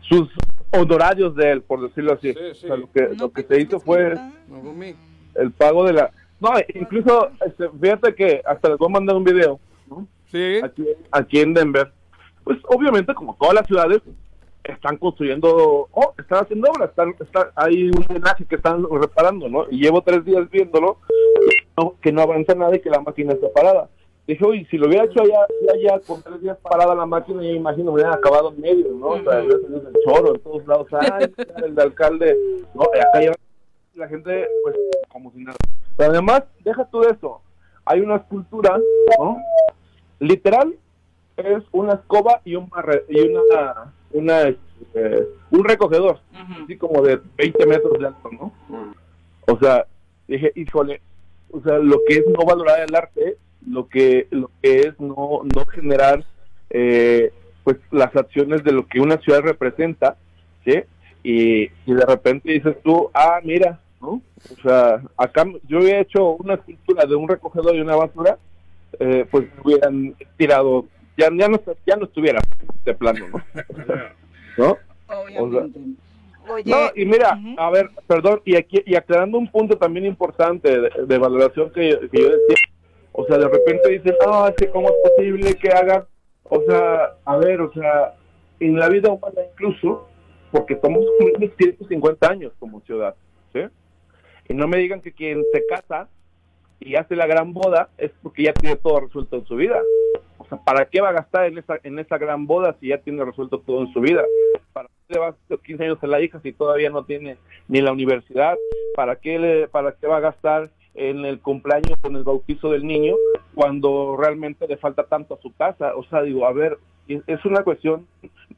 sus honorarios de él, por decirlo así. Sí, sí. O sea, lo que, lo que se hizo fue el pago de la... No, incluso, este, fíjate que hasta les voy a mandar un video, ¿no? Sí. Aquí, aquí en Denver. Pues obviamente, como todas las ciudades, están construyendo, oh, están haciendo obras, están, están, hay un drenaje que están reparando, ¿no? Y llevo tres días viéndolo, no, que no avanza nada y que la máquina está parada. Dije, oye, si lo hubiera hecho allá, allá con tres días parada la máquina, yo imagino me hubieran acabado en medio, ¿no? O sea, salido el choro en todos lados, ay, el de alcalde, no, acá ya la gente, pues, como si nada. Pero además, deja tú eso, hay una escultura, ¿no? Literal, es una escoba y un barre- y una, una este, un recogedor, así como de 20 metros de alto, ¿no? O sea, dije, híjole, o sea, lo que es no valorar el arte, lo que, lo que es no, no generar, eh, pues, las acciones de lo que una ciudad representa, ¿sí? Y, y de repente dices tú, ah, mira, ¿no? O sea, acá yo había hecho una escultura de un recogedor y una basura, eh, pues hubieran tirado, ya, ya, no, ya no estuviera de plano, ¿no? ¿No? O sea, Oye, no, y mira, a ver, perdón, y aquí y aclarando un punto también importante de, de valoración que, que yo decía, o sea, de repente dicen, ah, que cómo es posible que hagan, o sea, a ver, o sea, en la vida humana incluso, porque cumpliendo 150 años como ciudad, ¿sí? Y no me digan que quien se casa y hace la gran boda es porque ya tiene todo resuelto en su vida. O sea, ¿para qué va a gastar en esa, en esa gran boda si ya tiene resuelto todo en su vida? ¿Para qué le va a hacer 15 años a la hija si todavía no tiene ni la universidad? ¿Para qué, le, para qué va a gastar en el cumpleaños en el bautizo del niño cuando realmente le falta tanto a su casa? O sea, digo, a ver, es una cuestión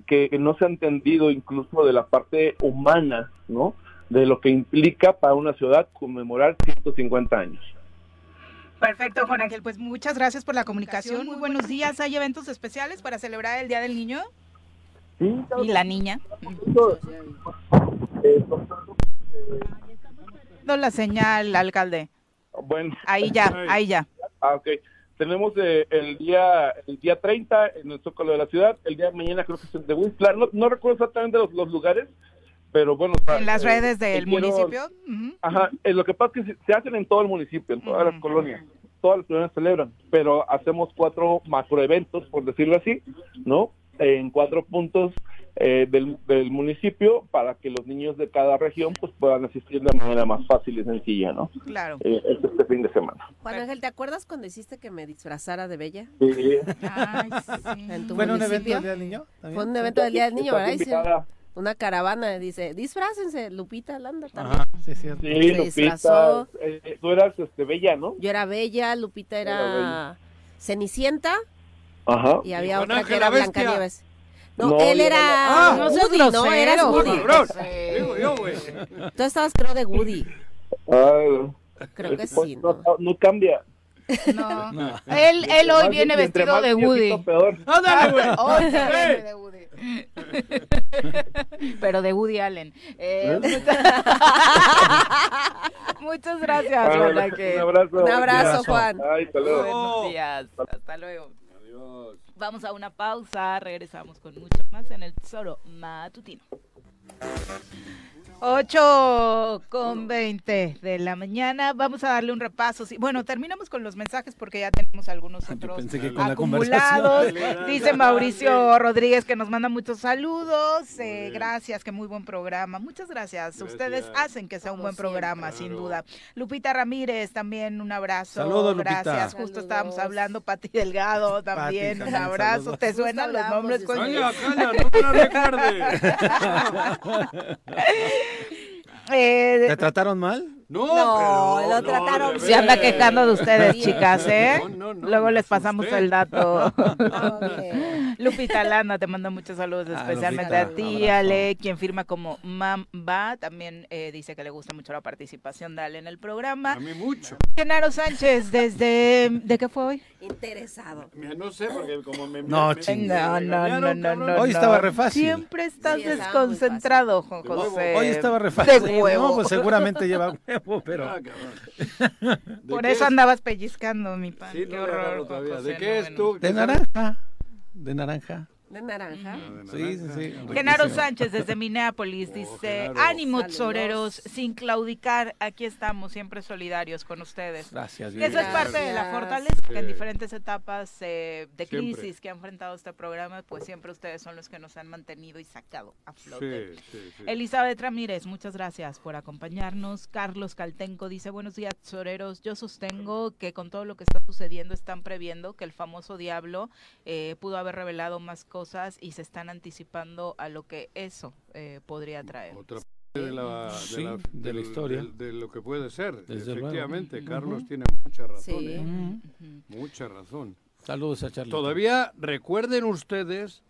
que, no se ha entendido incluso de la parte humana, ¿no? De lo que implica para una ciudad conmemorar 150 años. Perfecto, Juan Ángel. Pues muchas gracias por la comunicación. Muy buenos días. ¿Hay eventos especiales para celebrar el Día del Niño? Sí, Y la niña. la señal, alcalde. Bueno. Ahí ya, ahí ya. Ah, ok. Tenemos eh, el día el día 30 en el Zócalo de la ciudad, el día de mañana creo que es el de Whistler, no, no recuerdo exactamente los, los lugares, pero bueno. En las eh, redes del quiero- municipio. Ujú. Ajá, eh, lo que pasa es que se, hacen en todo el municipio, en todas las colonias. Todas las colonias celebran, pero hacemos cuatro macroeventos, por decirlo así, ¿no? En cuatro puntos eh, del, del municipio para que los niños de cada región pues puedan asistir de manera más fácil y sencilla, ¿no? Claro. Eh, es este fin de semana. Juan Ángel, ¿te acuerdas cuando hiciste que me disfrazara de bella? Sí. Ay, sí. En tu ¿Fue en un evento municipio. del Día del Niño? también? Fue un evento del Día del Niño, ¿verdad? Una caravana, dice, disfrácense, Lupita Landa también. Ajá, sí. Sí, Se Lupita, eh, tú eras este, bella, ¿no? Yo era Bella, Lupita Era era Cenicienta Ajá. y había Juan otra Ángel que era. Blancanieves. No, No, él era Ah, no seas Woody, no, era grosero, Woody. Digo yo, güey. Tú estabas creo de Woody. Ah, Creo que sí, no, cambia. No. Él, él hoy viene vestido de Woody. peor. Ándale, güey. Hoy se ¡Eh! viene de Woody. Pero de Woody Allen. Eh, muchas- Muchas gracias, Ah, Juan un abrazo. Un abrazo, Juan. Ay, hasta luego. Buenos días. Hasta luego. Adiós. Vamos a una pausa. Regresamos con mucho más en el Tesoro Matutino. 8 con 20 de la mañana. Vamos a darle un repaso. Sí, Bueno, terminamos con los mensajes porque ya tenemos algunos otros pensé que con la acumulados. conversación. Dice Mauricio Rodríguez que nos manda muchos saludos. Eh, gracias, que muy buen programa. Muchas gracias. Gracias. Ustedes hacen que sea un buen programa, sin duda. Lupita Ramírez, también un abrazo. Saludos, Lupita. Gracias. Justo estábamos hablando. Pati Delgado también. Pati, un abrazo. saludos. ¿Te Justo suenan los hablamos nombres? Calla, calla, no me recuerde. Eh, ¿Te trataron mal? No, No, pero lo no, trataron de se anda quejando de ustedes, chicas, ¿eh? No, no, no, Luego les pasamos el dato. Bien. Lupita Landa te manda muchos saludos, Ah, especialmente Lupita, a ti. Ale, quien firma como Mamba. También eh, dice que le gusta mucho la participación de Ale en el programa. A mí mucho. Genaro Sánchez, desde... ¿De qué fue hoy? Interesado. Mira, No sé, porque como me... No, me- No, no, no, no, no. Hoy estaba re fácil. Siempre estás Sí, desconcentrado, Juan De huevo. José. Hoy estaba re De fácil. huevo. No, pues seguramente lleva huevo, pero... Ah. ¿De Por qué eso es? andabas pellizcando, mi pan. Sí, qué horror, todavía. Juan ¿De José, qué no, es tú? De ¿Qué naranja. De naranja. De naranja. Sí, sí, sí. Genaro. Sánchez desde Minneapolis dice, Genaro. ánimo tesoreros, sin claudicar, aquí estamos siempre solidarios con ustedes. Gracias. Que eso es parte de la fortaleza, que en diferentes etapas eh, de Siempre. crisis que ha enfrentado este programa, pues siempre ustedes son los que nos han mantenido y sacado a flote. Sí, sí, sí. Elizabeth Ramírez, muchas gracias por acompañarnos. Carlos Caltenco dice, buenos días, tesoreros. Yo sostengo que con todo lo que está sucediendo están previendo que el famoso diablo eh, pudo haber revelado más cosas y se están anticipando a lo que eso eh, podría traer. Otra parte de la, de Sí, la, de la historia. De, lo que puede ser. Desde luego. Efectivamente. Carlos tiene mucha razón. Sí. ¿eh? Mucha razón. Saludos a Charlie. Todavía recuerden ustedes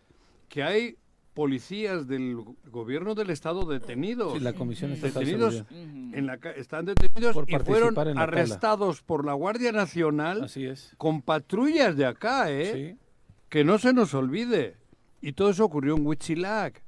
que hay policías del go- gobierno del estado detenidos. Sí, la Comisión detenidos en la ca- están detenidos Por y fueron en la tala. arrestados por la Guardia Nacional Así es. con patrullas de acá, ¿eh? Sí. Que no se nos olvide. Y todo eso ocurrió en Huitzilac.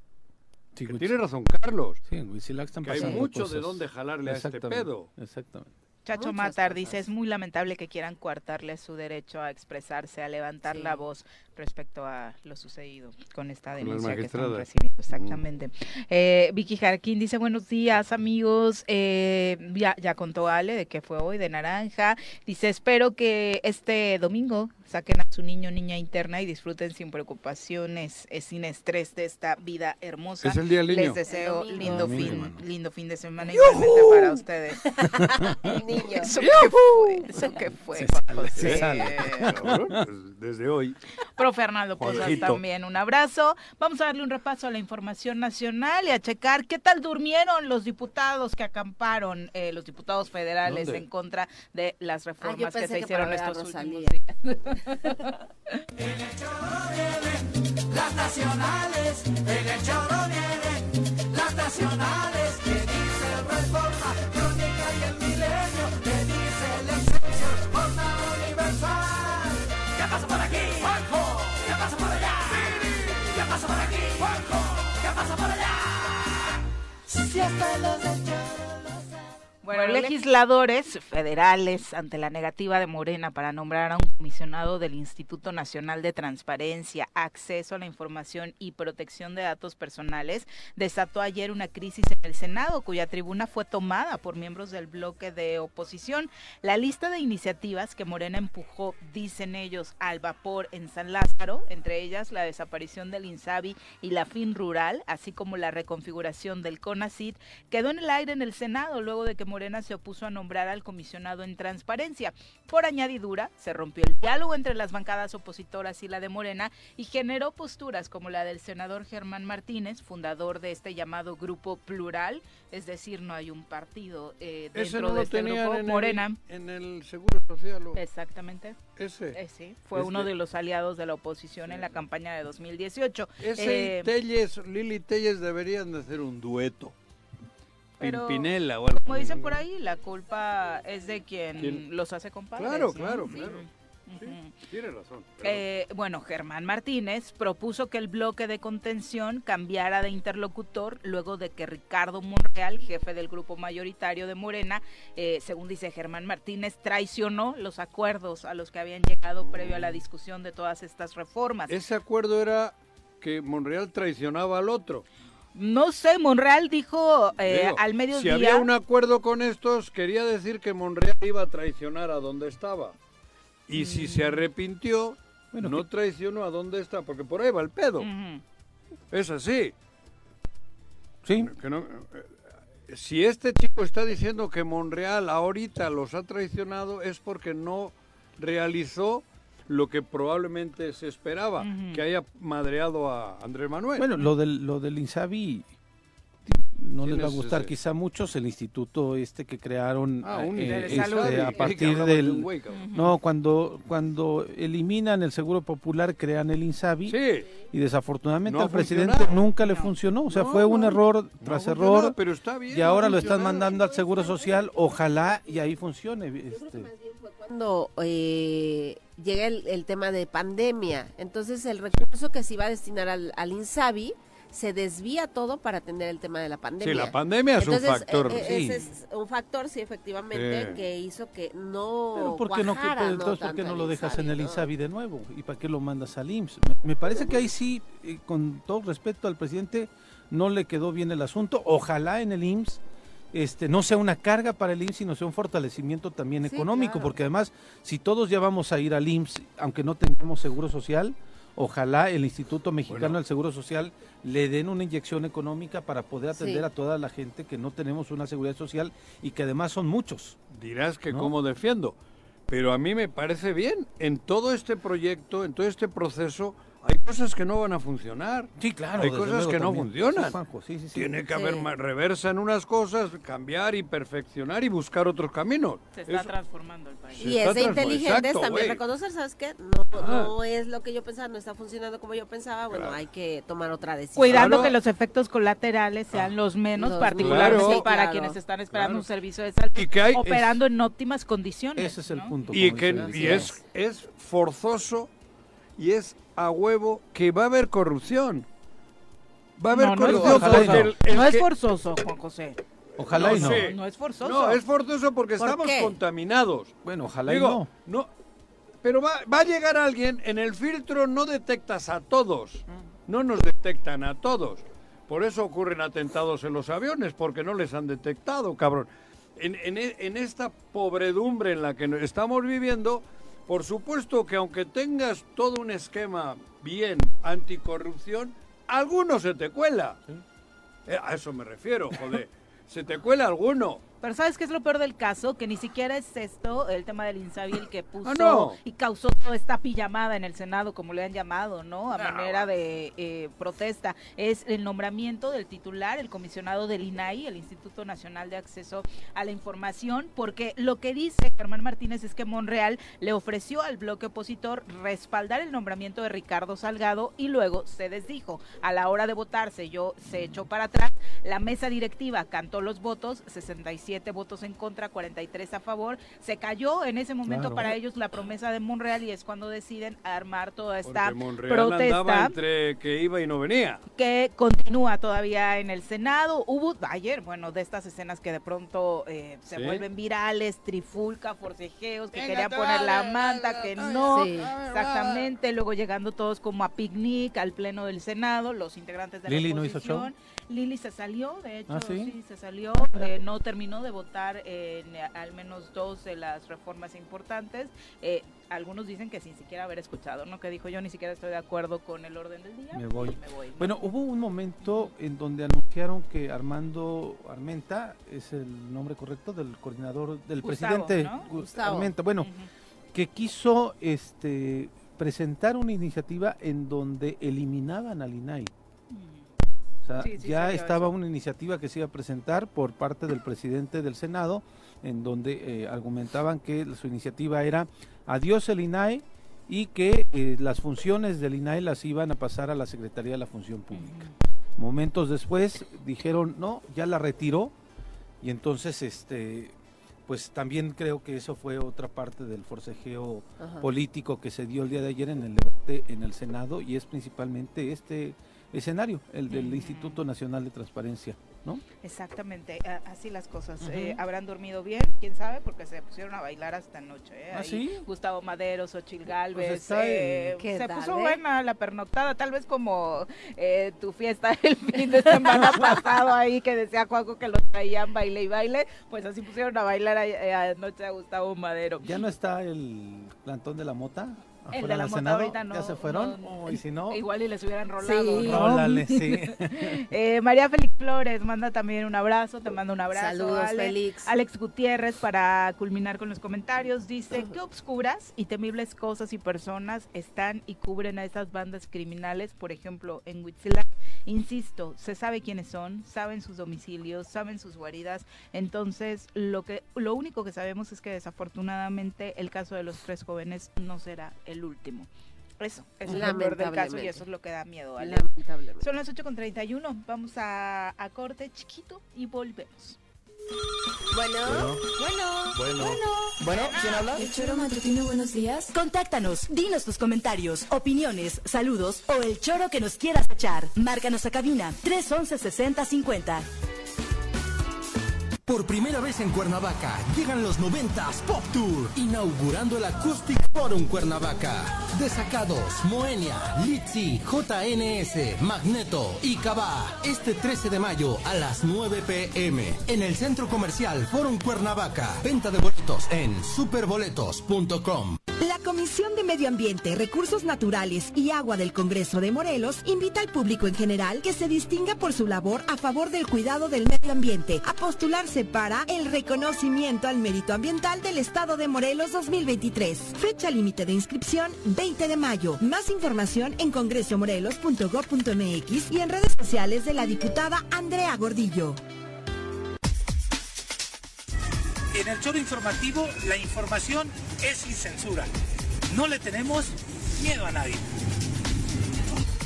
Sí, Que tiene razón Carlos. Sí, en Huitzilac están Que hay mucho de dónde jalarle a este pedo. Exactamente. Chacho Muchas Matar cosas. dice, es muy lamentable que quieran coartarle su derecho a expresarse, a levantar Sí. la voz respecto a lo sucedido con esta denuncia que están recibiendo. Exactamente. Eh, Vicky Jarquín dice, buenos días amigos, Eh, ya, ya contó Ale de que fue hoy de naranja. Dice, espero que este domingo saquen a su niño niña interna y disfruten sin preocupaciones, eh, sin estrés de esta vida hermosa. Es el día del Les deseo lindo fin, hermano. lindo fin de semana igualmente para ustedes. Niño. ¿Eso qué fue? ¿Eso qué fue? Se sale, se pues, desde hoy. Fernando Posas Juanjito. también, un abrazo. Vamos a darle un repaso a la información nacional y a checar qué tal durmieron los diputados que acamparon, eh, los diputados federales ¿Dónde? en contra de las reformas que Ah, se que hicieron estos últimos Rosalía. días. Las nacionales, en el las nacionales, pasa por aquí? ¿qué pasa por allá? Si hasta los del Bueno, legisladores federales, ante la negativa de Morena para nombrar a un comisionado del Instituto Nacional de Transparencia, Acceso a la Información y Protección de Datos Personales, desató ayer una crisis en el Senado, cuya tribuna fue tomada por miembros del bloque de oposición. La lista de iniciativas que Morena empujó, dicen ellos, al vapor en San Lázaro, entre ellas la desaparición del INSABI y la FIN Rural, así como la reconfiguración del CONACID, quedó en el aire en el Senado luego de que Morena se opuso a nombrar al comisionado en transparencia. Por añadidura, se rompió el diálogo entre las bancadas opositoras y la de Morena y generó posturas como la del senador Germán Martínez, fundador de este llamado Grupo Plural, es decir, no hay un partido eh, dentro no de este grupo, en Morena. el, en el Seguro Social. o- Exactamente, Ese. eh, sí, fue Este- uno de los aliados de la oposición en la campaña de 2018. Ese Eh, y Telles, Lili Telles deberían de hacer un dueto. Pero, Pimpinela o algo. Como dicen por ahí, la culpa es de quien ¿Quién? los hace compadres. Claro, ¿no? claro, Sí. claro. Sí, tiene razón. pero- Eh, bueno, Germán Martínez propuso que el bloque de contención cambiara de interlocutor luego de que Ricardo Monreal, jefe del grupo mayoritario de Morena, eh, según dice Germán Martínez, traicionó los acuerdos a los que habían llegado previo a la discusión de todas estas reformas. Ese acuerdo era que Monreal traicionaba al otro. No sé, Monreal dijo eh, Digo, al Si mediodía... había un acuerdo con estos, quería decir que Monreal iba a traicionar a donde estaba. Y si Mm. se arrepintió, Bueno, no traicionó a donde está, porque por ahí va el pedo. Es así. Sí, Que no- eh, si este chico está diciendo que Monreal ahorita los ha traicionado, es porque no realizó lo que probablemente se esperaba, que haya madreado a Andrés Manuel. Bueno, lo del, lo del INSABI no ¿Quién les va a gustar ese? quizá a muchos el instituto este que crearon Ah, un eh, este, a partir hablaba de un del no cuando cuando eliminan el seguro popular crean el INSABI Sí, y desafortunadamente No al presidente funcionado. nunca le No. funcionó o sea No, fue un no, error no tras error pero está bien. y ahora no lo están mandando al seguro social ojalá y ahí funcione este. Cuando eh, llega el, el tema de pandemia. Entonces el recurso que se iba a destinar al, al INSABI se desvía todo para atender el tema de la pandemia. Sí, la pandemia es un factor, eh, sí. Ese es un factor, sí, efectivamente, Sí. que hizo que no Pero ¿por qué no, cuajara, ¿no? entonces, ¿por qué tanto no lo dejas en el ¿no? INSABI de nuevo? ¿Y para qué lo mandas al IMSS? Me, me parece que ahí sí, eh, con todo respeto al presidente, no le quedó bien el asunto. Ojalá en el IMSS este, no sea una carga para el IMSS, sino sea un fortalecimiento también Sí, económico, claro. porque además, si todos ya vamos a ir al IMSS, aunque no tengamos seguro social, ojalá el Instituto Mexicano Bueno. del Seguro Social le den una inyección económica para poder atender Sí. a toda la gente que no tenemos una seguridad social y que además son muchos. Dirás que ¿No? cómo defiendo. Pero a mí me parece bien. En todo este proyecto, en todo este proceso, hay cosas que no van a funcionar. Sí, claro. Hay cosas que no funcionan. Sí, Juanjo, sí, sí, sí. Tiene que haber reversa en unas cosas, cambiar y perfeccionar y buscar otros caminos. Se está Eso- transformando el país. Y es de inteligentes también reconocer, ¿sabes qué? No, Ah. no es lo que yo pensaba, no está funcionando como yo pensaba, bueno, Claro. hay que tomar otra decisión. Cuidando Claro. que los efectos colaterales sean los menos, Los. Sí, para claro. quienes están esperando Claro. un servicio de salud, Y que hay- operando en óptimas condiciones. Ese es el ¿no? punto. Y, que, y es, es forzoso y es a huevo que va a haber corrupción. Va a haber No, no es corrupción forzoso. porque el- el No es que- forzoso, Juan José. Ojalá No y no. sé. No es forzoso. No, es forzoso porque ¿Por estamos qué? contaminados. Bueno, ojalá Digo, y no. no. Pero va, va a llegar alguien, en el filtro no detectas a todos. No nos detectan a todos. Por eso ocurren atentados en los aviones, porque no les han detectado, cabrón. En, en en esta pobredumbre en la que estamos viviendo, por supuesto que aunque tengas todo un esquema bien anticorrupción, alguno se te cuela. Eh, a eso me refiero, joder. se te cuela alguno. Pero ¿sabes qué es lo peor del caso? Que ni siquiera es esto, el tema del Insabi, el que puso Ah, no. y causó toda esta pijamada en el Senado, como le han llamado, ¿no? A No, manera de eh, protesta. Es el nombramiento del titular, el comisionado del INAI, el Instituto Nacional de Acceso a la Información, porque lo que dice Germán Martínez es que Monreal le ofreció al bloque opositor respaldar el nombramiento de Ricardo Salgado y luego se desdijo. A la hora de votarse, yo se echó para atrás. La mesa directiva cantó los votos, 67 votos en contra, 43 a favor. Se cayó en ese momento Claro. para ellos la promesa de Monreal y es cuando deciden armar toda esta protesta entre que iba y no venía. que continúa todavía en el Senado. Hubo ayer, bueno, de estas escenas que de pronto eh, se ¿Sí? vuelven virales, trifulca, forcejeos, que querían poner la manta, que no. Sí. Exactamente, luego llegando todos como a picnic al pleno del Senado, los integrantes de ¿Lili la no hizo oposición. Lili se salió, de hecho, ¿Ah, sí? sí? se salió, eh, no terminó de votar en al menos dos de las reformas importantes. Eh, algunos dicen que sin siquiera haber escuchado, ¿no? Que dijo yo ni siquiera estoy de acuerdo con el orden del día. Me voy. me voy. Bueno, hubo un momento en donde anunciaron que Armando Armenta es el nombre correcto del coordinador del Gustavo, presidente Gustavo. Armenta. Bueno, que quiso este presentar una iniciativa en donde eliminaban al INAI. O sea, Sí, sí ya estaba eso. una iniciativa que se iba a presentar por parte del presidente del Senado, en donde eh, argumentaban que su iniciativa era adiós el INAI y que eh, las funciones del INAI las iban a pasar a la Secretaría de la Función Pública. Momentos después dijeron, no, ya la retiró y entonces este pues también creo que eso fue otra parte del forcejeo Ajá. político que se dio el día de ayer en el debate en el Senado y es principalmente este escenario, el del. Instituto Nacional de Transparencia, ¿no? Exactamente, a- así las cosas. Eh, ¿Habrán dormido bien? ¿Quién sabe? Porque se pusieron a bailar hasta anoche. ¿eh? ¿Ah, sí? Gustavo Madero, Xochil Gálvez. Pues está eh, el- ¿Qué se tal, puso eh? buena la pernoctada, tal vez como eh, tu fiesta el fin de semana pasado ahí que decía Juanjo que lo traían baile y baile. Pues así pusieron a bailar a- anoche a Gustavo Madero. ¿Ya no está el plantón de la mota? El de la Senado? ahorita no. ¿Ya se fueron? no, y si no, Igual y les hubieran rolado. Sí. ¿no? rólale, sí. Eh, María Félix Flores manda también un abrazo, te mando un abrazo. Saludos, Ale. Félix. Alex Gutiérrez, para culminar con los comentarios, dice, qué obscuras y temibles cosas y personas están y cubren a estas bandas criminales, por ejemplo, en Huitzilac. Insisto, se sabe quiénes son, saben sus domicilios, saben sus guaridas, entonces lo que lo único que sabemos es que desafortunadamente el caso de los tres jóvenes no será el último. Eso, eso es lo peor del caso y eso es lo que da miedo. Ale. Lamentablemente. Son las 8.31, vamos a, a corte chiquito y volvemos. Bueno, Bueno. bueno, Bueno. bueno. ¿quién habla? El choro matutino, buenos días. Contáctanos, dinos tus comentarios, opiniones, saludos o el choro que nos quieras echar. Márcanos a cabina 311 6050. Por primera vez en Cuernavaca llegan los 90s Pop Tour, inaugurando el Acoustic Forum Cuernavaca. Desacados, Moenia, Litzy, JNS, Magneto y Cabá. Este 13 de mayo a las 9 pm en el Centro Comercial Forum Cuernavaca. Venta de boletos en superboletos.com. La Comisión de Medio Ambiente, Recursos Naturales y Agua del Congreso de Morelos invita al público en general que se distinga por su labor a favor del cuidado del medio ambiente a postularse para el reconocimiento al mérito ambiental del Estado de Morelos 2023. Fecha límite de inscripción 20 de mayo. Más información en congresomorelos.gov.mx y en redes sociales de la diputada Andrea Gordillo. En el choro informativo, la información es sin censura. No le tenemos miedo a nadie.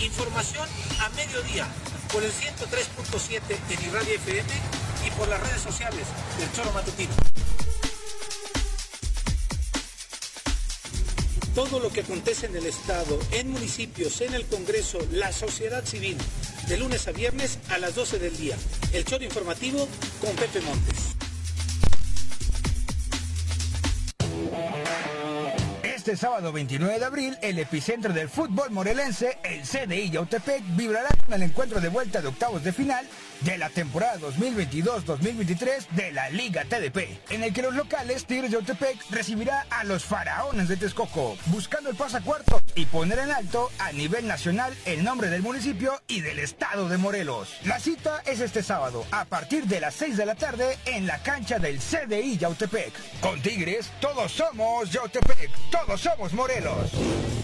Información a mediodía por el 103.7 en Irradia FM y por las redes sociales del Choro Matutino. Todo lo que acontece en el Estado, en municipios, en el Congreso, la sociedad civil, de lunes a viernes a las 12 del día. El Choro Informativo con Pepe Montes. Este sábado 29 de abril, el epicentro del fútbol morelense, el CDI Yautepec, vibrará con el encuentro de vuelta de octavos de final de la temporada 2022-2023 de la Liga TDP, en el que los locales Tigres de Yautepec recibirá a los faraones de Texcoco, buscando el pasacuarto y poner en alto a nivel nacional el nombre del municipio y del estado de Morelos. La cita es este sábado, a partir de las 6 de la tarde, en la cancha del CDI Yautepec. Con Tigres, todos somos Yautepec, todos somos Morelos.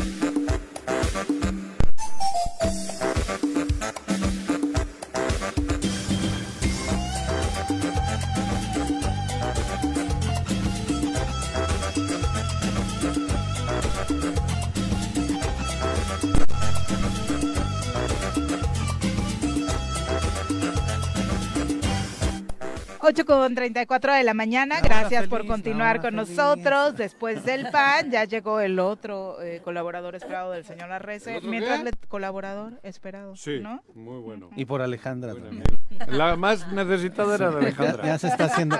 Ocho con 34 de la mañana, La gracias por feliz, continuar con feliz. nosotros. Después del PAN, ya llegó el otro eh, colaborador esperado del señor Arrece. ¿El otro Mientras le, colaborador esperado, Sí, ¿no? muy bueno. Y por Alejandra también. La más necesitada era de Ya, Alejandra. ya se está haciendo,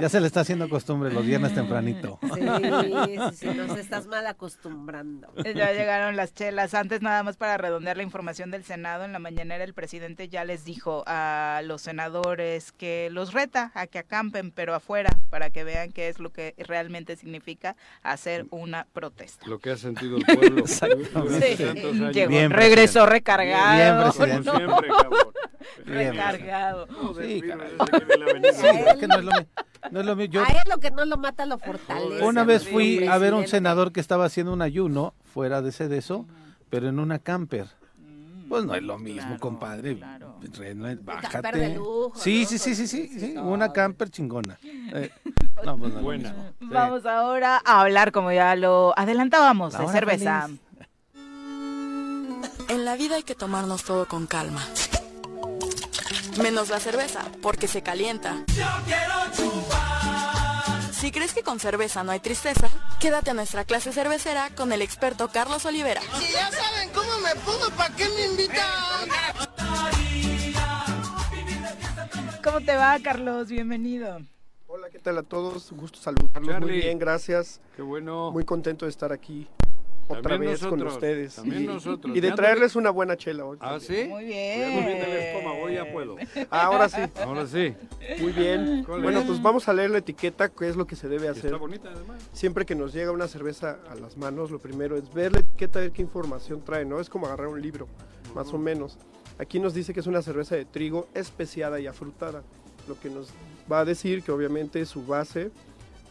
ya se le está haciendo costumbre los viernes tempranito. Sí, sí, sí, nos estás mal acostumbrando. Ya llegaron las chelas. Antes, nada más para redondear la información del Senado, en la mañanera el presidente ya les dijo a los senadores que los reta a que acampen, pero afuera, para que vean qué es lo que realmente significa hacer una protesta. Lo que ha sentido el pueblo. Sí, años. llegó, Bien, regresó recargado. Bien, presidente. ¿no? Siempre, cabrón. Bien, recargado. Sí. Sí, es que no es lo, mi- no es lo mismo. Yo A él lo que no lo mata lo fortalece. una vez fui a ver un senador que estaba haciendo un ayuno fuera de ese de eso, pero en una camper. Pues no es lo mismo, compadre. Es- Bájate. camper de lujo, sí, ¿no? sí, sí, sí, sí, sí, una camper chingona. Eh, no, pues no es lo Buena. mismo. Sí. Vamos ahora a hablar, como ya lo adelantábamos, La de cerveza. feliz. En la vida hay que tomarnos todo con calma. Menos la cerveza, porque se calienta. Si crees que con cerveza no hay tristeza, quédate a nuestra clase cervecera con el experto Carlos Olivera. Si ya saben cómo me pongo, ¿para qué me invitan? ¿Cómo te va, Carlos? Bienvenido. Hola, ¿qué tal a todos? Gusto saludarlos. Muy Charlie. bien, gracias. Qué bueno. Muy contento de estar aquí otra También vez con nosotros, ustedes. también y, nosotros. y de traerles una buena chela hoy. ¿Ah, sí? Muy bien del bien. estómago, hoy ya puedo. Ahora sí. Ahora sí. Muy bien. ¿Cuál Bueno, es? pues vamos a leer la etiqueta, qué es lo que se debe hacer. Está bonita además. Siempre que nos llega una cerveza a las manos, lo primero es ver la etiqueta, ver qué información trae, ¿no? Es como agarrar un libro, más o menos. Aquí nos dice que es una cerveza de trigo especiada y afrutada, lo que nos va a decir que obviamente su base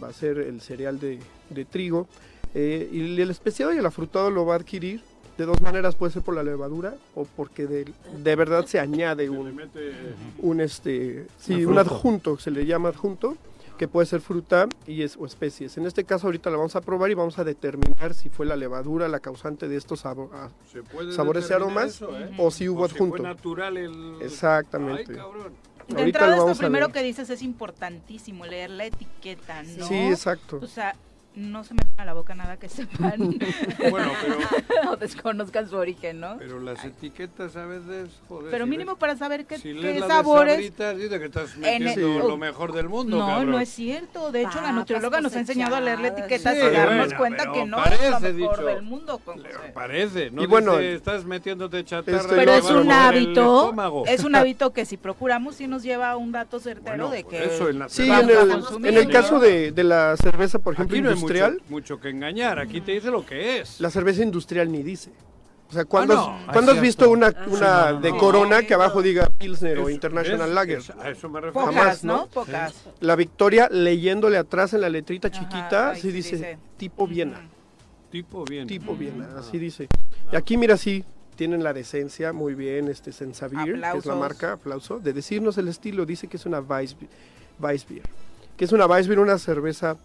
va a ser el cereal de, de trigo. Eh, y el especiado y el afrutado lo va a adquirir De dos maneras, puede ser por la levadura o porque de, de verdad se añade un, un este, sí, un adjunto, se le llama adjunto, que puede ser fruta y es, o especies. En este caso ahorita la vamos a probar y vamos a determinar si fue la levadura la causante de estos sabo- a- ¿Se puede sabores y aromas eso, eh? o si hubo O si fue adjunto. natural el... Exactamente. Ay, cabrón. De Ahorita entrada, lo esto primero que dices es importantísimo, leer la etiqueta, ¿no? Sí, exacto. O sea, no se metan a la boca nada que sepan. Bueno, pero- o desconozcan su origen, ¿no? Pero las etiquetas a veces, joder. Pero si mínimo lees- para saber qué, Si qué sabores. Sabritas, dice que estás En el- metiendo Sí. lo mejor del mundo, No, cabrón. no es cierto. De hecho, la Papas nutrióloga nos ha enseñado a leer la etiqueta Sí, y darnos bueno, cuenta que no parece, es lo mejor dicho. del mundo. Parece, ¿no? Y bueno, Dice, estás metiéndote chatarra. este, y Pero es un el hábito, estómago. es un hábito que si procuramos sí nos lleva a un dato certero de que eso, en la Sí, en el, en el caso de, de la cerveza, por ejemplo, Aquí no hay industrial, mucho, mucho que engañar, aquí te dice lo que es. la cerveza industrial ni dice. O sea, ¿cuándo, no. has, ¿cuándo Ah, has visto una, cierto. una Sí, no, no, de no. Corona que abajo diga Pilsner o International es- Lager? es- a eso me refiero. Pocas, Jamás, ¿no? ¿no? Pocas. La Victoria, leyéndole atrás en la letrita chiquita, ahí sí sí dice, dice. tipo Viena, Tipo bien. tipo Viena, así dice. Y aquí, mira, sí, tienen la decencia, muy bien, este Sensavir, que es la marca, aplauso, de decirnos el estilo, dice que es una Weissbier, Weissbier, que es una Weissbier, una cerveza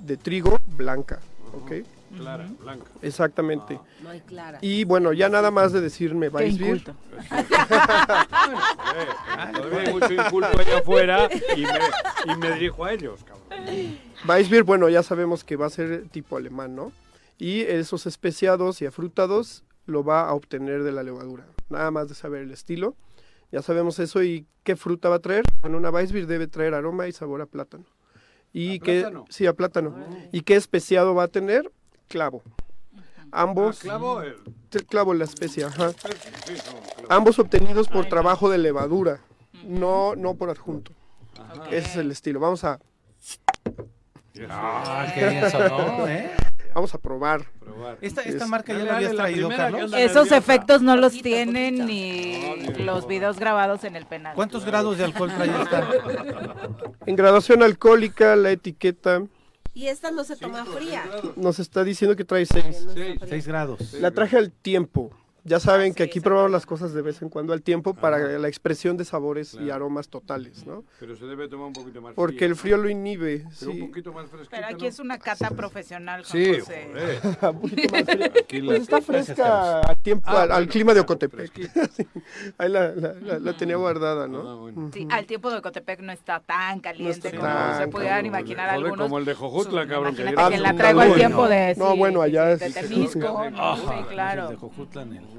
de trigo blanca, ¿ok? Clara, blanca. Exactamente. No hay clara. Y bueno, ya nada más de decirme inculto. Eh, todavía hay mucho inculto allá afuera y me, y me dirijo a ellos, cabrón. Weissbier, bueno, ya sabemos que va a ser tipo alemán, ¿no? Y esos especiados y afrutados lo va a obtener de la levadura. Nada más de saber el estilo. Ya sabemos eso y qué fruta va a traer. Bueno, una Weissbier debe traer aroma y sabor a plátano. Y ¿A qué, plátano? sí, a plátano. ¿Y qué especiado va a tener? Clavo. Ambos, Ah, clavo, el- clavo, la especia, ajá. sí, sí, son clavos. Ambos obtenidos por trabajo de levadura, no, no por adjunto. Ese es el estilo. Vamos a, Ah, qué bien sonó, ¿eh? Vamos a probar. Probar. Esta, esta Es- marca ya la habías traído, Carlos. Esos nerviosa. efectos no los tienen ni los videos grabados en el penal. ¿Cuántos grados de alcohol trae esta? En graduación alcohólica, la etiqueta Y esta no se toma fría. nos está diciendo que trae 6. Seis. 6 grados. La traje al tiempo. Ya saben Ah, que sí, aquí probamos las cosas de vez en cuando al tiempo para la expresión de sabores y Claro. aromas totales, ¿no? Pero se debe tomar un poquito más Porque fría, el ¿no? frío lo inhibe. Pero un Sí. poquito más fresquito, Pero aquí ¿no? es una cata profesional, Juan Sí, José. joder. Un poquito más. Aquí Pues la- está fresca al tiempo, Ah, al, al bueno, clima de Ocotepec. Sí. Ahí la, la- la- la tenía guardada, Ah, ¿no? bueno. Sí, al tiempo de Cotepec no está tan caliente está como tan se pudieran imaginar Joder, algunos. como el de Jojutla, cabrón, que la un traigo al tiempo de. No, bueno, allá es- De Temisco, sí. ¿no? Ajá, claro. De Jojutlan, el-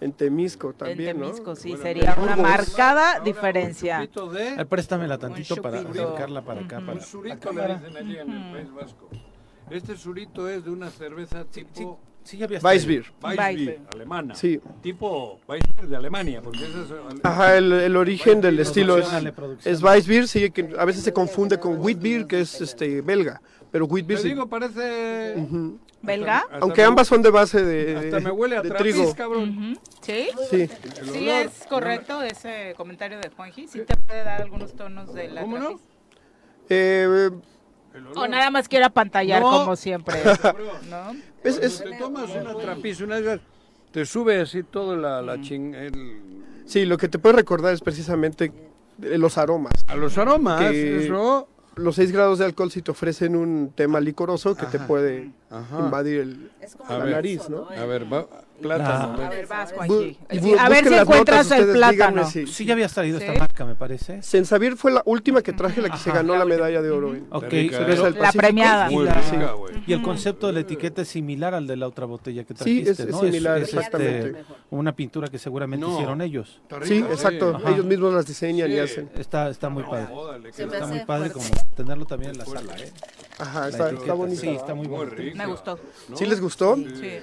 En Temisco En también, ¿no? Temisco, sí, Bueno, sería una marcada Ahora, diferencia. De... Ay, préstamela tantito Un para acercarla para acá. Para Un surito le dicen allí en el País Vasco. Este surito es de una cerveza tipo Sí, Weissbier. Weissbier, Weissbier. alemana. Sí. Tipo Weissbier de Alemania, porque esa es... Ajá, el, el origen del estilo es, es Weissbier, sí, que a veces se confunde con Wheatbeer, que es este belga, pero Te Wheatbeer sí. digo, parece... ¿Belga? Hasta Aunque me- ambas son de base de, Hasta me huele a de trigo. cabrón. ¿Sí? Sí. Es correcto ese comentario de Juanji. Sí te puede dar algunos tonos de la ¿Cómo no? trapiz. Eh, O nada más quiere apantallar No. como siempre. ¿no? es, es- Cuando te tomas una trapiz, una de te sube así todo la, la ching... el- sí, lo que te puede recordar es precisamente eh, los aromas. A los aromas, Que- eso... Los 6 grados de alcohol si te ofrecen un tema licoroso que te puede Ajá. invadir el, Es como A la ver. nariz, ¿no? A ver, va... Plátano. A ver, vas, Juanji. Sí, a ver si encuentras notas, el plátano. si- Sí, ya habías traído Sí. esta marca, me parece. Sensavir fue la última que traje, la que se ganó la medalla de oro. en- Ok, rica, La premiada. Muy Y rica, el concepto de la etiqueta es similar al de la otra botella que Sí, trajiste, es- es ¿no? similar, este, exactamente. una pintura que seguramente No. hicieron ellos. Sí, exacto. Ajá. Ellos mismos las diseñan y Sí. hacen. Está, está muy padre. Está muy padre como tenerlo también en la sala, ¿eh? Ajá, está, está bonita. Sí, está muy Muy bonito. rica. Me gustó. ¿no? ¿Sí les gustó? Sí.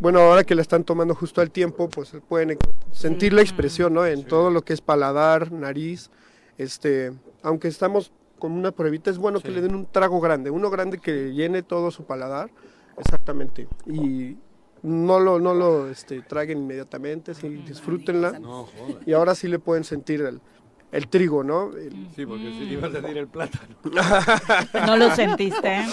Bueno, ahora que la están tomando justo al tiempo, pues pueden sentir la expresión, ¿no? En todo lo que es paladar, nariz, este, aunque estamos con una pruebita, es bueno que le den un trago grande, uno grande que llene todo su paladar, exactamente, y no lo, no lo este, traguen inmediatamente, sí, disfrútenla, No, y ahora sí le pueden sentir el, el trigo, ¿no? El- Sí, porque si ibas a decir el plátano. No lo sentiste. ¿eh?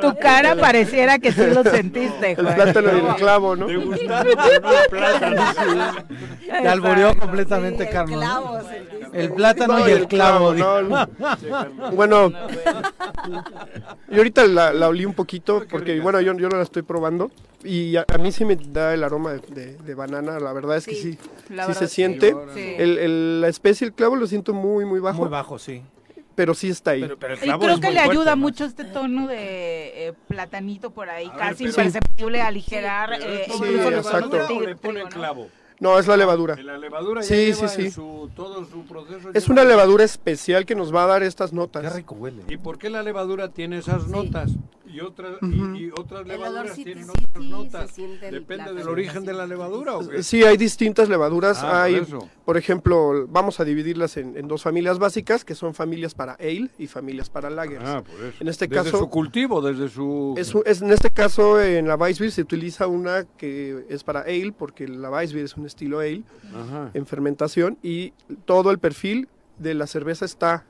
Tu cara pareciera que sí lo sentiste, El Juan. plátano y el clavo, ¿no? Te gustaron, no el plátano. Te alboreó completamente, Carlos. ¿no? El plátano No, y el clavo. no, no. Bueno, y ahorita la, la olí un poquito porque, bueno, yo, yo no la estoy probando y a, a mí sí me da el aroma de, de- de banana, la verdad es que sí, sí verdad se sí. Siente. Sí. El, el- la especie, el clavo lo siento muy, muy bajo. Muy bajo, sí. Pero sí está ahí. Y creo que le ayuda mucho este tono de eh, platanito por ahí, casi pero- imperceptible a aligerar Pero eh, incluso Sí, los exacto. tonos de ¿O le trigo, ponen ¿no? clavo? No, es la levadura. La levadura ya Sí, lleva sí, sí. en su, todo su proceso. Es lleva- una levadura especial que nos va a dar estas notas. Qué rico huele. ¿Y por qué la levadura tiene esas notas? Y otras, y- otras levaduras tienen sí, otras sí, notas. Depende del origen de la levadura o qué? Sí, hay distintas levaduras. Ah, por hay, por ejemplo, vamos a dividirlas en, en dos familias básicas, que son familias para ale y familias para lagers. Ah, por eso. En este desde caso, su cultivo, desde su... es, es- en este caso en la Weissbier se utiliza una que es para ale, porque la Weissbier es un estilo ale Ajá. en fermentación y todo el perfil de la cerveza está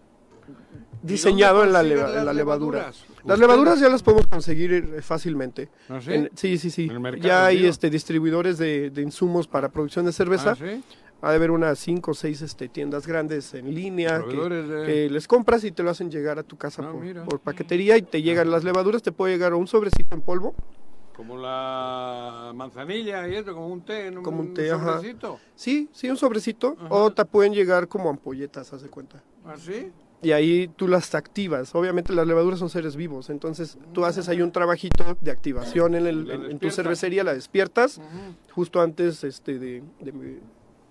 diseñado en la, leva- en la levadura. Las levaduras ya las podemos conseguir eh, fácilmente. ¿Ah, sí? En- sí, sí, sí. En el mercado, ya hay este distribuidores de, de insumos para producción de cerveza. Ah, ¿sí? Ha de haber unas 5 o 6 este, tiendas grandes en línea que, Proveedores de- que les compras y te lo hacen llegar a tu casa Ah, por, por paquetería y te llegan las levaduras, te puede llegar un sobrecito en polvo, Como la manzanilla y eso, como un té, en como un té, ajá. sobrecito. Sí, sí, un sobrecito, Ajá. o te pueden llegar como ampolletas, haz de cuenta. ¿Ah, sí? Y ahí tú las activas. Obviamente las levaduras son seres vivos, entonces tú haces ahí un trabajito de activación en, el- en- en tu cervecería, la despiertas, justo antes este, de, de-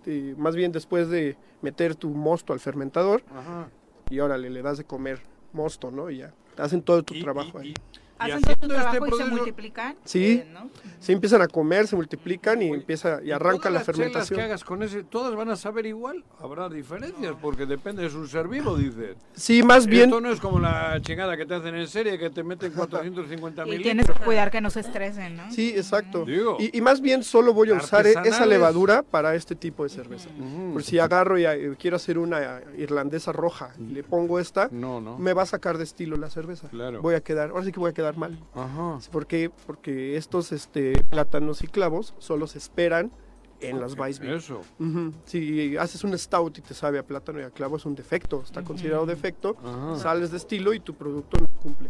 de- más bien después de meter tu mosto al fermentador, Ajá. y órale, le das de comer mosto, ¿no? Y ya, hacen todo tu Y- trabajo y- ahí. Hacen todo este trabajo y se multiplican. Sí, eh, ¿no? se empiezan a comer, se multiplican y Oye, empieza y ¿Y arranca todas la fermentación. que hagas con ese, todas van a saber igual? Habrá diferencias, porque depende de su ser vivo, dices. Sí, más bien, Esto no es como la chingada que te hacen en serie, que te meten 450 Y mil tienes que cuidar que no se estresen, ¿no? sí, exacto. Digo. Y, y más bien solo voy a usar e- esa levadura para este tipo de cerveza. Ujú. Por si agarro y eh, quiero hacer una irlandesa roja y le pongo esta, No, no. me va a sacar de estilo la cerveza. Claro. Voy a quedar, ahora sí que voy a quedar mal. Ajá. ¿Por qué? Porque estos este, plátanos y clavos solo se esperan en las Weissbier. Eso. Si haces un stout y te sabe a plátano y a clavo es un defecto, está considerado defecto, sales de estilo y tu producto no cumple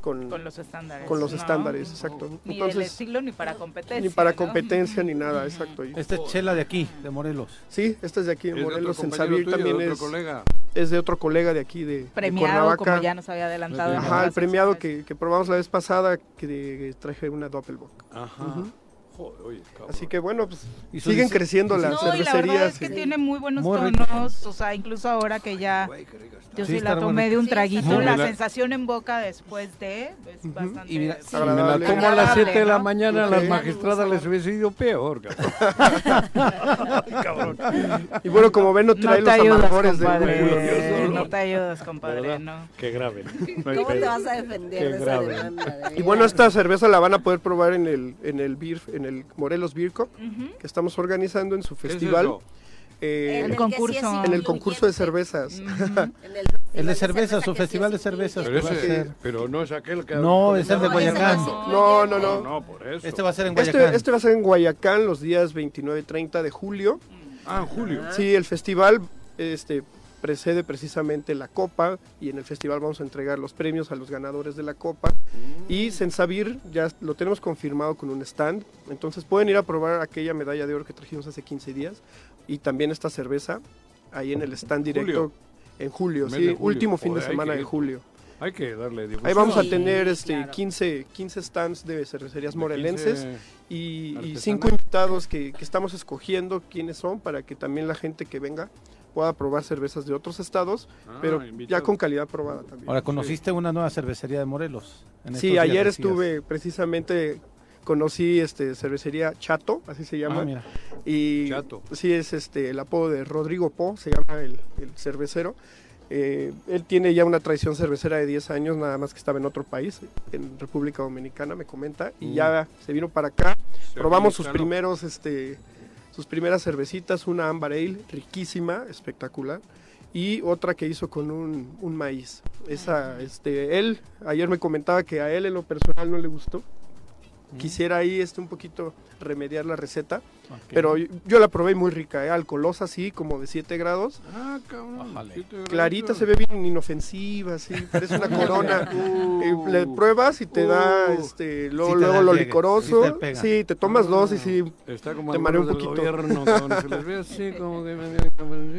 con, Con los estándares. con los ¿no? estándares, exacto. Ni del Entonces, estilo ni para competencia. ni para ¿no? competencia ni nada, exacto. Esta es chela de aquí, de Morelos. Sí, este es de aquí de Morelos, en Sabir tuyo, de también otro es, colega. es de otro colega de aquí de, de Premiado, Cuernavaca. como ya nos había adelantado. Ajá, el premiado que, que probamos la vez pasada, que de- traje una Doppelbock. Ajá. Joder, oye. Así que bueno, pues Y siguen dise- creciendo y las No, y la verdad cervecerías. es que y- tiene muy buenos Muy rico. tonos, o sea, incluso ahora que ya Güey, rica está. yo Sí, sí, la tomé de un Sí, traguito, está la sensación en boca después de es bastante Y mira, sí, si Me la tomo a las agradable, 7 de la ¿no? mañana, a las magistradas les hubiese ido peor, cabrón. Y bueno, como ven, no No trae te los ayudas, amargores compadre. ¿no? No te ayudas, compadre, ¿Verdad? no. Qué grave. ¿Cómo te vas a defender Qué de esa grave. demanda? de Y bueno, esta cerveza la van a poder probar en el en el beer, en el Morelos Beer Cup Ujú. que estamos organizando en su ¿Qué es festival. eso? eh, El que concurso. es en el concurso de cervezas. Ujú. En el, El de festival cerveza, su festival de es cervezas. Pero, ese- ser. pero no es aquel que... No, es el de Guayacán. No, no, No, no. por eso. Este va a ser en Este, Guayacán. este va a ser en Guayacán los días 29 y 30 de julio. Ah, en julio. Sí, el festival este, precede precisamente la copa y en el festival vamos a entregar los premios a los ganadores de la copa. Y Sensavir ya lo tenemos confirmado con un stand, entonces pueden ir a probar aquella medalla de oro que trajimos hace 15 días y también esta cerveza ahí en el stand directo Julio. en julio, sí, de julio. último fin de Joder, hay semana que de julio. Hay que darle difusión. Ahí vamos a Sí, tener este claro. 15, 15 stands de cervecerías De morelenses 15 y, y cinco invitados que, que estamos escogiendo quiénes son para que también la gente que venga pueda probar cervezas de otros estados, Ah, pero ya con calidad probada también. Ahora, ¿conociste una nueva cervecería de Morelos? En estos sí, días ayer decías. estuve precisamente conocí este cervecería Chato, así se llama. Ah, mira. Y Chato. sí es este el apodo de Rodrigo Po, se llama el, el cervecero. Eh, él tiene ya una tradición cervecera de 10 años, nada más que estaba en otro país, en República Dominicana, me comenta, y Mm. ya se vino para acá. Probamos sus primeros, este, sus primeras cervecitas, una Amber Ale, riquísima, espectacular. y otra que hizo con un, un maíz. Esa, este, él, ayer me comentaba que a él en lo personal no le gustó. Quisiera ahí este un poquito remediar la receta, pero yo, yo la probé muy rica, ¿eh? alcoholosa así, como de 7 grados. Ah, cabrón. siete grados. Clarita, se ve bien inofensiva, sí, parece una corona. Eh, le pruebas y te da Uh. este, luego, Sí te luego da lo llegue, licoroso. sí. Sí, te tomas dos y sí, Está como te marea un poquito. gobierno, cabrón, se les ve así como que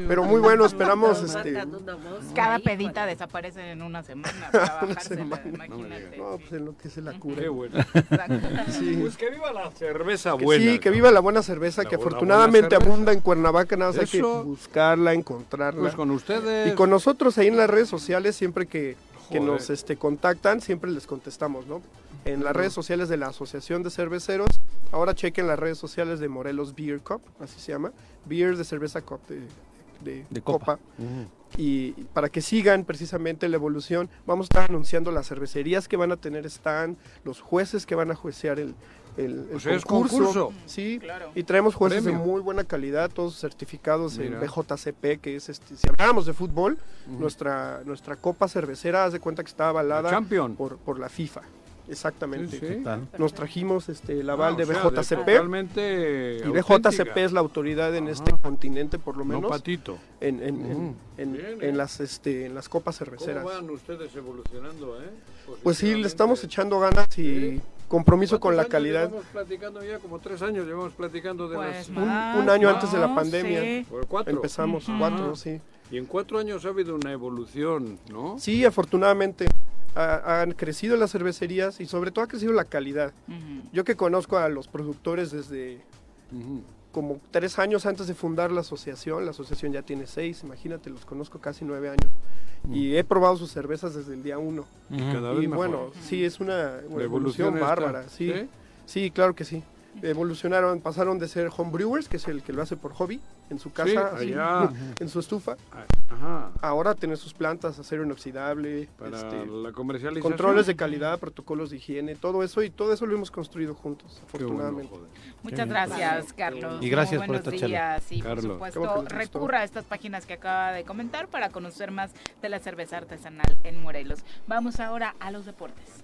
Pero muy bueno, esperamos este, una. Cada pedita desaparece en una semana. Trabajársela, semana. imagínate. No, pues en lo que se la cura. Qué bueno. Sí. Pues que viva la cerveza buena. sí, que viva la buena cerveza La que afortunadamente buena cerveza. abunda en Cuernavaca, nada más hay que buscarla, encontrarla. Pues con ustedes. Y con nosotros ahí en las redes sociales, siempre que, nos este, contactan, siempre les contestamos, ¿no? En las redes sociales de la Asociación de Cerveceros, ahora chequen las redes sociales de Morelos Beer Cup, así se llama, Beer de cerveza cup de, de- De copa. copa. Y para que sigan precisamente la evolución, vamos a estar anunciando las cervecerías que van a tener stand, los jueces que van a juecear el, el, el O sea, es concurso. concurso. Sí, Claro. y traemos jueces Premio. de muy buena calidad, todos certificados Mira. en BJCP, que es este, si habláramos de fútbol, nuestra, nuestra copa cervecera, haz de cuenta que está avalada por, por la FIFA. Exactamente. Sí, sí. Tal. Nos trajimos este, el aval Ah, de o sea, BJCP. totalmente y BJCP auténtica. es la autoridad en Ajá. este continente, por lo No menos, patito. en, en, en- en- Bien, en ¿eh? las, este, en las copas cerveceras. ¿Cómo van ustedes evolucionando, eh? Pues sí, le estamos echando ganas y Sí. Compromiso con la ¿Cuántos años calidad. Llevamos platicando ya como tres años, llevamos platicando de Pues las... Un- más, un año ¿no? antes de la pandemia. Sí. Por cuatro. Empezamos cuatro, sí. Y en cuatro años ha habido una evolución, ¿no? Sí, afortunadamente ha- han crecido las cervecerías y sobre todo ha crecido la calidad. Yo que conozco a los productores desde. Como tres años antes de fundar la asociación, la asociación ya tiene seis, imagínate, los conozco casi nueve años. Y he probado sus cervezas desde el día uno. Cada vez Y bueno, sí, es una, evolución bárbara, sí. ¿sí? Sí, claro que sí. Evolucionaron, pasaron de ser homebrewers, que es el que lo hace por hobby, en su casa, así, allá. en su estufa, Ajá. ahora tener sus plantas, acero inoxidable, Para este, la comercialización. controles de calidad, protocolos de higiene, todo eso y todo eso lo hemos construido juntos, bueno, afortunadamente. Muchas gracias, Carlos. Y gracias Muy por buenos esta días. Y Carlos. por supuesto, recurra a estas páginas que acaba de comentar para conocer más de la cerveza artesanal en Morelos. Vamos ahora a los deportes.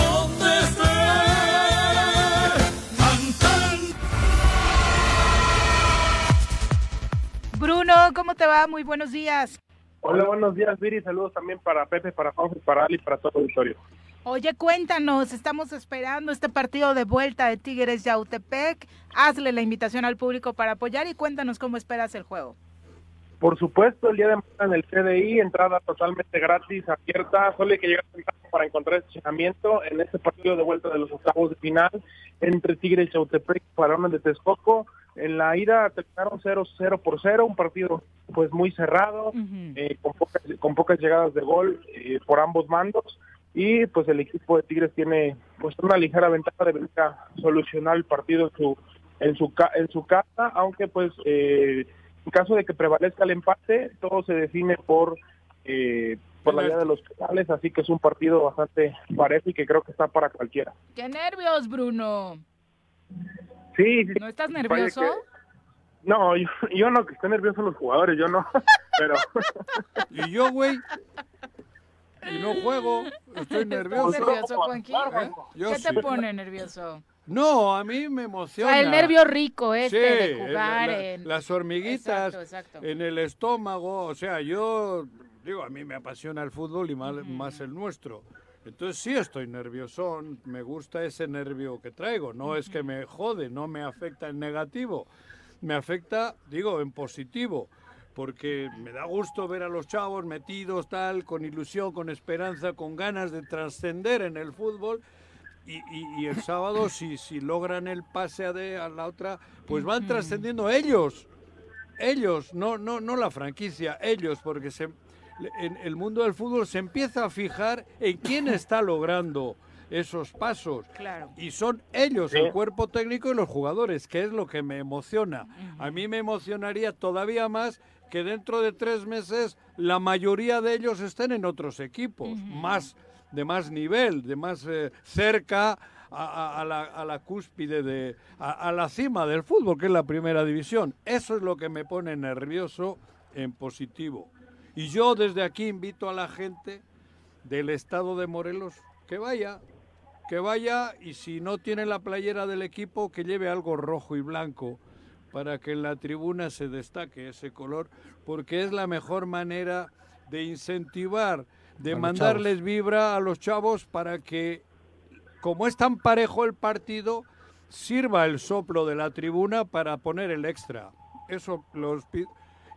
Bruno, ¿cómo te va? Muy buenos días. Hola, buenos días, Viri. Saludos también para Pepe, para Juanjo, para Ali, para todo el auditorio. Oye, cuéntanos, estamos esperando este partido de vuelta de Tigres Yautepec. Hazle la invitación al público para apoyar y cuéntanos cómo esperas el juego. Por supuesto, el día de mañana en el CDI, entrada totalmente gratis, abierta. Solo hay que llegar temprano para encontrar estacionamiento en este partido de vuelta de los octavos de final entre Tigres y Chautepec de Texcoco. En la ida terminaron 0-0 por 0, un partido pues muy cerrado, eh, con, pocas, con pocas llegadas de gol eh, por ambos mandos. Y pues el equipo de Tigres tiene pues una ligera ventaja de venir a solucionar el partido en su en su en su casa, aunque pues eh, en caso de que prevalezca el empate, todo se define por eh, por la vía de los penales, así que es un partido bastante parejo y que creo que está para cualquiera. ¡Qué nervios, Bruno! Sí, sí. ¿No estás nervioso? que- No, yo, yo no, que estén nerviosos los jugadores, yo no, pero... Y yo, güey. Y no juego. Estoy nervioso. ¿Estás nervioso, Juanqui? ¿Eh? Yo ¿Qué te sí. pone nervioso? No, a mí me O emociona. sea, el nervio rico este Sí, de jugar la- la- en... las hormiguitas Exacto, exacto. en el estómago. O sea, yo digo, a mí me apasiona el fútbol y más, más el nuestro. Entonces sí estoy nervioso, me gusta ese nervio que traigo. No es que me jode, no me afecta en negativo. Me afecta, digo, en positivo. Porque me da gusto ver a los chavos metidos tal, con ilusión, con esperanza, con ganas de trascender en el fútbol. Y, y- y el sábado, si, si logran el pase a, de, a la otra, pues van trascendiendo ellos. Ellos, no, no, no la franquicia, ellos, porque se, en el mundo del fútbol se empieza a fijar en quién está logrando esos pasos. Claro. Y son ellos, Sí. el cuerpo técnico y los jugadores, que es lo que me emociona. A mí me emocionaría todavía más que dentro de tres meses la mayoría de ellos estén en otros equipos, más de más nivel, de más eh, cerca a, a- a la, a la cúspide, de, a, a la cima del fútbol, que es la primera división. Eso es lo que me pone nervioso en positivo. Y yo desde aquí invito a la gente del estado de Morelos que vaya, que vaya y si no tiene la playera del equipo, que lleve algo rojo y blanco para que en la tribuna se destaque ese color, porque es la mejor manera de incentivar, de mandarles vibra a los chavos para que, como es tan parejo el partido, sirva el soplo de la tribuna para poner el extra. Eso los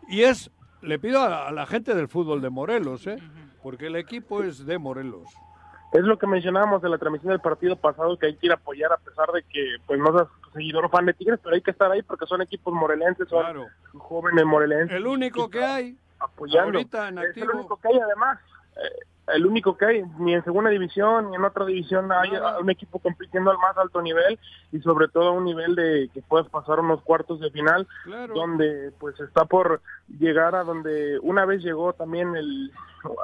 y es le pido a, la gente del fútbol de Morelos, ¿eh? porque el equipo es de Morelos. Es lo que mencionábamos de la transmisión del partido pasado, que hay que ir a apoyar a pesar de que pues no seas seguidor o fan de Tigres, pero hay que estar ahí porque son equipos morelenses, son Claro. jóvenes morelenses. El único que hay apoyando. ahorita en Es el activo. único que hay además. Eh, el único que hay, ni en segunda división ni en otra división hay un equipo compitiendo al más alto nivel y sobre todo a un nivel de que puedas pasar unos cuartos de final Claro. donde pues está por llegar a donde una vez llegó también el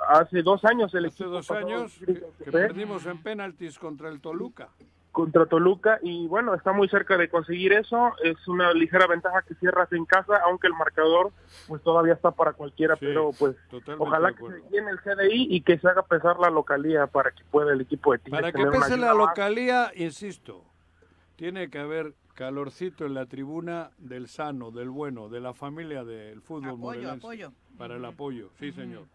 hace dos años el Hace equipo dos pasado años que, que perdimos en penaltis contra el Toluca. Contra Toluca y bueno, está muy cerca de conseguir eso, es una ligera ventaja que cierras en casa, aunque el marcador pues todavía está para cualquiera, pero pues ojalá que se llene el CDI y que se haga pesar la localía para que pueda el equipo de Tigres Para que pese la ayuda más. localía, insisto, tiene que haber calorcito en la tribuna del sano, del bueno, de la familia del fútbol Apoyo, apoyo. Para el apoyo, sí, señor.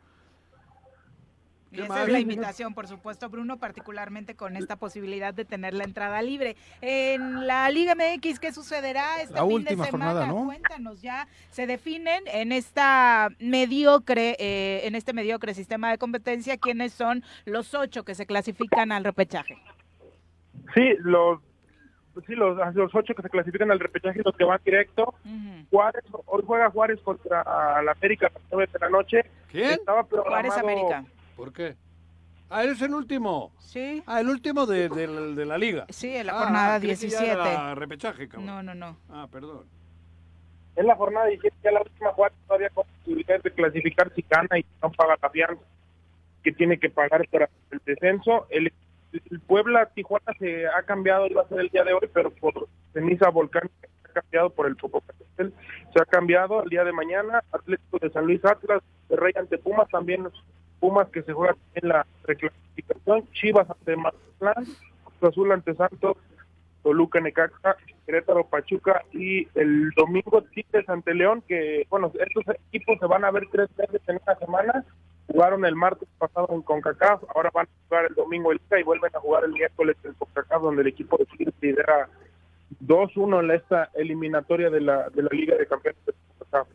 Y ¿Qué esa es la invitación, por supuesto, Bruno, particularmente con esta posibilidad de tener la entrada libre. En la Liga MX, ¿qué sucederá este La fin última de semana? jornada, ¿no? Cuéntanos, ya se definen en esta mediocre, eh, en este mediocre sistema de competencia, quiénes son los ocho que se clasifican al repechaje. Sí, los sí, los, los ocho que se clasifican al repechaje, los que van directo. Juárez, hoy juega Juárez contra la América a las nueve de la noche. ¿Quién? Estaba programado- Juárez América. ¿Por qué? Ah, eres el último. Sí. Ah, el último de, de la- de la liga. Sí, en la Ah, jornada creí que ya 17. era repechaje, cabrón. No, no, no. Ah, perdón. En la jornada 17, ya la última Juárez todavía con posibilidades de clasificar si gana y no paga la fianza que tiene que pagar para el descenso. El, el Puebla Tijuana se ha cambiado, iba a ser el día de hoy, pero por ceniza volcánica se ha cambiado por el Popocatépetl, se ha cambiado el día de mañana. Atlético de San Luis Atlas, de Rey ante Pumas, también Pumas que se juega en la reclasificación, Chivas ante Mazatlán, Azul ante Santos, Toluca, Necaxa, Querétaro, Pachuca y el domingo Tigres ante León, que bueno, estos equipos se van a ver tres veces en una semana. Jugaron el martes pasado en CONCACAF, ahora van a jugar el domingo el Liga y vuelven a jugar el miércoles en CONCACAF, donde el equipo de Tigres lidera 2-1 en esta eliminatoria de la, de la Liga de Campeones de CONCACAF.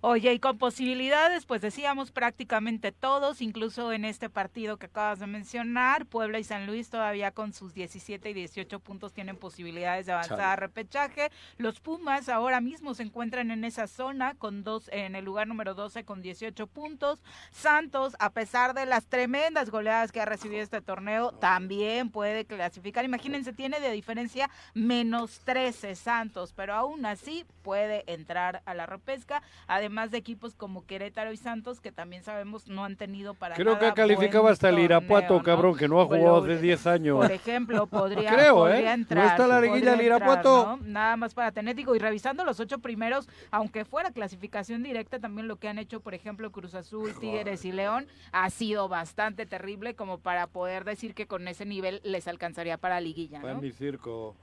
Oye, y con posibilidades, pues decíamos prácticamente todos, incluso en este partido que acabas de mencionar, Puebla y San Luis todavía con sus 17 y 18 puntos tienen posibilidades de avanzar Chale. a repechaje. Los Pumas ahora mismo se encuentran en esa zona con dos en el lugar número 12 con 18 puntos. Santos, a pesar de las tremendas goleadas que ha recibido este torneo, también puede clasificar. Imagínense, tiene de diferencia menos 13 Santos, pero aún así puede entrar a la repesca. Además de equipos como Querétaro y Santos, que también sabemos no han tenido para Creo nada que calificaba hasta el Irapuato, torneo, ¿no? cabrón, que no ha jugado hace 10 años. Por ejemplo, podría, Creo, podría ¿eh? entrar. ¿No está la liguilla entrar, Irapuato? ¿no? Nada más para tener, digo, y revisando los ocho primeros, aunque fuera clasificación directa, también lo que han hecho, por ejemplo, Cruz Azul, Tigres y León, ha sido bastante terrible como para poder decir que con ese nivel les alcanzaría para liguilla, ¿no? Pan y circo.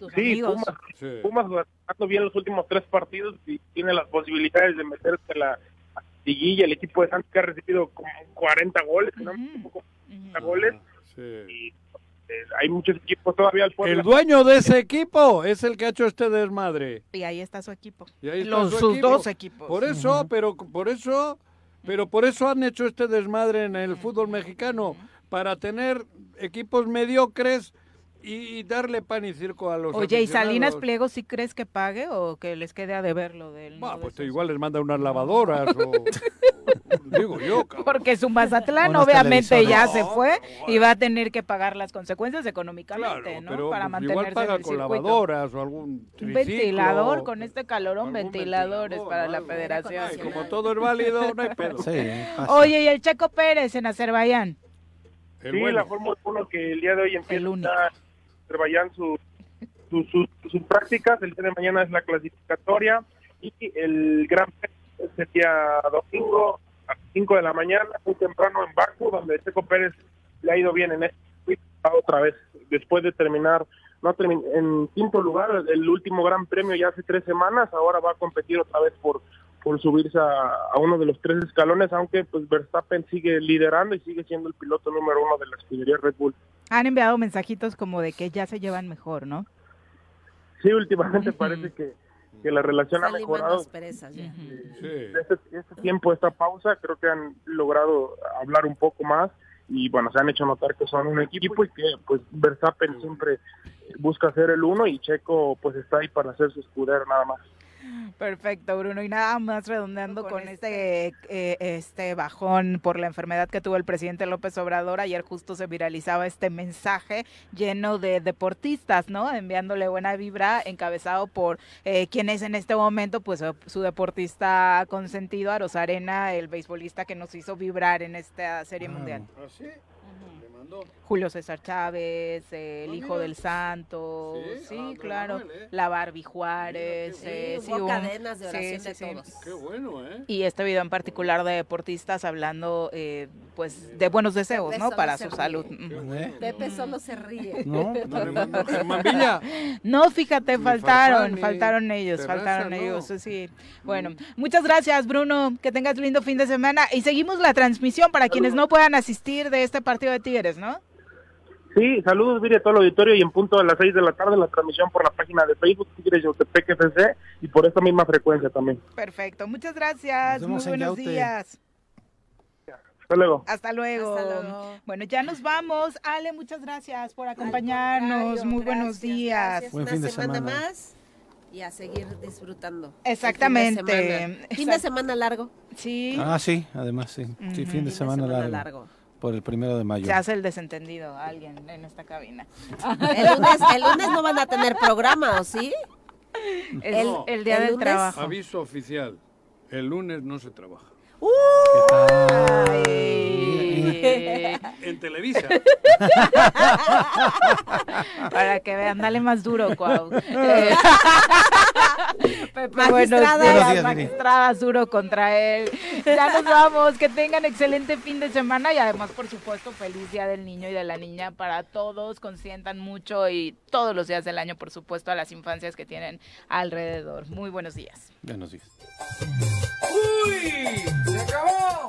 Tus Sí, amigos. Pumas, Sí. Pumas jugando bien los últimos tres partidos y tiene las posibilidades de meterse a la liguilla. El equipo de Santos que ha recibido como 40 goles, si no me equivoco, 40 goles. Y eh, hay muchos equipos todavía al Puebla. El dueño de ese equipo es el que ha hecho este desmadre. Y ahí está su equipo. Y ahí está Los, su sus equipo. dos equipos. Por eso, pero por eso, pero por eso han hecho este desmadre en el fútbol mexicano para tener equipos mediocres y darle pan y circo a los Oye, ¿y Salinas. Pliego sí crees que pague o que les quede a deber lo del... Ah, no de pues esos? igual les manda unas lavadoras o... Digo yo, cabrón. Porque su Mazatlán Unos obviamente ya televisores. se fue y va a tener que pagar las consecuencias económicamente, ¿no? Pero Para pues, igual mantenerse en paga el con circuito. lavadoras o algún Un triciclo. ventilador con este calorón, ventiladores para la federación. Ay, como todo es válido, no hay pedo. Oye, y el Checo Pérez en Azerbaiyán. El sí, bueno. la Fórmula 1 que el día de hoy empieza ya Azerbaiyán su, su, su- sus prácticas, el día de mañana es la clasificatoria y el Gran Premio sería domingo a las 5 de la mañana, muy temprano en Baku, donde Checo Pérez le ha ido bien en este otra vez, después de terminar no en quinto lugar, el último Gran Premio ya hace tres semanas, ahora va a competir otra vez por por subirse a, a uno de los tres escalones, aunque pues Verstappen sigue liderando y sigue siendo el piloto número uno de la escudería Red Bull. Han enviado mensajitos como de que ya se llevan mejor, ¿no? Sí, últimamente parece que, que la relación ha mejorado. asperezas ya. Este, este tiempo, esta pausa, creo que han logrado hablar un poco más y bueno, se han hecho notar que son un equipo y que pues Verstappen siempre busca ser el uno y Checo pues está ahí para hacer su escudero nada más. Perfecto, Bruno. Y nada más redondeando con, este eh, este bajón por la enfermedad que tuvo el presidente López Obrador, ayer justo se viralizaba este mensaje lleno de deportistas, ¿no? Enviándole buena vibra, encabezado por eh, quien es en este momento, pues su deportista consentido, Aros Arena, el beisbolista que nos hizo vibrar en esta serie mundial. ¿Ah, sí? Julio César Chávez, eh, el Ah, hijo mira. del Santo, Sí, sí, ah, claro, Manuel, ¿eh? la Barbie Juárez, Sí, eh, hubo un- cadenas de sí, oración sí, de sí. todos. Qué bueno, ¿eh? Y este video en particular de deportistas hablando, eh, pues, de buenos deseos, Pepe ¿no? Para su ríe. salud. Pepe solo se ríe. No, No. No, fíjate, faltaron, faltaron ellos, Terraza, faltaron no. ellos, sí, sí. Bueno, muchas gracias, Bruno, que tengas lindo fin de semana y seguimos la transmisión para quienes no puedan asistir de este partido de Tigres, ¿no? Sí, saludos Viri a todo el auditorio y en punto a las 6 de la tarde la transmisión por la página de Facebook Tigres Yautepec FC y por esta misma frecuencia también. Perfecto, muchas gracias, muy buenos días. Hasta luego. Hasta luego. Hasta luego. Bueno, ya nos vamos. Ale, muchas gracias por acompañarnos. Muy buenos días. Gracias, Buen una fin de semana, semana. más y a seguir disfrutando. Exactamente. Fin de semana, Fin de semana largo. Sí. Ah, sí, además sí. Sí, fin de semana, largo, largo. Por el primero de mayo. Se hace el desentendido alguien en esta cabina. El lunes, el lunes no van a tener programa, ¿o sí? El, El- el día el del lunes- trabajo. Aviso oficial. El lunes no se trabaja. En Televisa. Para que vean, dale más duro, Cuau. Eh, Magistrada. días, magistrada, duro contra él. Ya nos vamos, que tengan excelente fin de semana y además, por supuesto, feliz Día del Niño y de la Niña para todos, consientan mucho y todos los días del año, por supuesto, a las infancias que tienen alrededor. Muy buenos días. Buenos días. ¡Uy! ¡Se acabó!